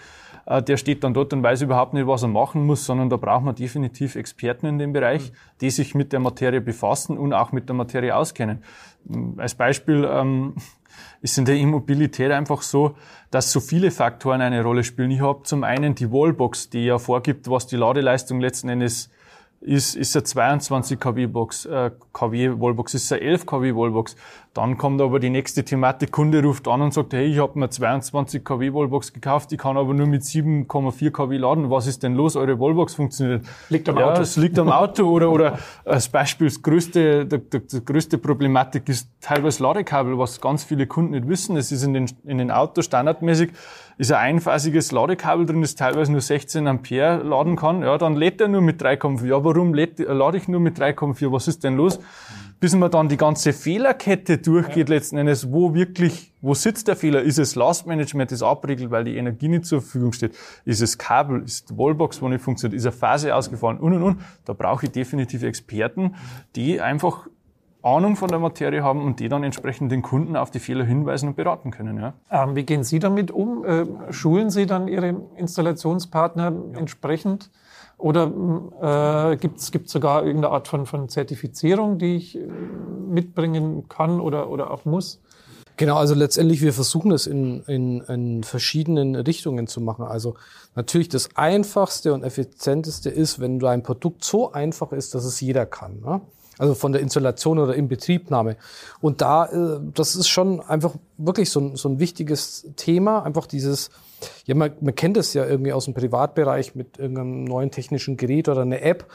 äh, der steht dann dort und weiß überhaupt nicht, was er machen muss, sondern da braucht man definitiv Experten in dem Bereich, die sich mit der Materie befassen und auch mit der Materie auskennen. Als Beispiel, ähm, ist in der Immobilität einfach so, dass so viele Faktoren eine Rolle spielen. Ich habe zum einen die Wallbox, die ja vorgibt, was die Ladeleistung letzten Endes ist, ist eine 22 kW Box, äh, kW Wallbox, ist eine 11 kW Wallbox. Dann kommt aber die nächste Thematik, Kunde ruft an und sagt, hey, ich habe mir 22 kW Wallbox gekauft, ich kann aber nur mit 7,4 kW laden. Was ist denn los? Eure Wallbox funktioniert. Liegt am ja, Auto. es liegt am Auto oder, oder als Beispiel das größte, die, die, die größte Problematik ist teilweise Ladekabel, was ganz viele Kunden nicht wissen. Es ist in den, in den Autos standardmäßig, ist ein einphasiges Ladekabel drin, das teilweise nur 16 Ampere laden kann. Ja, dann lädt er nur mit 3,4. Ja, warum lädt, lade ich nur mit 3,4? Was ist denn los? Bis man dann die ganze Fehlerkette durchgeht ja. letzten Endes, wo wirklich, wo sitzt der Fehler? Ist es Last Management, das abriegelt, weil die Energie nicht zur Verfügung steht? Ist es Kabel? Ist die Wallbox, wo nicht funktioniert? Ist eine Phase ausgefallen? Und, und, und. Da brauche ich definitiv Experten, die einfach Ahnung von der Materie haben und die dann entsprechend den Kunden auf die Fehler hinweisen und beraten können. Ja. Ähm, wie gehen Sie damit um? Äh, schulen Sie dann Ihre Installationspartner ja. entsprechend? Oder äh, gibt es sogar irgendeine Art von, von Zertifizierung, die ich äh, mitbringen kann oder, oder auch muss? Genau, also letztendlich, wir versuchen es in, in, in verschiedenen Richtungen zu machen. Also natürlich das Einfachste und Effizienteste ist, wenn dein Produkt so einfach ist, dass es jeder kann. Ne? Also von der Installation oder Inbetriebnahme. Und da, äh, das ist schon einfach wirklich so ein, so ein wichtiges Thema, einfach dieses, ja, man, man kennt es ja irgendwie aus dem Privatbereich mit irgendeinem neuen technischen Gerät oder einer App.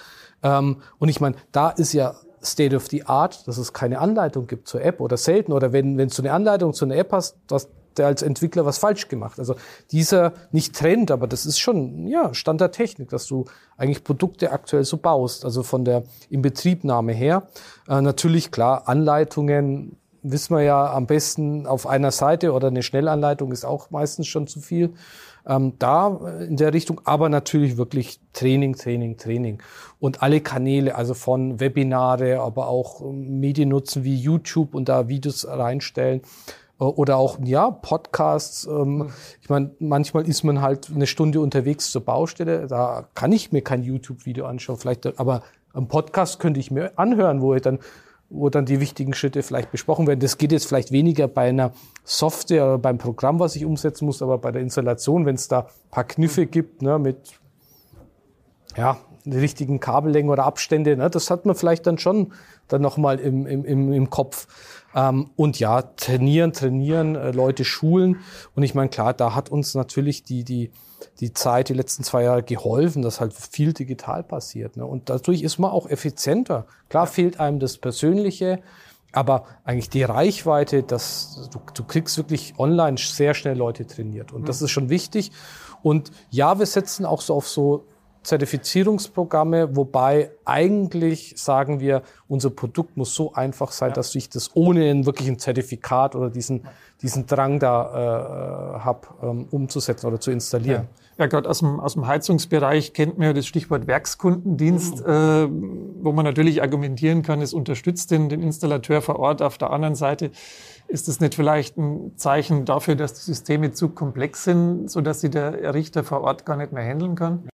Ähm, und ich meine, da ist ja State of the Art, dass es keine Anleitung gibt zur App oder selten. Oder wenn, wenn du eine Anleitung zu einer App hast, dass der als Entwickler was falsch gemacht. Also dieser nicht Trend, aber das ist schon ja Stand der Technik, dass du eigentlich Produkte aktuell so baust. Also von der Inbetriebnahme her. Äh, natürlich klar Anleitungen wissen wir ja am besten auf einer Seite oder eine Schnellanleitung ist auch meistens schon zu viel. Ähm, da äh, in der Richtung, aber natürlich wirklich Training, Training, Training. Und alle Kanäle, also von Webinare, aber auch ähm, Medien nutzen wie YouTube und da Videos reinstellen. Äh, oder auch, ja, Podcasts. Ähm, ich meine, manchmal ist man halt eine Stunde unterwegs zur Baustelle. Da kann ich mir kein YouTube-Video anschauen. Vielleicht, aber ein Podcast könnte ich mir anhören, wo ich dann wo dann die wichtigen Schritte vielleicht besprochen werden. Das geht jetzt vielleicht weniger bei einer Software oder beim Programm, was ich umsetzen muss, aber bei der Installation, wenn es da paar Kniffe gibt, ne, mit ja, die richtigen Kabellängen oder Abstände, ne, das hat man vielleicht dann schon dann nochmal im, im, im, im Kopf. Ähm, und ja, trainieren, trainieren, äh, Leute schulen. Und ich meine, klar, da hat uns natürlich die, die, die Zeit, die letzten zwei Jahre geholfen, dass halt viel digital passiert. Ne? Und dadurch ist man auch effizienter. Klar fehlt einem das Persönliche, aber eigentlich die Reichweite, dass du, du kriegst wirklich online sehr schnell Leute trainiert. Und das mhm. ist schon wichtig. Und ja, wir setzen auch so auf so Zertifizierungsprogramme, wobei eigentlich sagen wir, unser Produkt muss so einfach sein, ja. dass ich das ohne ein wirklichen Zertifikat oder diesen, diesen Drang da äh, habe, ähm, umzusetzen oder zu installieren. Ja. Ja, gerade aus dem, aus dem Heizungsbereich kennt man ja das Stichwort Werkskundendienst, mhm. äh, wo man natürlich argumentieren kann, es unterstützt den, den Installateur vor Ort. Auf der anderen Seite ist es nicht vielleicht ein Zeichen dafür, dass die Systeme zu komplex sind, so dass sie der Richter vor Ort gar nicht mehr handeln kann?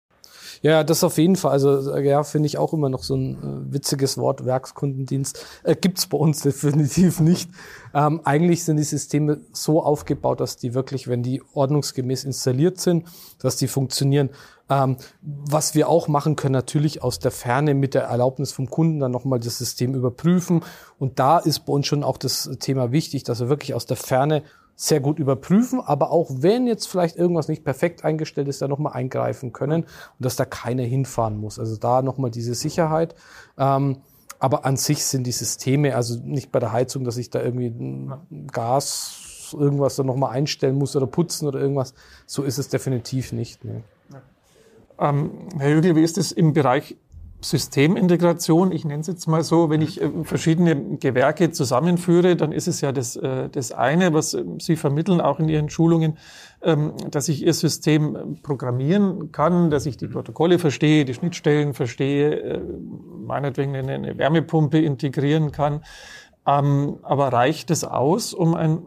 Ja, das auf jeden Fall. Also ja, finde ich auch immer noch so ein äh, witziges Wort, Werkskundendienst. Äh, gibt's bei uns definitiv nicht. Ähm, eigentlich sind die Systeme so aufgebaut, dass die wirklich, wenn die ordnungsgemäß installiert sind, dass die funktionieren. Ähm, was wir auch machen können, natürlich aus der Ferne mit der Erlaubnis vom Kunden dann nochmal das System überprüfen. Und da ist bei uns schon auch das Thema wichtig, dass wir wirklich aus der Ferne sehr gut überprüfen, aber auch wenn jetzt vielleicht irgendwas nicht perfekt eingestellt ist, da nochmal eingreifen können und dass da keiner hinfahren muss. Also da nochmal diese Sicherheit. Ähm, aber an sich sind die Systeme, also nicht bei der Heizung, dass ich da irgendwie Gas irgendwas da nochmal einstellen muss oder putzen oder irgendwas. So ist es definitiv nicht. Ne. Ähm, Herr Jügel, wie ist es im Bereich Systemintegration, ich nenne es jetzt mal so, wenn ich äh, verschiedene Gewerke zusammenführe, dann ist es ja das, äh, das eine, was äh, Sie vermitteln, auch in Ihren Schulungen, ähm, dass ich Ihr System programmieren kann, dass ich die Protokolle verstehe, die Schnittstellen verstehe, meinetwegen eine Wärmepumpe integrieren kann. Ähm, aber reicht es aus, um ein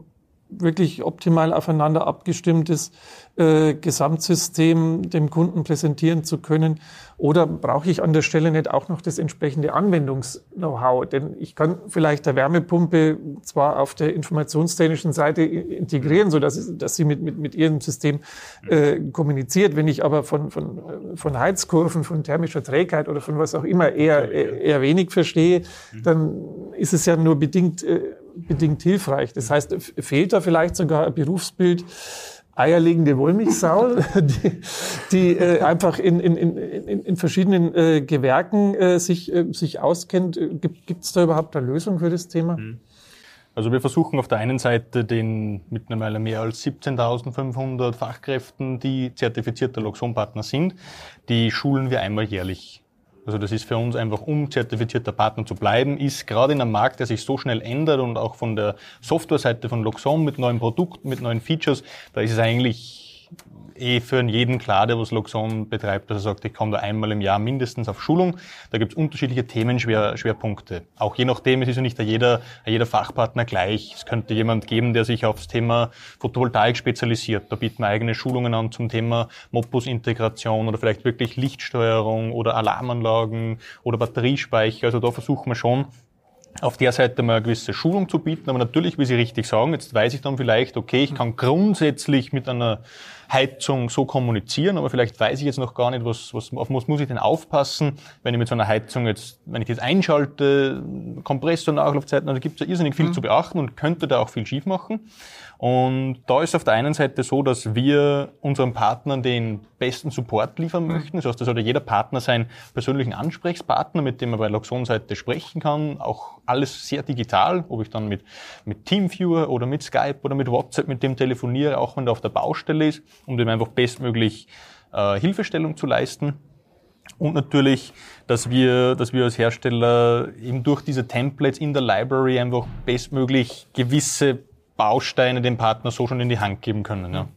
wirklich optimal aufeinander abgestimmtes äh, Gesamtsystem dem Kunden präsentieren zu können? Oder brauche ich an der Stelle nicht auch noch das entsprechende Anwendungs-Know-how? Denn ich kann vielleicht der Wärmepumpe zwar auf der informationstechnischen Seite integrieren, so dass, dass sie mit, mit, mit ihrem System äh, kommuniziert. Wenn ich aber von, von, von Heizkurven, von thermischer Trägheit oder von was auch immer eher, eher wenig verstehe, dann ist es ja nur bedingt äh, bedingt hilfreich. Das heißt, fehlt da vielleicht sogar ein Berufsbild, eierlegende Wollmilchsau, die, die äh, einfach in, in, in, in verschiedenen äh, Gewerken äh, sich, äh, sich auskennt. Gibt es da überhaupt eine Lösung für das Thema? Mhm. Also wir versuchen auf der einen Seite den mittlerweile mehr als 17.500 Fachkräften, die zertifizierte Loxon-Partner sind, die schulen wir einmal jährlich. Also das ist für uns einfach, um zertifizierter Partner zu bleiben, ist gerade in einem Markt, der sich so schnell ändert und auch von der Softwareseite von Loxon mit neuen Produkten, mit neuen Features, da ist es eigentlich eh für jeden klar, der was Loxon betreibt, dass er sagt, ich komme da einmal im Jahr mindestens auf Schulung. Da gibt es unterschiedliche Themenschwerpunkte. Auch je nachdem, es ist ja nicht jeder, jeder Fachpartner gleich. Es könnte jemand geben, der sich aufs Thema Photovoltaik spezialisiert. Da bieten wir eigene Schulungen an zum Thema Mopus-Integration oder vielleicht wirklich Lichtsteuerung oder Alarmanlagen oder Batteriespeicher. Also da versuchen wir schon, auf der Seite mal eine gewisse Schulung zu bieten. Aber natürlich, wie Sie richtig sagen, jetzt weiß ich dann vielleicht, okay, ich kann grundsätzlich mit einer Heizung so kommunizieren, aber vielleicht weiß ich jetzt noch gar nicht, was, was, auf was muss ich denn aufpassen, wenn ich mit so einer Heizung jetzt, wenn ich das einschalte, Kompressor, Nachlaufzeiten, also gibt es ja irrsinnig viel mhm. zu beachten und könnte da auch viel schief machen. Und da ist auf der einen Seite so, dass wir unseren Partnern den besten Support liefern mhm. möchten. Das heißt, da sollte jeder Partner seinen persönlichen Ansprechpartner, mit dem er bei Loxon-Seite sprechen kann. Auch alles sehr digital, ob ich dann mit, mit Teamviewer oder mit Skype oder mit WhatsApp mit dem telefoniere, auch wenn er auf der Baustelle ist, um dem einfach bestmöglich äh, Hilfestellung zu leisten. Und natürlich, dass wir, dass wir als Hersteller eben durch diese Templates in der Library einfach bestmöglich gewisse Bausteine dem Partner so schon in die Hand geben können. Ja.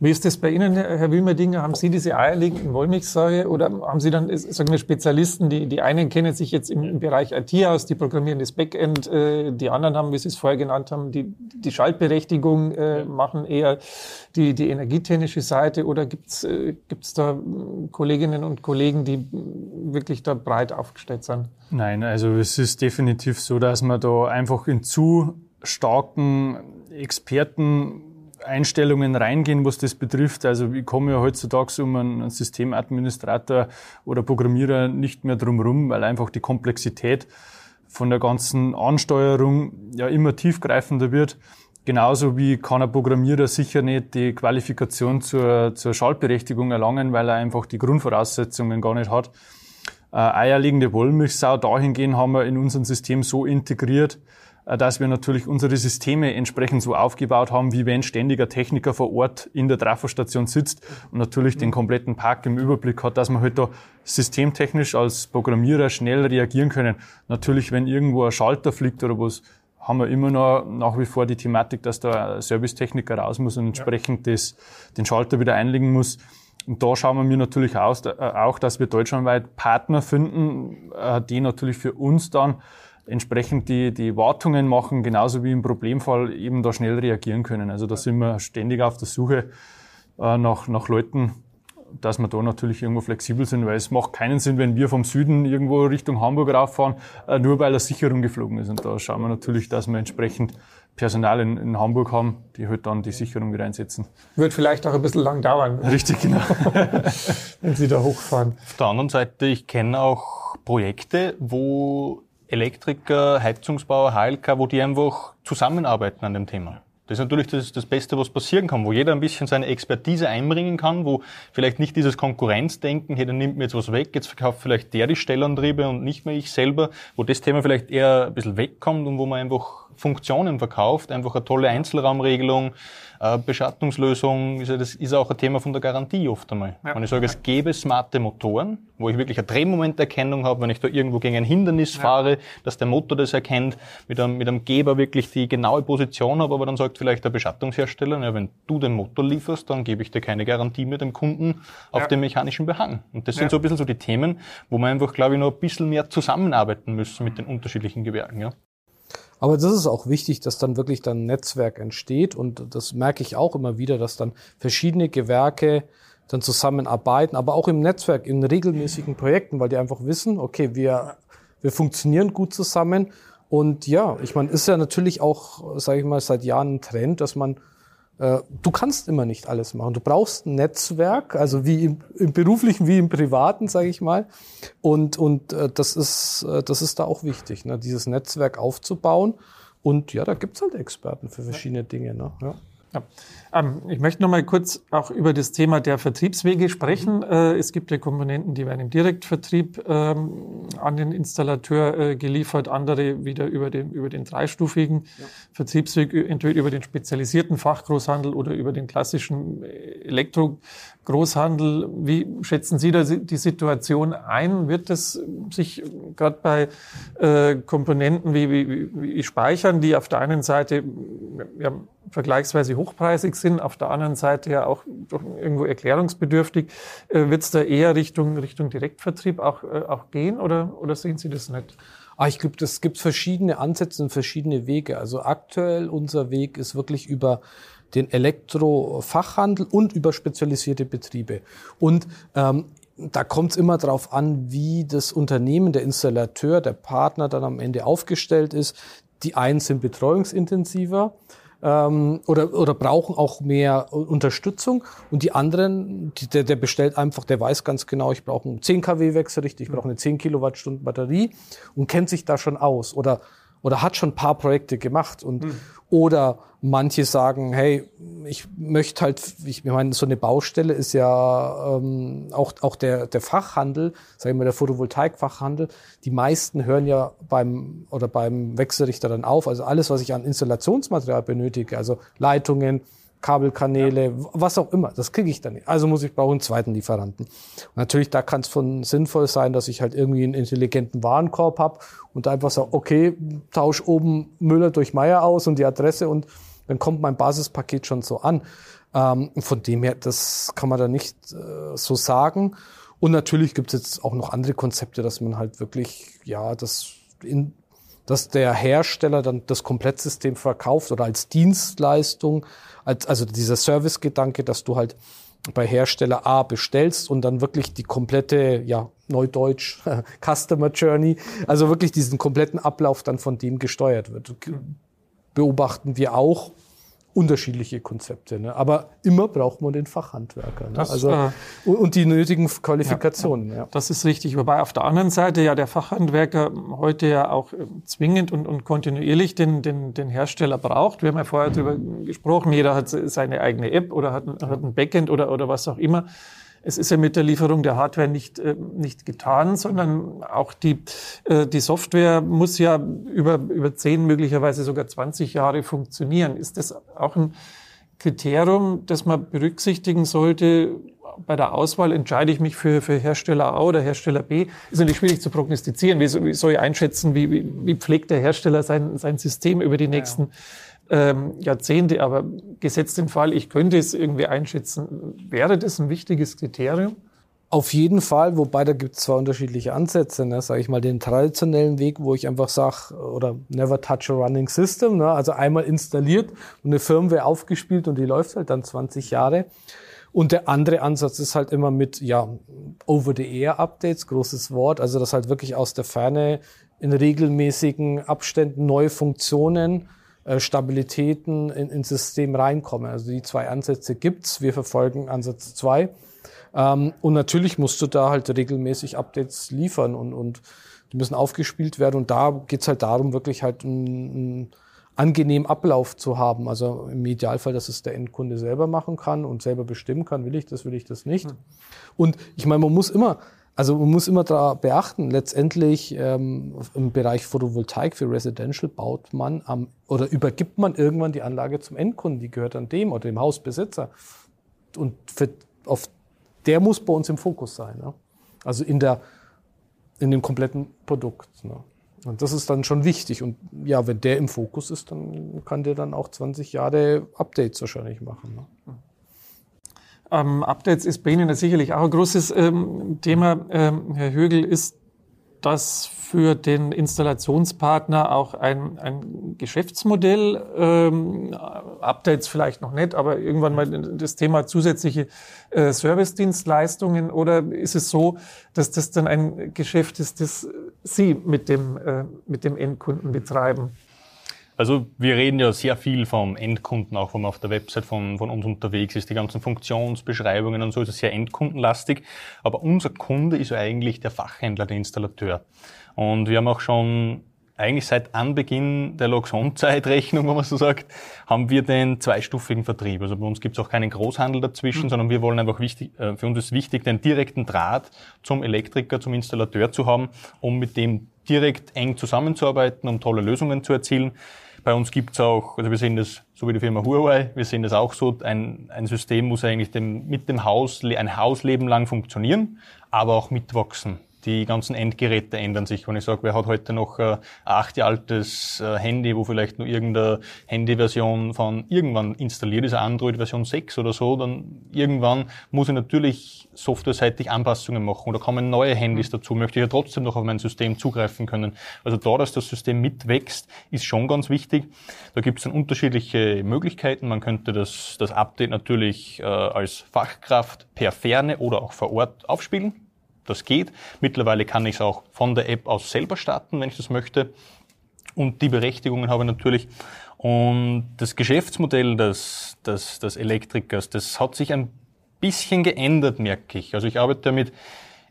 Wie ist das bei Ihnen, Herr Wilmerdinger? Haben Sie diese eierlegenden Wollmilchsäue oder haben Sie dann, sagen wir, Spezialisten, die, die einen kennen sich jetzt im, im Bereich IT aus, die programmieren das Backend, äh, die anderen haben, wie Sie es vorher genannt haben, die, die Schaltberechtigung äh, machen eher die, die energietechnische Seite oder gibt's äh, gibt's da Kolleginnen und Kollegen, die wirklich da breit aufgestellt sind? Nein, also es ist definitiv so, dass man da einfach in zu starken Experten Einstellungen reingehen, was das betrifft. Also ich komme ja heutzutage um einen Systemadministrator oder Programmierer nicht mehr drumherum, weil einfach die Komplexität von der ganzen Ansteuerung ja immer tiefgreifender wird. Genauso wie kann ein Programmierer sicher nicht die Qualifikation zur, zur Schaltberechtigung erlangen, weil er einfach die Grundvoraussetzungen gar nicht hat. Äh, eierlegende Wollmilchsau dahingehend haben wir in unserem System so integriert, dass wir natürlich unsere Systeme entsprechend so aufgebaut haben, wie wenn ständiger Techniker vor Ort in der Trafostation sitzt und natürlich den kompletten Park im Überblick hat, dass wir halt da systemtechnisch als Programmierer schnell reagieren können. Natürlich, wenn irgendwo ein Schalter fliegt oder was, haben wir immer noch nach wie vor die Thematik, dass da ein Servicetechniker raus muss und entsprechend ja. das, den Schalter wieder einlegen muss. Und da schauen wir mir natürlich aus, äh, auch, dass wir deutschlandweit Partner finden, äh, die natürlich für uns dann entsprechend die, die Wartungen machen, genauso wie im Problemfall eben da schnell reagieren können. Also da sind wir ständig auf der Suche äh, nach, nach Leuten, dass wir da natürlich irgendwo flexibel sind, weil es macht keinen Sinn, wenn wir vom Süden irgendwo Richtung Hamburg rauffahren, äh, nur weil eine Sicherung geflogen ist. Und da schauen wir natürlich, dass wir entsprechend Personal in, in Hamburg haben, die halt dann die Sicherung wieder einsetzen. Wird vielleicht auch ein bisschen lang dauern. Richtig, genau. wenn Sie da hochfahren. Auf der anderen Seite, ich kenne auch Projekte, wo Elektriker, Heizungsbauer, HLK, wo die einfach zusammenarbeiten an dem Thema. Das ist natürlich das, das Beste, was passieren kann, wo jeder ein bisschen seine Expertise einbringen kann, wo vielleicht nicht dieses Konkurrenzdenken, hey, dann nimmt mir jetzt was weg, jetzt verkauft vielleicht der die Stellantriebe und nicht mehr ich selber, wo das Thema vielleicht eher ein bisschen wegkommt und wo man einfach Funktionen verkauft, einfach eine tolle Einzelraumregelung, Beschattungslösung, ist ja, das ist auch ein Thema von der Garantie oft einmal. Ja. Wenn ich sage, es gäbe smarte Motoren, wo ich wirklich eine Drehmomenterkennung habe, wenn ich da irgendwo gegen ein Hindernis ja. fahre, dass der Motor das erkennt, mit einem, mit einem Geber wirklich die genaue Position habe, aber dann sagt vielleicht der Beschattungshersteller, ja, wenn du den Motor lieferst, dann gebe ich dir keine Garantie mehr dem Kunden auf ja. den mechanischen Behang. Und das sind so ein bisschen so die Themen, wo man einfach, glaube ich, noch ein bisschen mehr zusammenarbeiten müssen mit den unterschiedlichen Gewerken. Ja. Aber das ist auch wichtig, dass dann wirklich dann ein Netzwerk entsteht. Und das merke ich auch immer wieder, dass dann verschiedene Gewerke dann zusammenarbeiten, aber auch im Netzwerk, in regelmäßigen Projekten, weil die einfach wissen, okay, wir, wir funktionieren gut zusammen. Und ja, ich meine, ist ja natürlich auch, sage ich mal, seit Jahren ein Trend, dass man du kannst immer nicht alles machen. Du brauchst ein Netzwerk, also wie im, im beruflichen wie im privaten, sage ich mal. Und, und äh, das, ist, äh, das ist da auch wichtig, ne? dieses Netzwerk aufzubauen. Und ja, da gibt's halt Experten für verschiedene Dinge. Ne? Ja. Ja. Ähm, ich möchte noch mal kurz auch über das Thema der Vertriebswege sprechen. Äh, es gibt ja Komponenten, die werden im Direktvertrieb ähm, an den Installateur äh, geliefert, andere wieder über den, über den dreistufigen ja. Vertriebsweg, entweder über den spezialisierten Fachgroßhandel oder über den klassischen Elektrogroßhandel. Wie schätzen Sie da die Situation ein? Wird es sich gerade bei äh, Komponenten wie, wie, wie Speichern, die auf der einen Seite ja, vergleichsweise hochpreisig sind, auf der anderen Seite ja auch irgendwo erklärungsbedürftig. Äh, Wird es da eher Richtung, Richtung Direktvertrieb auch, äh, auch gehen oder, oder sehen Sie das nicht? Ah, ich glaube, es gibt verschiedene Ansätze und verschiedene Wege. Also aktuell unser Weg ist wirklich über den Elektrofachhandel und über spezialisierte Betriebe. Und ähm, da kommt es immer darauf an, wie das Unternehmen, der Installateur, der Partner dann am Ende aufgestellt ist. Die einen sind betreuungsintensiver ähm, oder, oder brauchen auch mehr Unterstützung. Und die anderen, die, der, der bestellt einfach, der weiß ganz genau, ich brauche einen 10 kW Wechselrichter, ich brauche eine 10 Kilowattstunden Batterie und kennt sich da schon aus. Oder oder hat schon ein paar Projekte gemacht und mhm. oder manche sagen, hey, ich möchte halt, ich meine, so eine Baustelle ist ja ähm, auch auch der der Fachhandel, sagen wir mal der Photovoltaikfachhandel. Die meisten hören ja beim oder beim Wechselrichter dann auf. Also alles, was ich an Installationsmaterial benötige, also Leitungen, Kabelkanäle, ja. was auch immer. Das kriege ich dann nicht. Also muss ich brauche einen zweiten Lieferanten. Und natürlich, da kann es von sinnvoll sein, dass ich halt irgendwie einen intelligenten Warenkorb habe und einfach sage, okay, tausch oben Müller durch Meier aus und die Adresse und dann kommt mein Basispaket schon so an. Ähm, von dem her, das kann man da nicht äh, so sagen. Und natürlich gibt es jetzt auch noch andere Konzepte, dass man halt wirklich, ja, das in, dass der Hersteller dann das Komplettsystem verkauft oder als Dienstleistung als, also dieser Servicegedanke, dass du halt bei Hersteller A bestellst und dann wirklich die komplette, ja, Neudeutsch, Customer Journey, also wirklich diesen kompletten Ablauf dann von dem gesteuert wird. Beobachten wir auch unterschiedliche Konzepte. Ne? Aber immer braucht man den Fachhandwerker. Ne? Das, also, äh, und die nötigen Qualifikationen. Ja, ja. Das ist richtig. Wobei auf der anderen Seite ja der Fachhandwerker heute ja auch äh, zwingend und, und kontinuierlich den, den, den Hersteller braucht. Wir haben ja vorher darüber gesprochen, jeder hat seine eigene App oder hat, hat ein Backend oder, oder was auch immer. Es ist ja mit der Lieferung der Hardware nicht, äh, nicht getan, sondern auch die, äh, die Software muss ja über, über 10, möglicherweise sogar 20 Jahre funktionieren. Ist das auch ein Kriterium, das man berücksichtigen sollte? Bei der Auswahl entscheide ich mich für, für Hersteller A oder Hersteller B. Ist natürlich schwierig zu prognostizieren. Wie, wie soll ich einschätzen, wie, wie, wie pflegt der Hersteller sein, sein System über die nächsten ja ähm, Jahrzehnte, aber gesetzt den Fall, ich könnte es irgendwie einschätzen, wäre das ein wichtiges Kriterium? Auf jeden Fall, wobei da gibt es zwei unterschiedliche Ansätze. Ne? Sage ich mal den traditionellen Weg, wo ich einfach sage, oder never touch a running system, ne? also einmal installiert und eine Firmware aufgespielt und die läuft halt dann 20 Jahre. Und der andere Ansatz ist halt immer mit ja Over-the-Air-Updates, großes Wort, also dass halt wirklich aus der Ferne in regelmäßigen Abständen neue Funktionen Stabilitäten in, ins System reinkommen. Also die zwei Ansätze gibt's. Wir verfolgen Ansatz zwei. Ähm, und natürlich musst du da halt regelmäßig Updates liefern und, und die müssen aufgespielt werden. Und da geht's halt darum, wirklich halt einen, angenehmen Ablauf zu haben. Also im Idealfall, dass es der Endkunde selber machen kann und selber bestimmen kann, will ich das, will ich das nicht. Hm. Und ich meine, man muss immer, also man muss immer da beachten, letztendlich ähm, im Bereich Photovoltaik für Residential baut man am, oder übergibt man irgendwann die Anlage zum Endkunden, die gehört dann dem oder dem Hausbesitzer. Und für, auf, der muss bei uns im Fokus sein. Ne? Also in, der, in dem kompletten Produkt. Ne? Und das ist dann schon wichtig. Und ja, wenn der im Fokus ist, dann kann der dann auch 20 Jahre Updates wahrscheinlich machen. Ne? Ähm, Updates ist bei Ihnen sicherlich auch ein großes ähm, Thema, ähm, Herr Högel. Ist das für den Installationspartner auch ein, ein Geschäftsmodell? Ähm, Updates vielleicht noch nicht, aber irgendwann mal das Thema zusätzliche äh, Servicedienstleistungen? Oder ist es so, dass das dann ein Geschäft ist, das Sie mit dem, äh, mit dem Endkunden betreiben? Also wir reden ja sehr viel vom Endkunden, auch wenn man auf der Website von, von uns unterwegs ist. Die ganzen Funktionsbeschreibungen und so ist es sehr endkundenlastig. Aber unser Kunde ist ja eigentlich der Fachhändler, der Installateur. Und wir haben auch schon eigentlich seit Anbeginn der Loxon-Zeitrechnung, wenn man so sagt, haben wir den zweistufigen Vertrieb. Also bei uns gibt es auch keinen Großhandel dazwischen, mhm. sondern wir wollen einfach wichtig, äh, für uns ist wichtig, den direkten Draht zum Elektriker, zum Installateur zu haben, um mit dem direkt eng zusammenzuarbeiten, um tolle Lösungen zu erzielen. Bei uns gibt's auch, also wir sehen das, so wie die Firma Huawei, wir sehen das auch so, ein, ein System muss eigentlich dem, mit dem Haus, ein Hausleben lang funktionieren, aber auch mitwachsen die ganzen Endgeräte ändern sich. Wenn ich sage, wer hat heute noch äh, ein acht Jahre altes äh, Handy, wo vielleicht nur irgendeine Handyversion von irgendwann installiert ist, eine Android-Version 6 oder so, dann irgendwann muss ich natürlich softwareseitig Anpassungen machen oder kommen neue Handys dazu, möchte ich ja trotzdem noch auf mein System zugreifen können. Also da, dass das System mitwächst, ist schon ganz wichtig. Da gibt es dann unterschiedliche Möglichkeiten. Man könnte das, das Update natürlich äh, als Fachkraft per Ferne oder auch vor Ort aufspielen das geht. Mittlerweile kann ich es auch von der App aus selber starten, wenn ich das möchte. Und die Berechtigungen habe ich natürlich. Und das Geschäftsmodell des, des, des Elektrikers, das hat sich ein bisschen geändert, merke ich. Also ich arbeite damit,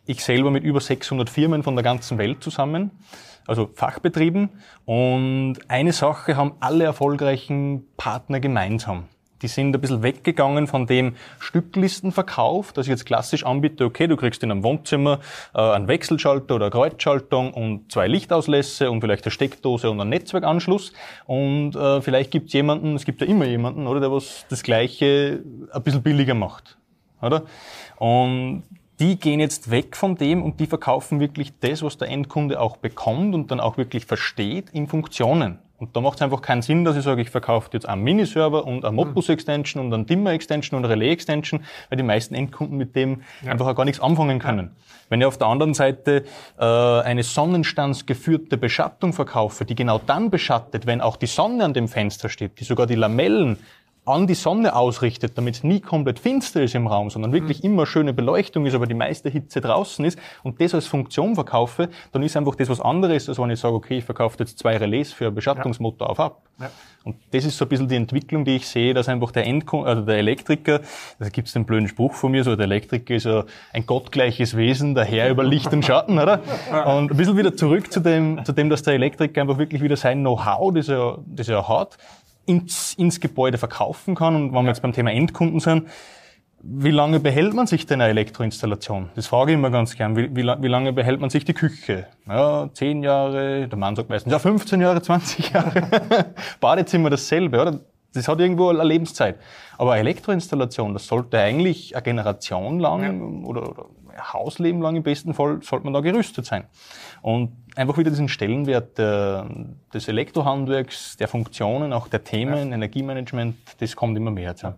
ich selber mit über 600 Firmen von der ganzen Welt zusammen, also Fachbetrieben. Und eine Sache haben alle erfolgreichen Partner gemeinsam. Die sind ein bisschen weggegangen von dem Stücklistenverkauf, dass ich jetzt klassisch anbiete, okay, du kriegst in einem Wohnzimmer äh, einen Wechselschalter oder eine Kreuzschaltung und zwei Lichtauslässe und vielleicht eine Steckdose und einen Netzwerkanschluss. Und äh, vielleicht gibt es jemanden, es gibt ja immer jemanden, oder, der was das Gleiche ein bisschen billiger macht. Oder? Und die gehen jetzt weg von dem und die verkaufen wirklich das, was der Endkunde auch bekommt und dann auch wirklich versteht in Funktionen. Und da macht es einfach keinen Sinn, dass ich sage, ich verkaufe jetzt einen Miniserver und eine Modbus-Extension und einen Dimmer-Extension und eine Relais-Extension, weil die meisten Endkunden mit dem ja. einfach auch gar nichts anfangen können. Ja. Wenn ich auf der anderen Seite äh, eine sonnenstandsgeführte Beschattung verkaufe, die genau dann beschattet, wenn auch die Sonne an dem Fenster steht, die sogar die Lamellen an die Sonne ausrichtet, damit es nie komplett finster ist im Raum, sondern wirklich mhm. immer schöne Beleuchtung ist, aber die meiste Hitze draußen ist und das als Funktion verkaufe, dann ist einfach das was anderes, als wenn ich sage, okay, ich verkaufe jetzt zwei Relais für Beschattungsmotor ja. auf ab. Ja. Und das ist so ein bisschen die Entwicklung, die ich sehe, dass einfach der Endkunde, also der Elektriker, da gibt es den blöden Spruch von mir, so der Elektriker ist ja ein gottgleiches Wesen, der Herr über Licht und Schatten, oder? Und ein bisschen wieder zurück zu dem, zu dem, dass der Elektriker einfach wirklich wieder sein Know-how, das er, das er hat, ins, ins Gebäude verkaufen kann. Und wenn wir jetzt beim Thema Endkunden sind, wie lange behält man sich denn eine Elektroinstallation? Das frage ich immer ganz gern. Wie, wie, wie, lange behält man sich die Küche? Ja, zehn Jahre, der Mann sagt meistens, ja, 15 Jahre, 20 Jahre. Badezimmer dasselbe, oder? Das hat irgendwo eine Lebenszeit. Aber eine Elektroinstallation, das sollte eigentlich eine Generation lang ja. oder, oder ein Hausleben lang im besten Fall, sollte man da gerüstet sein. Und einfach wieder diesen Stellenwert der, des Elektrohandwerks, der Funktionen, auch der Themen, ja. Energiemanagement, das kommt immer mehr. Ja.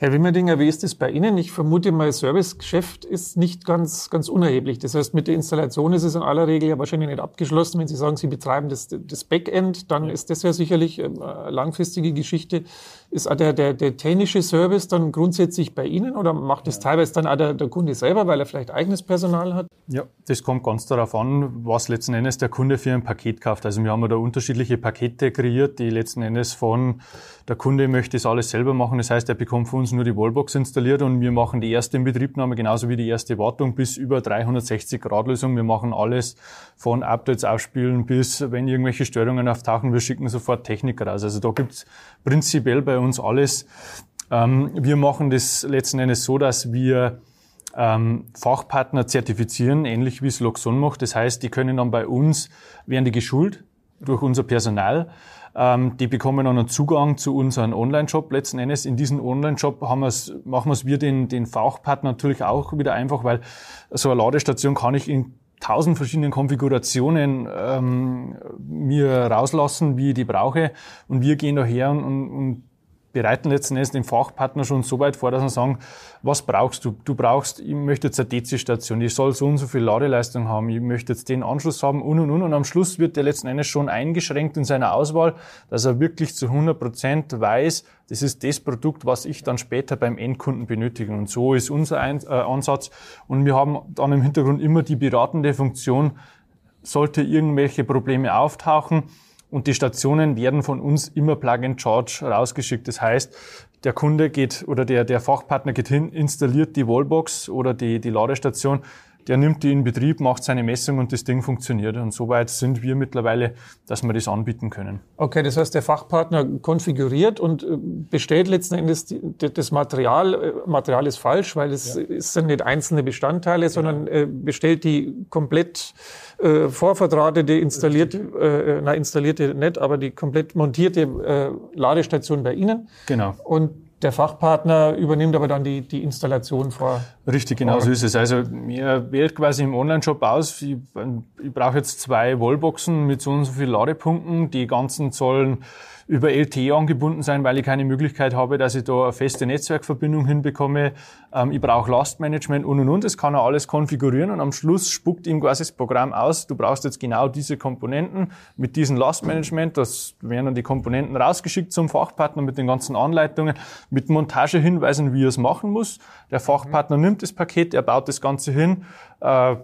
Herr Wimmerdinger, wie ist das bei Ihnen? Ich vermute mal, Servicegeschäft ist nicht ganz, ganz unerheblich. Das heißt, mit der Installation ist es in aller Regel ja wahrscheinlich nicht abgeschlossen. Wenn Sie sagen, Sie betreiben das, das Backend, dann ist das ja sicherlich ähm, eine langfristige Geschichte. Ist auch der, der, der technische Service dann grundsätzlich bei Ihnen oder macht das ja. teilweise dann auch der, der Kunde selber, weil er vielleicht eigenes Personal hat? Ja, das kommt ganz darauf an, was letzten Endes der Kunde für ein Paket kauft. Also wir haben da unterschiedliche Pakete kreiert, die letzten Endes von der Kunde möchte das alles selber machen. Das heißt, er bekommt von uns nur die Wallbox installiert und wir machen die erste Inbetriebnahme genauso wie die erste Wartung bis über 360 Grad Lösung. Wir machen alles von Updates aufspielen bis, wenn irgendwelche Störungen auftauchen, wir schicken sofort Techniker raus. Also da gibt's prinzipiell bei uns alles. Ähm, wir machen das letzten Endes so, dass wir ähm, Fachpartner zertifizieren, ähnlich wie es Loxon macht. Das heißt, die können dann bei uns, werden die geschult durch unser Personal ähm, die bekommen dann einen Zugang zu unserem Online-Shop letzten Endes. In diesem Online-Shop haben wir's, machen wir es wir den, den Fachpartner natürlich auch wieder einfach, weil so eine Ladestation kann ich in tausend verschiedenen Konfigurationen ähm, mir rauslassen, wie ich die brauche. Und wir gehen daher und, und bereiten letzten Endes den Fachpartner schon so weit vor, dass wir sagen, was brauchst du? Du brauchst, ich möchte jetzt eine DC-Station, ich soll so und so viel Ladeleistung haben, ich möchte jetzt den Anschluss haben und und und. Und am Schluss wird der letzten Endes schon eingeschränkt in seiner Auswahl, dass er wirklich zu 100 Prozent weiß, das ist das Produkt, was ich dann später beim Endkunden benötige. Und so ist unser äh, Ansatz. Und wir haben dann im Hintergrund immer die beratende Funktion, sollte irgendwelche Probleme auftauchen, und die Stationen werden von uns immer Plug and Charge rausgeschickt. Das heißt, der Kunde geht oder der, der Fachpartner geht hin, installiert die Wallbox oder die, die Ladestation, der nimmt die in Betrieb, macht seine Messung und das Ding funktioniert. Und soweit sind wir mittlerweile, dass wir das anbieten können. Okay, das heißt, der Fachpartner konfiguriert und äh, bestellt letzten Endes das Material. Äh, Material ist falsch, weil es, ja. sind nicht einzelne Bestandteile, sondern äh, bestellt die komplett äh, vorverdrahtete, installierte, äh, na, installierte nicht, aber die komplett montierte äh, Ladestation bei Ihnen. Genau. Und der Fachpartner übernimmt aber dann die, die Installation vor. Richtig, genau so ist es. Also mir wählt quasi im Online-Shop aus, ich, ich brauche jetzt zwei Wallboxen mit so und so viel Ladepunkten. Die ganzen sollen über LTE angebunden sein, weil ich keine Möglichkeit habe, dass ich da eine feste Netzwerkverbindung hinbekomme. Ähm, ich brauche Lastmanagement und und und. Das kann er alles konfigurieren und am Schluss spuckt ihm quasi das Programm aus. Du brauchst jetzt genau diese Komponenten mit diesem Lastmanagement. Das werden dann die Komponenten rausgeschickt zum Fachpartner mit den ganzen Anleitungen, mit Montagehinweisen, wie er es machen muss. Der Fachpartner nimmt das Paket, er baut das Ganze hin, äh,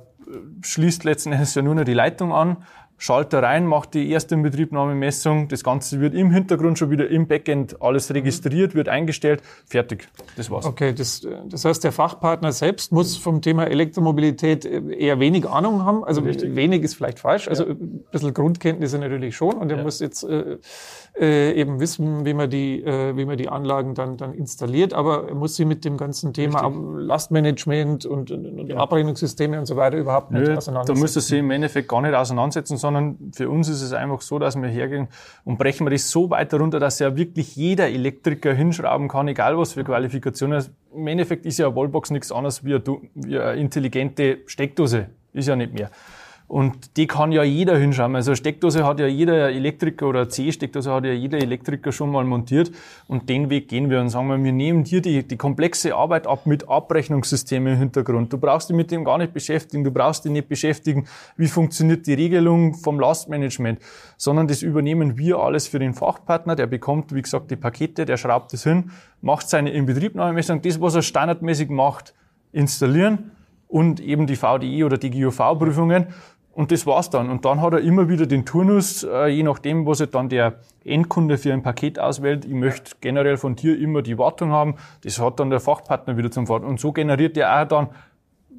schließt letzten Endes ja nur noch die Leitung an, Schalter rein, macht die erste Inbetriebnahmemessung. Das Ganze wird im Hintergrund schon wieder im Backend alles registriert, wird eingestellt. Fertig. Das war's. Okay, das, das heißt, der Fachpartner selbst muss vom Thema Elektromobilität eher wenig Ahnung haben. Also Richtig. wenig ist vielleicht falsch. Also ein bisschen Grundkenntnisse natürlich schon. Und er ja. muss jetzt äh, äh, eben wissen, wie man die, äh, wie man die Anlagen dann, dann installiert. Aber er muss sich mit dem ganzen Thema. Lastmanagement und, und, und ja. Abrechnungssysteme und so weiter überhaupt nicht Nö, auseinandersetzen. Da müsste sie im Endeffekt gar nicht auseinandersetzen, sondern für uns ist es einfach so, dass wir hergehen und brechen wir das so weit darunter, dass ja wirklich jeder Elektriker hinschrauben kann, egal was für Qualifikationen. Im Endeffekt ist ja eine Wallbox nichts anderes wie eine, wie eine intelligente Steckdose. Ist ja nicht mehr. Und die kann ja jeder hinschauen. Also Steckdose hat ja jeder Elektriker oder C-Steckdose hat ja jeder Elektriker schon mal montiert. Und den Weg gehen wir und sagen wir, wir nehmen dir die, die komplexe Arbeit ab mit Abrechnungssystemen im Hintergrund. Du brauchst dich mit dem gar nicht beschäftigen. Du brauchst dich nicht beschäftigen, wie funktioniert die Regelung vom Lastmanagement, sondern das übernehmen wir alles für den Fachpartner. Der bekommt, wie gesagt, die Pakete, der schraubt es hin, macht seine Inbetriebnahmemessung, das, was er standardmäßig macht, installieren und eben die VDI oder die GUV-Prüfungen und das war's dann. Und dann hat er immer wieder den Turnus, äh, je nachdem, was er dann der Endkunde für ein Paket auswählt. Ich möchte generell von dir immer die Wartung haben. Das hat dann der Fachpartner wieder zum Fahrt. Und so generiert er auch dann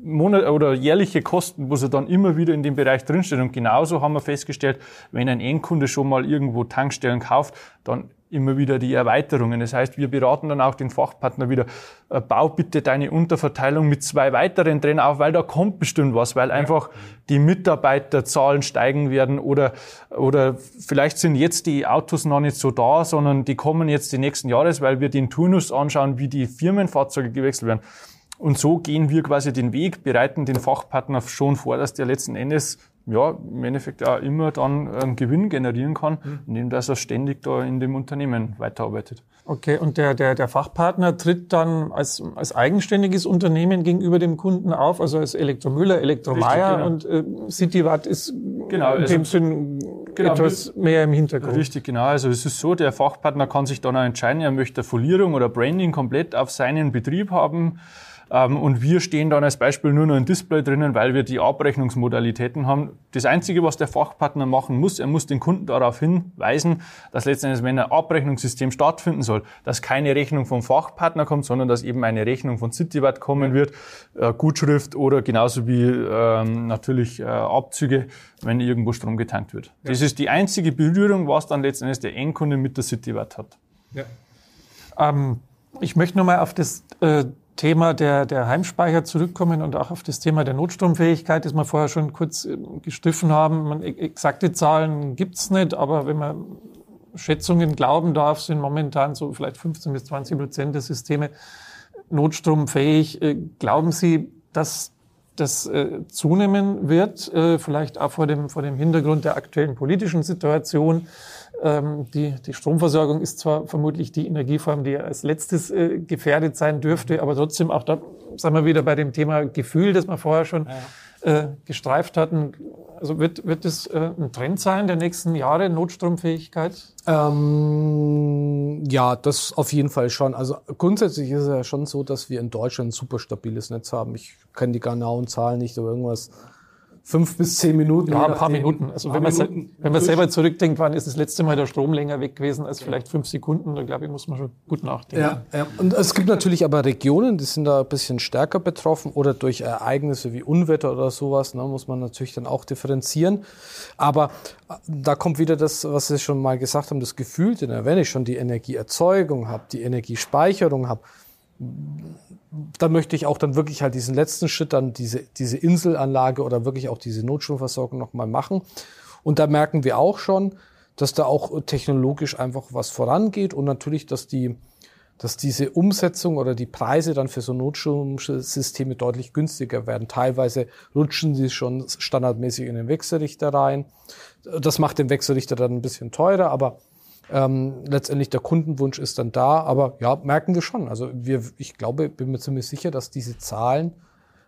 Monat oder jährliche Kosten, wo er dann immer wieder in dem Bereich drinsteht. Und genauso haben wir festgestellt, wenn ein Endkunde schon mal irgendwo Tankstellen kauft, dann immer wieder die Erweiterungen. Das heißt, wir beraten dann auch den Fachpartner wieder, äh, bau bitte deine Unterverteilung mit zwei weiteren drin auf, weil da kommt bestimmt was, weil einfach die Mitarbeiterzahlen steigen werden oder, oder vielleicht sind jetzt die Autos noch nicht so da, sondern die kommen jetzt die nächsten Jahres, weil wir den Turnus anschauen, wie die Firmenfahrzeuge gewechselt werden. Und so gehen wir quasi den Weg, bereiten den Fachpartner schon vor, dass der letzten Endes ja, im Endeffekt auch immer dann einen Gewinn generieren kann, mhm. indem dass er ständig da in dem Unternehmen weiterarbeitet. Okay, und der, der, der Fachpartner tritt dann als, als eigenständiges Unternehmen gegenüber dem Kunden auf, also als Elektromüller, Elektromeier genau. und äh, Citywatt ist genau, in also, dem Sinn genau, etwas mehr im Hintergrund. Richtig, genau. Also es ist so, der Fachpartner kann sich dann auch entscheiden, er möchte Folierung oder Branding komplett auf seinen Betrieb haben und wir stehen dann als Beispiel nur noch ein Display drinnen, weil wir die Abrechnungsmodalitäten haben. Das Einzige, was der Fachpartner machen muss, er muss den Kunden darauf hinweisen, dass letztendlich, wenn ein Abrechnungssystem stattfinden soll, dass keine Rechnung vom Fachpartner kommt, sondern dass eben eine Rechnung von CityWatt kommen wird, äh, Gutschrift oder genauso wie ähm, natürlich äh, Abzüge, wenn irgendwo Strom getankt wird. Ja. Das ist die einzige Berührung, was dann letztendlich der Endkunde mit der CityWatt hat. Ja. Ähm, ich möchte nochmal auf das äh, Thema der, der Heimspeicher zurückkommen und auch auf das Thema der Notstromfähigkeit, das wir vorher schon kurz äh, gestriffen haben. Man, e-, exakte Zahlen gibt's nicht, aber wenn man Schätzungen glauben darf, sind momentan so vielleicht 15 bis 20 Prozent der Systeme notstromfähig. Äh, glauben Sie, dass das äh, zunehmen wird, äh, vielleicht auch vor dem, vor dem Hintergrund der aktuellen politischen Situation? Ähm, die, die Stromversorgung ist zwar vermutlich die Energieform, die als letztes äh, gefährdet sein dürfte, aber trotzdem auch da sind wir wieder bei dem Thema Gefühl, das wir vorher schon äh, gestreift hatten. Also wird, wird das äh, ein Trend sein der nächsten Jahre, Notstromfähigkeit? Ähm, ja, das auf jeden Fall schon. Also grundsätzlich ist es ja schon so, dass wir in Deutschland ein super stabiles Netz haben. Ich kenne die genauen Zahlen nicht, aber irgendwas fünf bis zehn Minuten. Ja, ein paar Minuten. Also wenn man, Minuten wenn man selber zurückdenkt, wann ist das letzte Mal der Strom länger weg gewesen als vielleicht fünf Sekunden, da glaube ich, muss man schon gut nachdenken. Ja, ja. Und es gibt natürlich aber Regionen, die sind da ein bisschen stärker betroffen oder durch Ereignisse wie Unwetter oder sowas, ne, muss man natürlich dann auch differenzieren. Aber äh, da kommt wieder das, was Sie schon mal gesagt haben, das Gefühl, denn wenn ich schon die Energieerzeugung habe, die Energiespeicherung habe, da möchte ich auch dann wirklich halt diesen letzten Schritt, dann diese, diese Inselanlage oder wirklich auch diese Notstromversorgung nochmal machen. Und da merken wir auch schon, dass da auch technologisch einfach was vorangeht und natürlich, dass die, dass diese Umsetzung oder die Preise dann für so Notstromsysteme deutlich günstiger werden. Teilweise rutschen sie schon standardmäßig in den Wechselrichter rein. Das macht den Wechselrichter dann ein bisschen teurer, aber ähm, letztendlich der Kundenwunsch ist dann da, aber ja, merken wir schon. Also wir, ich glaube, bin mir ziemlich sicher, dass diese Zahlen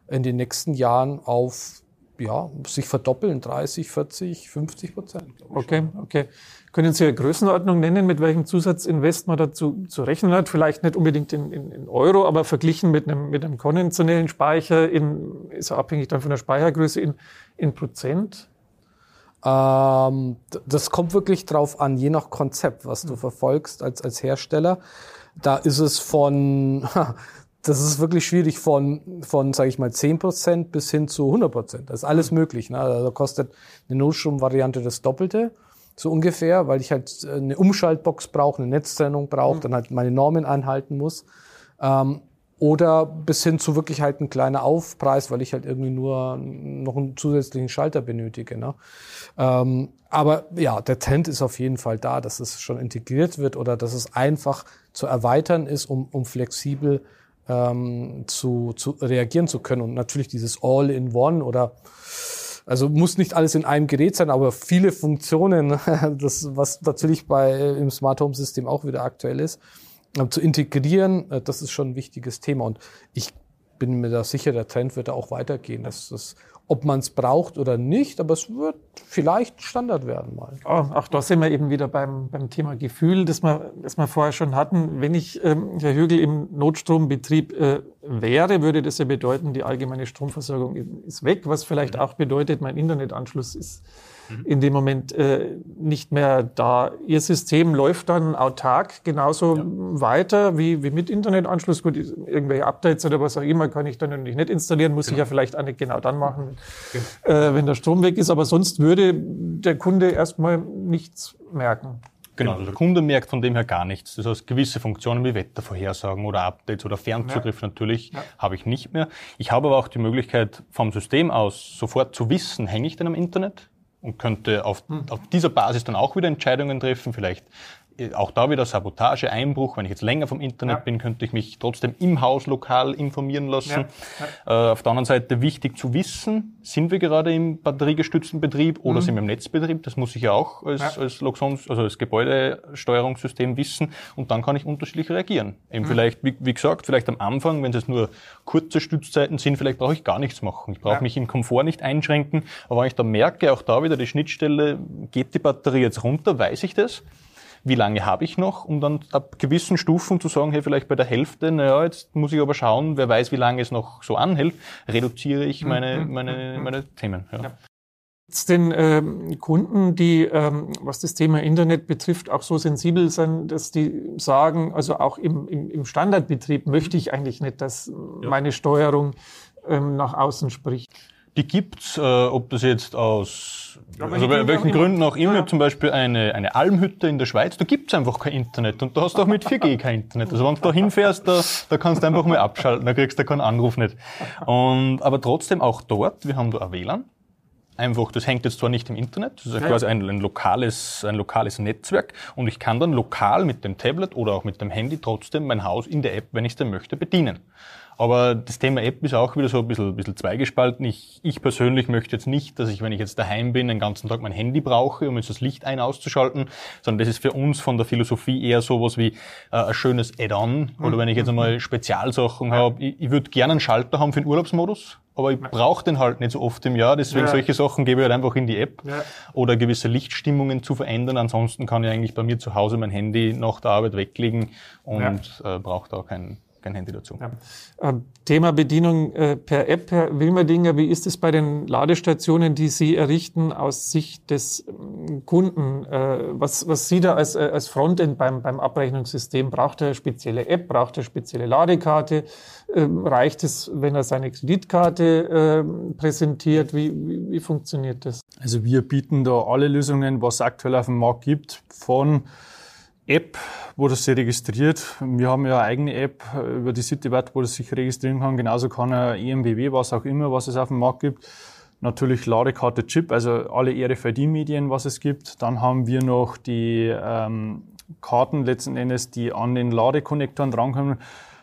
in den nächsten Jahren auf ja, sich verdoppeln, 30, 40, 50 Prozent. Okay, okay. Können Sie eine Größenordnung nennen, mit welchem Zusatzinvest man dazu zu rechnen hat? Vielleicht nicht unbedingt in, in, in Euro, aber verglichen mit einem, mit einem konventionellen Speicher, in, ist abhängig dann von der Speichergröße in, in Prozent? Ähm, das kommt wirklich drauf an, je nach Konzept, was du verfolgst als, als Hersteller. Da ist es von, das ist wirklich schwierig von, von sage ich mal, 10% bis hin zu 100%. Das ist alles möglich. Ne? Also kostet eine Notstromvariante das Doppelte, so ungefähr, weil ich halt eine Umschaltbox brauche, eine Netztrennung brauche, mhm. dann halt meine Normen einhalten muss. Ähm, oder bis hin zu wirklich halt ein kleiner Aufpreis, weil ich halt irgendwie nur noch einen zusätzlichen Schalter benötige. Ne? Ähm, aber ja, der Trend ist auf jeden Fall da, dass es schon integriert wird oder dass es einfach zu erweitern ist, um, um flexibel ähm, zu, zu reagieren zu können. Und natürlich dieses All-in-One oder also muss nicht alles in einem Gerät sein, aber viele Funktionen, das was natürlich bei im Smart Home System auch wieder aktuell ist, zu integrieren, äh, das ist schon ein wichtiges Thema. Und ich bin mir da sicher, der Trend wird da auch weitergehen. Das, das, ob man es braucht oder nicht, aber es wird vielleicht Standard werden mal. Oh, auch da sind wir eben wieder beim, beim Thema Gefühl, das wir, das wir vorher schon hatten. Wenn ich, ähm, Herr Hügel, im Notstrombetrieb äh, wäre, würde das ja bedeuten, die allgemeine Stromversorgung ist weg, was vielleicht auch bedeutet, mein Internetanschluss ist Mhm. in dem Moment äh, nicht mehr da. Ihr System läuft dann autark genauso ja. weiter wie, wie mit Internetanschluss. Gut, irgendwelche Updates oder was auch immer kann ich dann natürlich nicht installieren, muss genau. ich ja vielleicht auch nicht genau dann machen, genau. äh, wenn der Strom weg ist. Aber sonst würde der Kunde erstmal nichts merken. Genau, also der Kunde merkt von dem her gar nichts. Das heißt, gewisse Funktionen wie Wettervorhersagen oder Updates oder Fernzugriff ja. natürlich ja. habe ich nicht mehr. Ich habe aber auch die Möglichkeit, vom System aus sofort zu wissen, hänge ich denn am Internet? Und könnte auf, hm. auf dieser Basis dann auch wieder Entscheidungen treffen, vielleicht auch da wieder Sabotage, Einbruch. Wenn ich jetzt länger vom Internet ja. bin, könnte ich mich trotzdem im Haus lokal informieren lassen. Ja. Äh, auf der anderen Seite wichtig zu wissen, sind wir gerade im batteriegestützten Betrieb oder mhm. sind wir im Netzbetrieb? Das muss ich ja auch als, als Loxons, also als Gebäudesteuerungssystem wissen. Und dann kann ich unterschiedlich reagieren. Eben mhm. vielleicht, wie, wie, gesagt, vielleicht am Anfang, wenn es nur kurze Stützzeiten sind, vielleicht brauche ich gar nichts machen. Ich brauche mich im Komfort nicht einschränken. Aber wenn ich dann merke, auch da wieder die Schnittstelle, geht die Batterie jetzt runter, weiß ich das wie lange habe ich noch, um dann ab gewissen Stufen zu sagen, hey, vielleicht bei der Hälfte, naja, jetzt muss ich aber schauen, wer weiß, wie lange es noch so anhält, reduziere ich meine, mhm. meine, meine Themen. Ja. ja. Den ähm, Kunden, die, ähm, was das Thema Internet betrifft, auch so sensibel sind, dass die sagen, also auch im, im, im Standardbetrieb möchte ich eigentlich nicht, dass ja. meine Steuerung ähm, nach außen spricht. Die gibt's, äh, ob das jetzt aus, ja, also bei welchen Gründen auch immer, ja. zum Beispiel eine, eine Almhütte in der Schweiz, da gibt's einfach kein Internet und da hast du auch mit 4G kein Internet. Also wenn du da hinfährst, da, da kannst du einfach mal abschalten, da kriegst du keinen Anruf nicht. Und, aber trotzdem auch dort, wir haben da ein WLAN, einfach, das hängt jetzt zwar nicht im Internet, das ist ja quasi ein, ein, lokales, ein lokales Netzwerk und ich kann dann lokal mit dem Tablet oder auch mit dem Handy trotzdem mein Haus in der App, wenn ich es denn möchte, bedienen. Aber das Thema App ist auch wieder so ein bisschen, ein bisschen zweigespalten. Ich, ich persönlich möchte jetzt nicht, dass ich, wenn ich jetzt daheim bin, den ganzen Tag mein Handy brauche, um jetzt das Licht ein- auszuschalten, sondern das ist für uns von der Philosophie eher sowas wie äh, ein schönes Add-on. Oder mhm. wenn ich jetzt einmal Spezialsachen ja. habe, ich, ich würde gerne einen Schalter haben für den Urlaubsmodus, aber ich brauche den halt nicht so oft im Jahr, deswegen ja. solche Sachen gebe ich halt einfach in die App ja. oder gewisse Lichtstimmungen zu verändern. Ansonsten kann ich eigentlich bei mir zu Hause mein Handy nach der Arbeit weglegen und ja. äh, brauche da kein, kein Handy dazu. Ja. Ähm, Thema Bedienung äh, per App, Herr Wilmerdinger, wie ist es bei den Ladestationen, die Sie errichten aus Sicht des ähm, Kunden? Äh, was, was Sie da als, äh, als Frontend beim, beim Abrechnungssystem? Braucht er spezielle App? Braucht er spezielle Ladekarte? Ähm, reicht es, wenn er seine Kreditkarte präsentiert? Wie, wie, wie funktioniert das? Also wir bieten da alle Lösungen, was es aktuell auf dem Markt gibt, von App, wo das sich registriert. Wir haben ja eine eigene App über die CityWatt, wo das sich registrieren kann. Genauso kann er EMBW, was auch immer, was es auf dem Markt gibt. Natürlich Ladekarte Chip, also alle RFID-Medien, was es gibt. Dann haben wir noch die ähm, Karten letzten Endes, die an den Ladekonnektoren drankommen.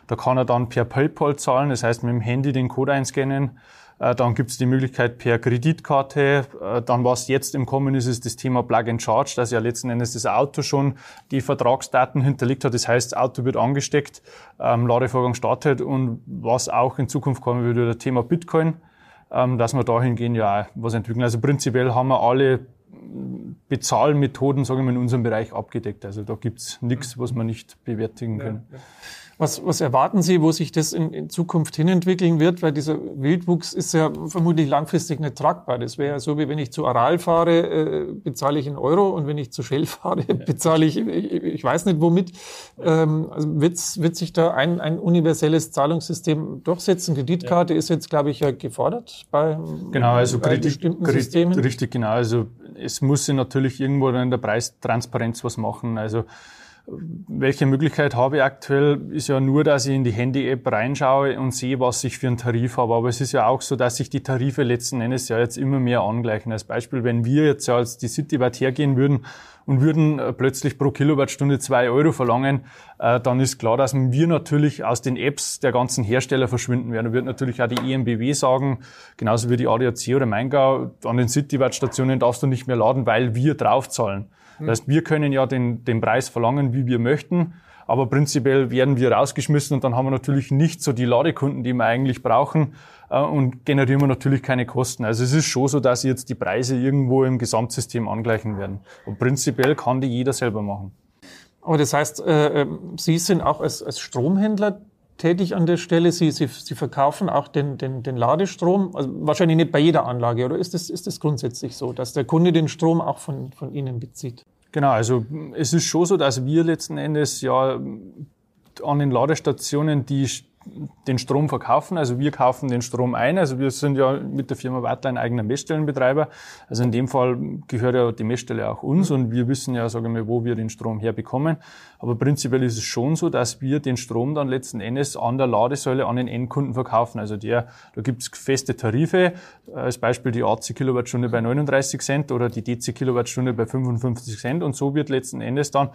Da kann er dann per PayPal zahlen, das heißt mit dem Handy den Code einscannen dann gibt es die Möglichkeit per Kreditkarte. Äh, dann, was jetzt im Kommen ist, ist das Thema Plug and Charge, dass ja letzten Endes das Auto schon die Vertragsdaten hinterlegt hat. Das heißt, das Auto wird angesteckt, ähm, Ladevorgang startet und was auch in Zukunft kommen würde, das Thema Bitcoin, ähm, dass wir dahingehend ja was entwickeln. Also prinzipiell haben wir alle Bezahlmethoden, sagen wir, in unserem Bereich abgedeckt. Also da gibt's nichts, was wir nicht bewertigen können. Ja, ja. Was, was erwarten Sie, wo sich das in, in Zukunft hinentwickeln wird? Weil dieser Wildwuchs ist ja vermutlich langfristig nicht tragbar. Das wäre ja so, wie wenn ich zu Aral fahre, äh, bezahle ich in Euro und wenn ich zu Shell fahre, bezahle ich, ich, ich weiß nicht womit. Ähm, also wird's, wird sich da ein, ein universelles Zahlungssystem durchsetzen? Kreditkarte ja. ist jetzt, glaube ich, ja gefordert bei, genau, also bei Kredit, bestimmten Kredit, Systemen. Richtig, genau. Also es muss sich natürlich irgendwo in der Preistransparenz was machen. Also welche Möglichkeit habe ich aktuell? Ist ja nur, dass ich in die Handy-App reinschaue und sehe, was ich für einen Tarif habe. Aber es ist ja auch so, dass sich die Tarife letzten Endes ja jetzt immer mehr angleichen. Als Beispiel, wenn wir jetzt ja als die Cityweit hergehen würden und würden äh, plötzlich pro Kilowattstunde zwei Euro verlangen, äh, dann ist klar, dass wir natürlich aus den Apps der ganzen Hersteller verschwinden werden. Da wird natürlich auch die EMBW sagen, genauso wie die ADAC oder Maingau, an den Cityweit-Stationen darfst du nicht mehr laden, weil wir draufzahlen. Das heißt, wir können ja den, den Preis verlangen, wie wir möchten, aber prinzipiell werden wir rausgeschmissen und dann haben wir natürlich nicht so die Ladekunden, die wir eigentlich brauchen äh, und generieren wir natürlich keine Kosten. Also es ist schon so, dass jetzt die Preise irgendwo im Gesamtsystem angleichen werden. Und prinzipiell kann die jeder selber machen. Aber das heißt, äh, äh Sie sind auch als, als Stromhändler tätig an der Stelle. Sie, Sie, Sie verkaufen auch den, den, den Ladestrom, also wahrscheinlich nicht bei jeder Anlage, oder ist das, ist grundsätzlich so, dass der Kunde den Strom auch von, von Ihnen bezieht? Genau, also es ist schon so, dass wir letzten Endes ja an den Ladestationen die den Strom verkaufen. Also wir kaufen den Strom ein. Also wir sind ja mit der Firma Wattler ein eigener Messstellenbetreiber. Also in dem Fall gehört ja die Messstelle auch uns und wir wissen ja, sagen wir, wo wir den Strom herbekommen. Aber prinzipiell ist es schon so, dass wir den Strom dann letzten Endes an der Ladesäule an den Endkunden verkaufen. Also der, da gibt es feste Tarife, als Beispiel die AC Kilowattstunde bei 39 Cent oder die DC Kilowattstunde bei 55 Cent und so wird letzten Endes dann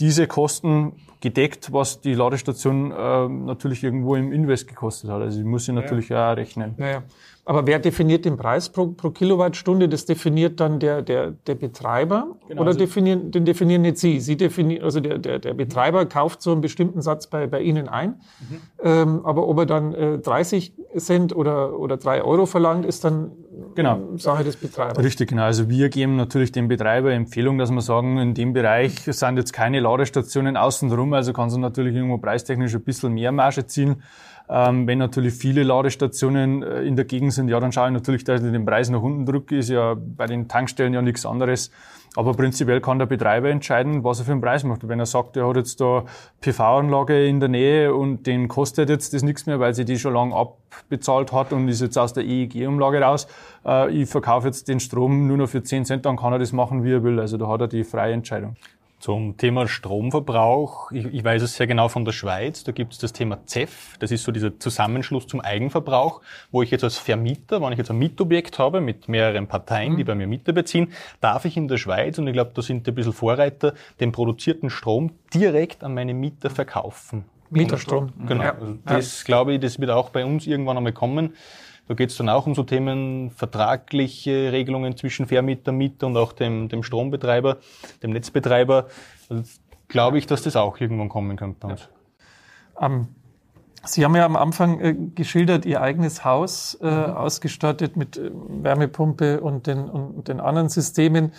diese Kosten gedeckt, was die Ladestation äh, natürlich irgendwo im Invest gekostet hat. Also ich muss sie natürlich ja. auch rechnen. Ja, Aber wer definiert den Preis pro, pro Kilowattstunde? Das definiert dann der, der, der Betreiber genau, oder also definieren, den definieren nicht Sie? Sie definieren, also der, der, der Betreiber kauft so einen bestimmten Satz bei, bei Ihnen ein. Mhm. Ähm, aber ob er dann äh, 30 Cent oder, oder 3 Euro verlangt, ist dann genau. Sache des Betreibers. Richtig, genau. Also wir geben natürlich dem Betreiber Empfehlung, dass wir sagen, in dem Bereich sind jetzt keine Ladestationen außenrum, also kann sie natürlich irgendwo preistechnisch ein bisschen mehr Marge ziehen. Ähm, wenn natürlich viele Ladestationen äh, in der Gegend sind, ja, dann schaue ich natürlich, dass ich den Preis nach unten drücke. Ist ja bei den Tankstellen ja nichts anderes. Aber prinzipiell kann der Betreiber entscheiden, was er für einen Preis macht. Wenn er sagt, er hat jetzt da PV-Anlage in der Nähe und den kostet jetzt das nichts mehr, weil sie die schon lange abbezahlt hat und ist jetzt aus der EEG-Umlage raus, äh, ich verkaufe jetzt den Strom nur noch für 10 Cent, dann kann er das machen, wie er will. Also da hat er die freie Entscheidung. Zum Thema Stromverbrauch, ich, ich, weiß es sehr genau von der Schweiz, da gibt es das Thema ZEF, das ist so dieser Zusammenschluss zum Eigenverbrauch, wo ich jetzt als Vermieter, wenn ich jetzt ein Mietobjekt habe mit mehreren Parteien, die mhm. bei mir Miete beziehen, darf ich in der Schweiz, und ich glaube, da sind die ein bisschen Vorreiter, den produzierten Strom direkt an meine Mieter verkaufen. Mieterstrom. Genau. Ja. Also das glaube ich, das wird auch bei uns irgendwann einmal kommen. Da geht es dann auch um so Themen vertragliche Regelungen zwischen Vermieter, Mieter und auch dem, dem Strombetreiber, dem Netzbetreiber. Also glaube ich, dass das auch irgendwann kommen könnte bei uns. Um, Sie haben ja am Anfang äh, geschildert, Ihr eigenes Haus äh, mhm. ausgestattet mit äh, Wärmepumpe und den, und den anderen Systemen.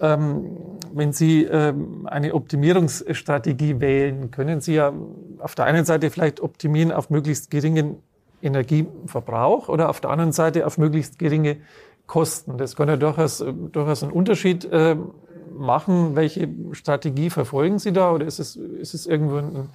Ähm, wenn Sie ähm, eine Optimierungsstrategie wählen, können Sie ja auf der einen Seite vielleicht optimieren auf möglichst geringen Energieverbrauch oder auf der anderen Seite auf möglichst geringe Kosten. Das kann ja durchaus, durchaus einen Unterschied äh, machen. Welche Strategie verfolgen Sie da oder ist es, ist es irgendwo ein,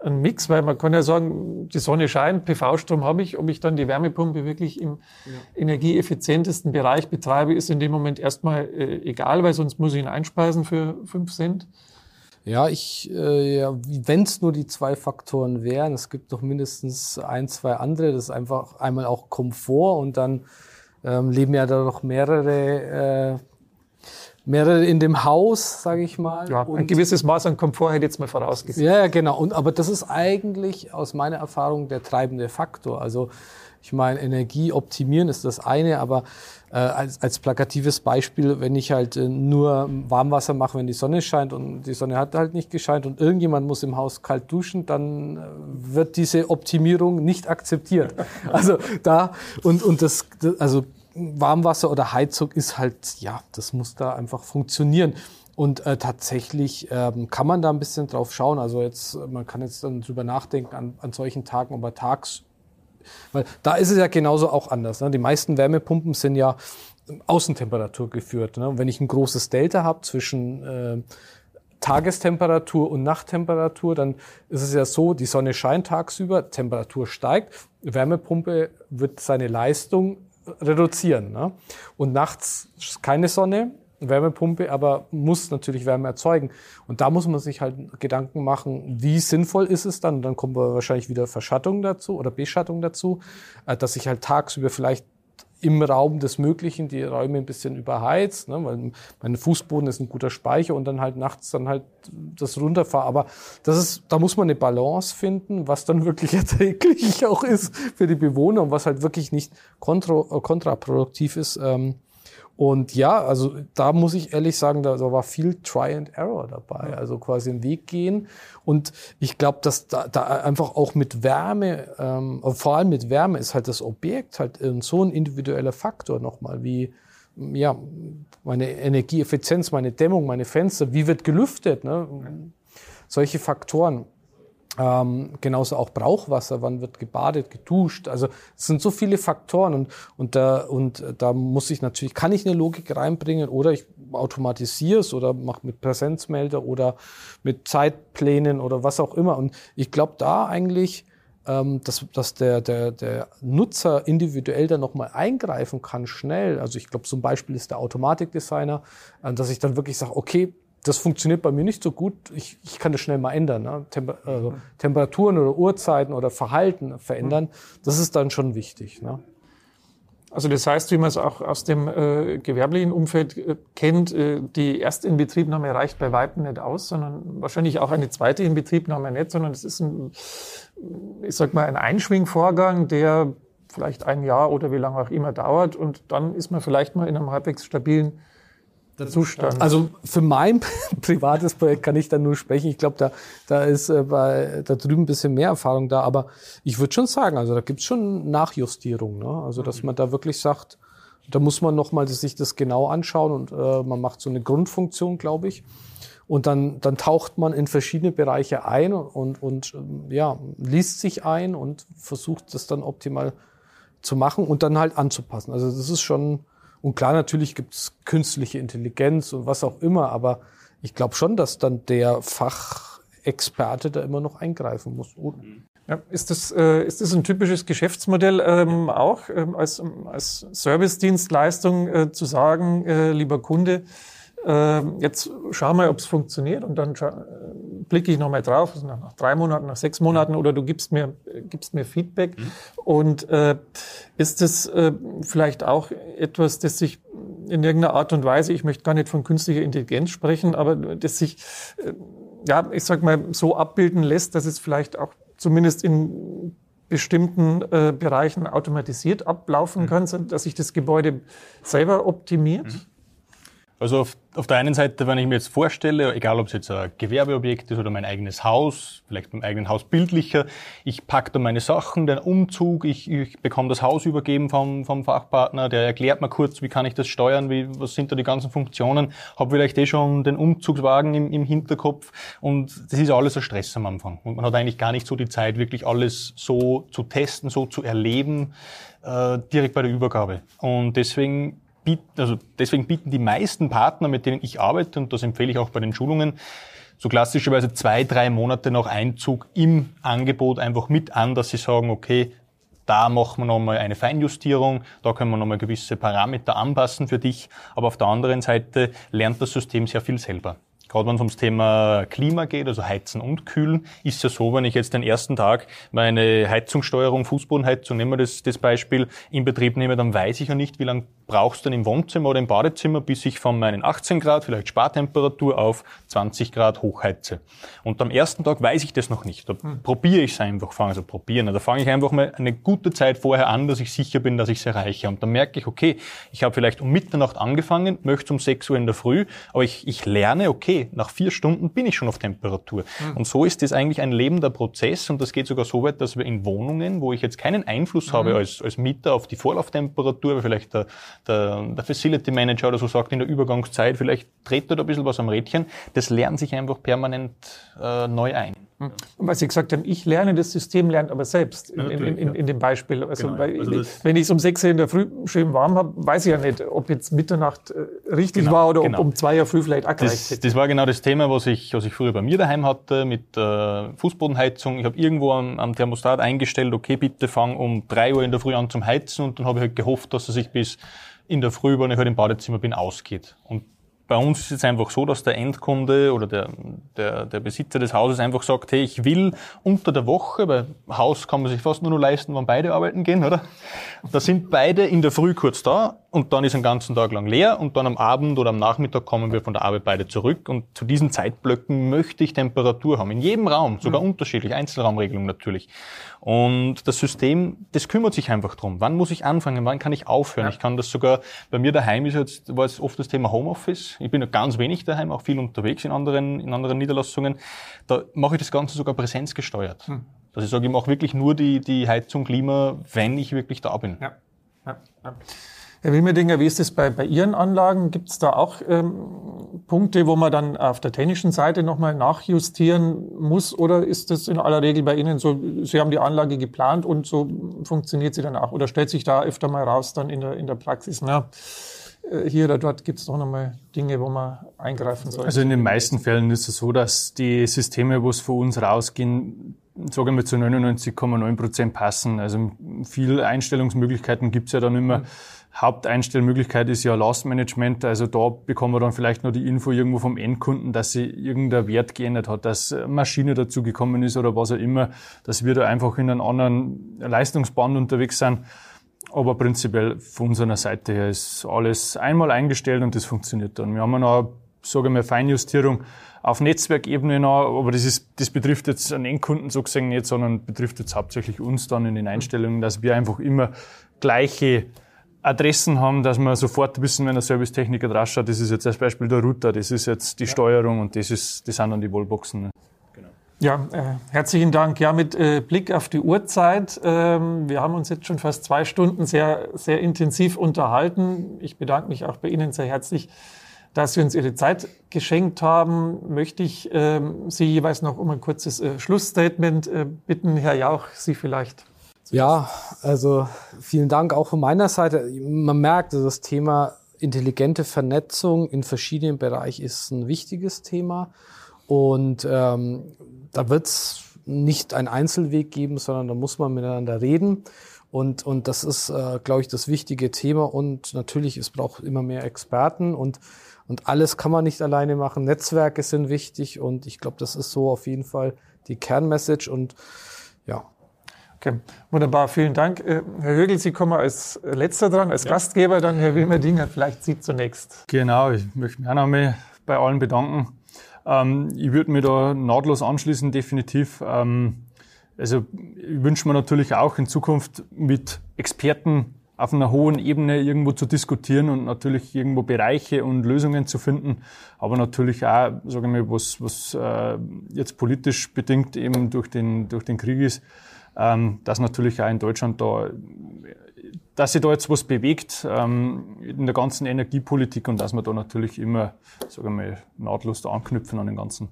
ein Mix? Weil man kann ja sagen, die Sonne scheint, PV-Strom habe ich, ob ich dann die Wärmepumpe wirklich im ja. energieeffizientesten Bereich betreibe, ist in dem Moment erstmal äh, egal, weil sonst muss ich ihn einspeisen für fünf Cent. Ja, ich, äh, ja, wenn es nur die zwei Faktoren wären, es gibt doch mindestens ein, zwei andere. Das ist einfach einmal auch Komfort und dann ähm, leben ja da noch mehrere, äh, mehrere in dem Haus, sage ich mal. Ja, und, ein gewisses Maß an Komfort hätte jetzt mal vorausgesetzt. Ja, genau. Und aber das ist eigentlich aus meiner Erfahrung der treibende Faktor. Also ich meine, Energie optimieren ist das eine, aber äh, als, als plakatives Beispiel, wenn ich halt äh, nur Warmwasser mache, wenn die Sonne scheint und die Sonne hat halt nicht gescheint und irgendjemand muss im Haus kalt duschen, dann äh, wird diese Optimierung nicht akzeptiert. Also da und und das also Warmwasser oder Heizung ist halt ja, das muss da einfach funktionieren. Und äh, tatsächlich ähm, kann man da ein bisschen drauf schauen. Also jetzt, man kann jetzt dann drüber nachdenken an, an solchen Tagen, ob man tags weil da ist es ja genauso auch anders. Ne? Die meisten Wärmepumpen sind ja Außentemperatur geführt. Ne? Und wenn ich ein großes Delta habe zwischen äh, Tagestemperatur und Nachttemperatur, dann ist es ja so, die Sonne scheint tagsüber, Temperatur steigt, Wärmepumpe wird seine Leistung reduzieren. Ne? Und nachts keine Sonne, Wärmepumpe, aber muss natürlich Wärme erzeugen. Und da muss man sich halt Gedanken machen, wie sinnvoll ist es dann? Dann kommt wahrscheinlich wieder Verschattung dazu oder Beschattung dazu, äh, dass ich halt tagsüber vielleicht im Raum des Möglichen die Räume ein bisschen überheizt, ne, weil mein Fußboden ist ein guter Speicher und dann halt nachts dann halt das runterfahre. Aber das ist, da muss man eine Balance finden, was dann wirklich erträglich auch ist für die Bewohner und was halt wirklich nicht kontra, kontraproduktiv ist. Ähm, und ja, also da muss ich ehrlich sagen, da, da war viel Try and Error dabei. Also quasi einen Weg gehen. Und ich glaube, dass da, da einfach auch mit Wärme, ähm, vor allem mit Wärme ist halt das Objekt halt so ein individueller Faktor nochmal, wie ja, meine Energieeffizienz, meine Dämmung, meine Fenster, wie wird gelüftet, ne? Solche Faktoren. Ähm, genauso auch Brauchwasser, wann wird gebadet, geduscht. Also es sind so viele Faktoren und, und, da, und da muss ich natürlich, kann ich eine Logik reinbringen oder ich automatisiere es oder mache mit Präsenzmelder oder mit Zeitplänen oder was auch immer. Und ich glaube da eigentlich, ähm, dass, dass der, der, der Nutzer individuell dann nochmal eingreifen kann, schnell. Also ich glaube, zum Beispiel ist der Automatikdesigner, äh, dass ich dann wirklich sage, okay, das funktioniert bei mir nicht so gut, ich, ich kann das schnell mal ändern. Ne? Temper also Temperaturen oder Uhrzeiten oder Verhalten verändern, das ist dann schon wichtig. Ne? Also das heißt, wie man es auch aus dem äh, gewerblichen Umfeld äh, kennt, äh, die Erstinbetriebnahme reicht bei Weitem nicht aus, sondern wahrscheinlich auch eine zweite Inbetriebnahme nicht, sondern es ist ein, ich sag mal, ein Einschwingvorgang, der vielleicht ein Jahr oder wie lange auch immer dauert und dann ist man vielleicht mal in einem halbwegs stabilen Zustand. Also für mein privates Projekt kann ich da nur sprechen. Ich glaube, da, da ist äh, bei, da drüben ein bisschen mehr Erfahrung da. Aber ich würde schon sagen, also da gibt's schon Nachjustierung. Ne? Also dass man da wirklich sagt, da muss man nochmal sich das genau anschauen und äh, man macht so eine Grundfunktion, glaube ich. Und dann, dann taucht man in verschiedene Bereiche ein und, und ähm, ja, liest sich ein und versucht das dann optimal zu machen und dann halt anzupassen. Also das ist schon, und klar, natürlich gibt es künstliche Intelligenz und was auch immer, aber ich glaube schon, dass dann der Fachexperte da immer noch eingreifen muss. Ja, ist, das, äh, ist das ein typisches Geschäftsmodell ähm, auch ähm, als, als Service-Dienstleistung äh, zu sagen, äh, lieber Kunde, jetzt schau mal, ob es funktioniert und dann äh, blicke ich nochmal drauf, also nach, drei Monaten, nach sechs Monaten oder du gibst mir, gibst mir Feedback. Mhm. Und äh, ist es äh, vielleicht auch etwas, das sich in irgendeiner Art und Weise, ich möchte gar nicht von künstlicher Intelligenz sprechen, aber das sich, äh, ja, ich sag mal, so abbilden lässt, dass es vielleicht auch zumindest in bestimmten äh, Bereichen automatisiert ablaufen mhm. kann, dass sich das Gebäude selber optimiert? Mhm. Also auf, auf, der einen Seite, wenn ich mir jetzt vorstelle, egal ob es jetzt ein Gewerbeobjekt ist oder mein eigenes Haus, vielleicht beim eigenen Haus bildlicher, ich packe da meine Sachen, den Umzug, ich, ich bekomme das Haus übergeben vom, vom Fachpartner, der erklärt mir kurz, wie kann ich das steuern, wie, was sind da die ganzen Funktionen, habe vielleicht eh schon den Umzugswagen im, im Hinterkopf und das ist alles ein Stress am Anfang. Und man hat eigentlich gar nicht so die Zeit, wirklich alles so zu testen, so zu erleben, äh, direkt bei der Übergabe. Und deswegen bieten, also deswegen bieten die meisten Partner, mit denen ich arbeite, und das empfehle ich auch bei den Schulungen, so klassischerweise zwei, drei Monate nach Einzug im Angebot einfach mit an, dass sie sagen, okay, da machen wir nochmal eine Feinjustierung, da können wir nochmal gewisse Parameter anpassen für dich, aber auf der anderen Seite lernt das System sehr viel selber. Gerade wenn es ums Thema Klima geht, also Heizen und Kühlen, ist ja so, wenn ich jetzt den ersten Tag meine Heizungssteuerung, Fußbodenheizung, nehmen wir das, das Beispiel, in Betrieb nehme, dann weiß ich ja nicht, wie lange brauchst du dann im Wohnzimmer oder im Badezimmer, bis ich von meinen 18 Grad, vielleicht Spartemperatur, auf 20 Grad hochheize. Und am ersten Tag weiß ich das noch nicht. Da hm. probiere ich es einfach, fange also probieren. Da fange ich einfach mal eine gute Zeit vorher an, dass ich sicher bin, dass ich es erreiche. Und dann merke ich, okay, ich habe vielleicht um Mitternacht angefangen, möchte um 6 Uhr in der Früh, aber ich, ich lerne, okay, nach vier Stunden bin ich schon auf Temperatur. Hm. Und so ist das eigentlich ein lebender Prozess und das geht sogar so weit, dass wir in Wohnungen, wo ich jetzt keinen Einfluss hm. habe als, als Mieter auf die Vorlauftemperatur, vielleicht der der, der Facility Manager oder so sagt in der Übergangszeit, vielleicht dreht dort ein bisschen was am Rädchen. Das lernt sich einfach permanent äh, neu ein. Und was Sie gesagt haben, ich lerne, das System lernt aber selbst in, in, in, in dem Beispiel. Also, genau. weil, also wenn ich es um sechs Uhr in der Früh schön warm habe, weiß ich ja nicht, ob jetzt Mitternacht äh, richtig genau, war oder genau. ob um zwei Uhr früh vielleicht abgereicht das, das war genau das Thema, was ich, was ich früher bei mir daheim hatte mit äh, Fußbodenheizung. Ich habe irgendwo am, am Thermostat eingestellt, okay, bitte fang um drei Uhr in der Früh an zum Heizen und dann habe ich halt gehofft, dass er sich bis in der Früh, wenn ich halt im Badezimmer bin, ausgeht. Und bei uns ist es einfach so, dass der Endkunde oder der, der, der Besitzer des Hauses einfach sagt, hey, ich will unter der Woche, weil Haus kann man sich fast nur noch leisten, wenn beide arbeiten gehen, oder? Da sind beide in der Früh kurz da und dann ist ein ganzen Tag lang leer und dann am Abend oder am Nachmittag kommen wir von der Arbeit beide zurück und zu diesen Zeitblöcken möchte ich Temperatur haben. In jedem Raum, sogar mhm. unterschiedlich, Einzelraumregelung natürlich. Und das System, das kümmert sich einfach drum. Wann muss ich anfangen? Wann kann ich aufhören? Ja. Ich kann das sogar, bei mir daheim ist jetzt, war es oft das Thema Homeoffice. Ich bin ja ganz wenig daheim, auch viel unterwegs in anderen, in anderen Niederlassungen. Da mache ich das Ganze sogar präsenzgesteuert. Hm. Dass ich sage, ich mache wirklich nur die, die Heizung, Klima, wenn ich wirklich da bin. Ja. Ja. Ja. Herr Wilmerdinger, wie ist es bei, bei Ihren Anlagen? Gibt es da auch ähm, Punkte, wo man dann auf der technischen Seite nochmal nachjustieren muss? Oder ist das in aller Regel bei Ihnen so, Sie haben die Anlage geplant und so funktioniert sie dann auch? Oder stellt sich da öfter mal raus dann in der, in der Praxis, na, äh, hier oder dort gibt es doch nochmal Dinge, wo man eingreifen soll? Also in den meisten Fällen ist es so, dass die Systeme, wo es von uns rausgehen, sagen wir zu 99,9 Prozent passen. Also viele Einstellungsmöglichkeiten gibt es ja dann immer. Mhm. Haupteinstellmöglichkeit ist ja Last Management. Also da bekommen wir dann vielleicht noch die Info irgendwo vom Endkunden, dass sich irgendein Wert geändert hat, dass Maschine dazu gekommen ist oder was auch immer, dass wir da einfach in einem anderen Leistungsband unterwegs sind. Aber prinzipiell von unserer Seite her ist alles einmal eingestellt und das funktioniert dann. Wir haben noch, sage ich mal, Feinjustierung auf Netzwerkebene noch, aber das ist, das betrifft jetzt einen Endkunden so gesehen nicht, sondern betrifft jetzt hauptsächlich uns dann in den Einstellungen, dass wir einfach immer gleiche Adressen haben, dass wir sofort wissen, wenn der Servicetechniker drauf schaut, das ist jetzt als Beispiel der Router, das ist jetzt die ja. Steuerung und das, ist, das sind dann die Wallboxen. Genau. Ja, äh, herzlichen Dank. Ja, mit äh, Blick auf die Uhrzeit. Ähm, wir haben uns jetzt schon fast zwei Stunden sehr, sehr intensiv unterhalten. Ich bedanke mich auch bei Ihnen sehr herzlich, dass Sie uns Ihre Zeit geschenkt haben. Möchte ich ähm, Sie jeweils noch um ein kurzes äh, Schlussstatement äh, bitten. Herr Jauch, Sie vielleicht. Ja, also vielen Dank auch von meiner Seite. Man merkt, das Thema intelligente Vernetzung in verschiedenen Bereichen ist ein wichtiges Thema. Und ähm, da wird es nicht einen Einzelweg geben, sondern da muss man miteinander reden. Und, und das ist, äh, glaube ich, das wichtige Thema. Und natürlich, es braucht immer mehr Experten und, und alles kann man nicht alleine machen. Netzwerke sind wichtig und ich glaube, das ist so auf jeden Fall die Kernmessage. Und Okay, wunderbar, vielen Dank. Äh, Herr Högel, Sie kommen als Letzter dran, als ja. Gastgeber, dann Herr Wilmerdinger, vielleicht Sie zunächst. Genau, ich möchte mich auch nochmal bei allen bedanken. Ähm, ich würde mir da nahtlos anschließen, definitiv. Ähm, also ich wünsche mir natürlich auch in Zukunft mit Experten auf einer hohen Ebene irgendwo zu diskutieren und natürlich irgendwo Bereiche und Lösungen zu finden, aber natürlich auch, sagen wir, was, was äh, jetzt politisch bedingt eben durch den, durch den Krieg ist, dass natürlich auch in Deutschland da, dass sich da jetzt was bewegt ähm, in der ganzen Energiepolitik und dass wir da natürlich immer, sagen wir mal, nahtlos da anknüpfen an den Ganzen.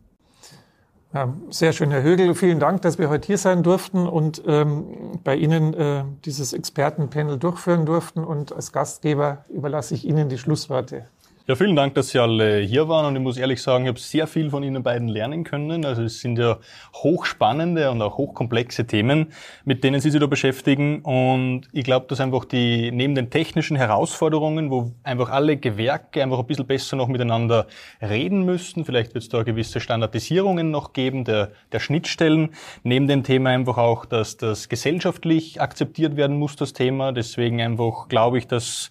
Sehr schön, Herr Högel. Vielen Dank, dass wir heute hier sein durften und ähm, bei Ihnen äh, dieses Expertenpanel durchführen durften. Und als Gastgeber überlasse ich Ihnen die Schlussworte. Ja, vielen Dank, dass Sie alle hier waren und ich muss ehrlich sagen, ich habe sehr viel von Ihnen beiden lernen können. Also es sind ja hochspannende und auch hochkomplexe Themen, mit denen Sie sich da beschäftigen und ich glaube, dass einfach die, neben den technischen Herausforderungen, wo einfach alle Gewerke einfach ein bisschen besser noch miteinander reden müssten, vielleicht wird es da gewisse Standardisierungen noch geben der, der Schnittstellen, neben dem Thema einfach auch, dass das gesellschaftlich akzeptiert werden muss, das Thema. Deswegen einfach glaube ich, dass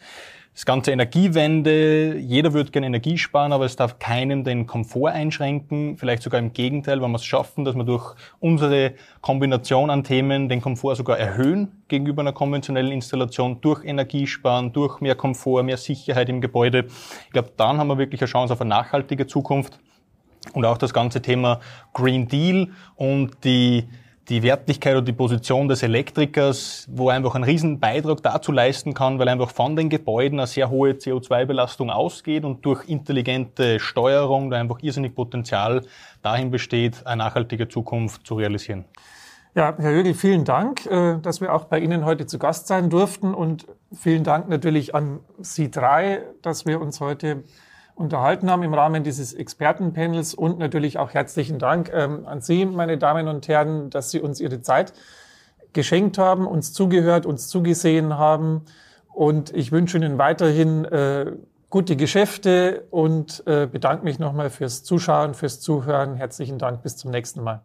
das ganze Energiewende, jeder würde gerne Energie sparen, aber es darf keinem den Komfort einschränken. Vielleicht sogar im Gegenteil, wenn wir es schaffen, dass wir durch unsere Kombination an Themen den Komfort sogar erhöhen gegenüber einer konventionellen Installation durch Energiesparen, durch mehr Komfort, mehr Sicherheit im Gebäude. Ich glaube, dann haben wir wirklich eine Chance auf eine nachhaltige Zukunft. Und auch das ganze Thema Green Deal und die die Wertigkeit oder die Position des Elektrikers, wo einfach einen riesen Beitrag dazu leisten kann, weil einfach von den Gebäuden eine sehr hohe CO2-Belastung ausgeht und durch intelligente Steuerung da einfach irrsinnig Potenzial dahin besteht, eine nachhaltige Zukunft zu realisieren. Ja, Herr Högel, vielen Dank, äh, dass wir auch bei Ihnen heute zu Gast sein durften und vielen Dank natürlich an Sie drei, dass wir uns heute unterhalten haben im Rahmen dieses Expertenpanels und natürlich auch herzlichen Dank ähm, an Sie, meine Damen und Herren, dass Sie uns Ihre Zeit geschenkt haben, uns zugehört, uns zugesehen haben. Und ich wünsche Ihnen weiterhin äh, gute Geschäfte und äh, bedanke mich nochmal fürs Zuschauen, fürs Zuhören. Herzlichen Dank. Bis zum nächsten Mal.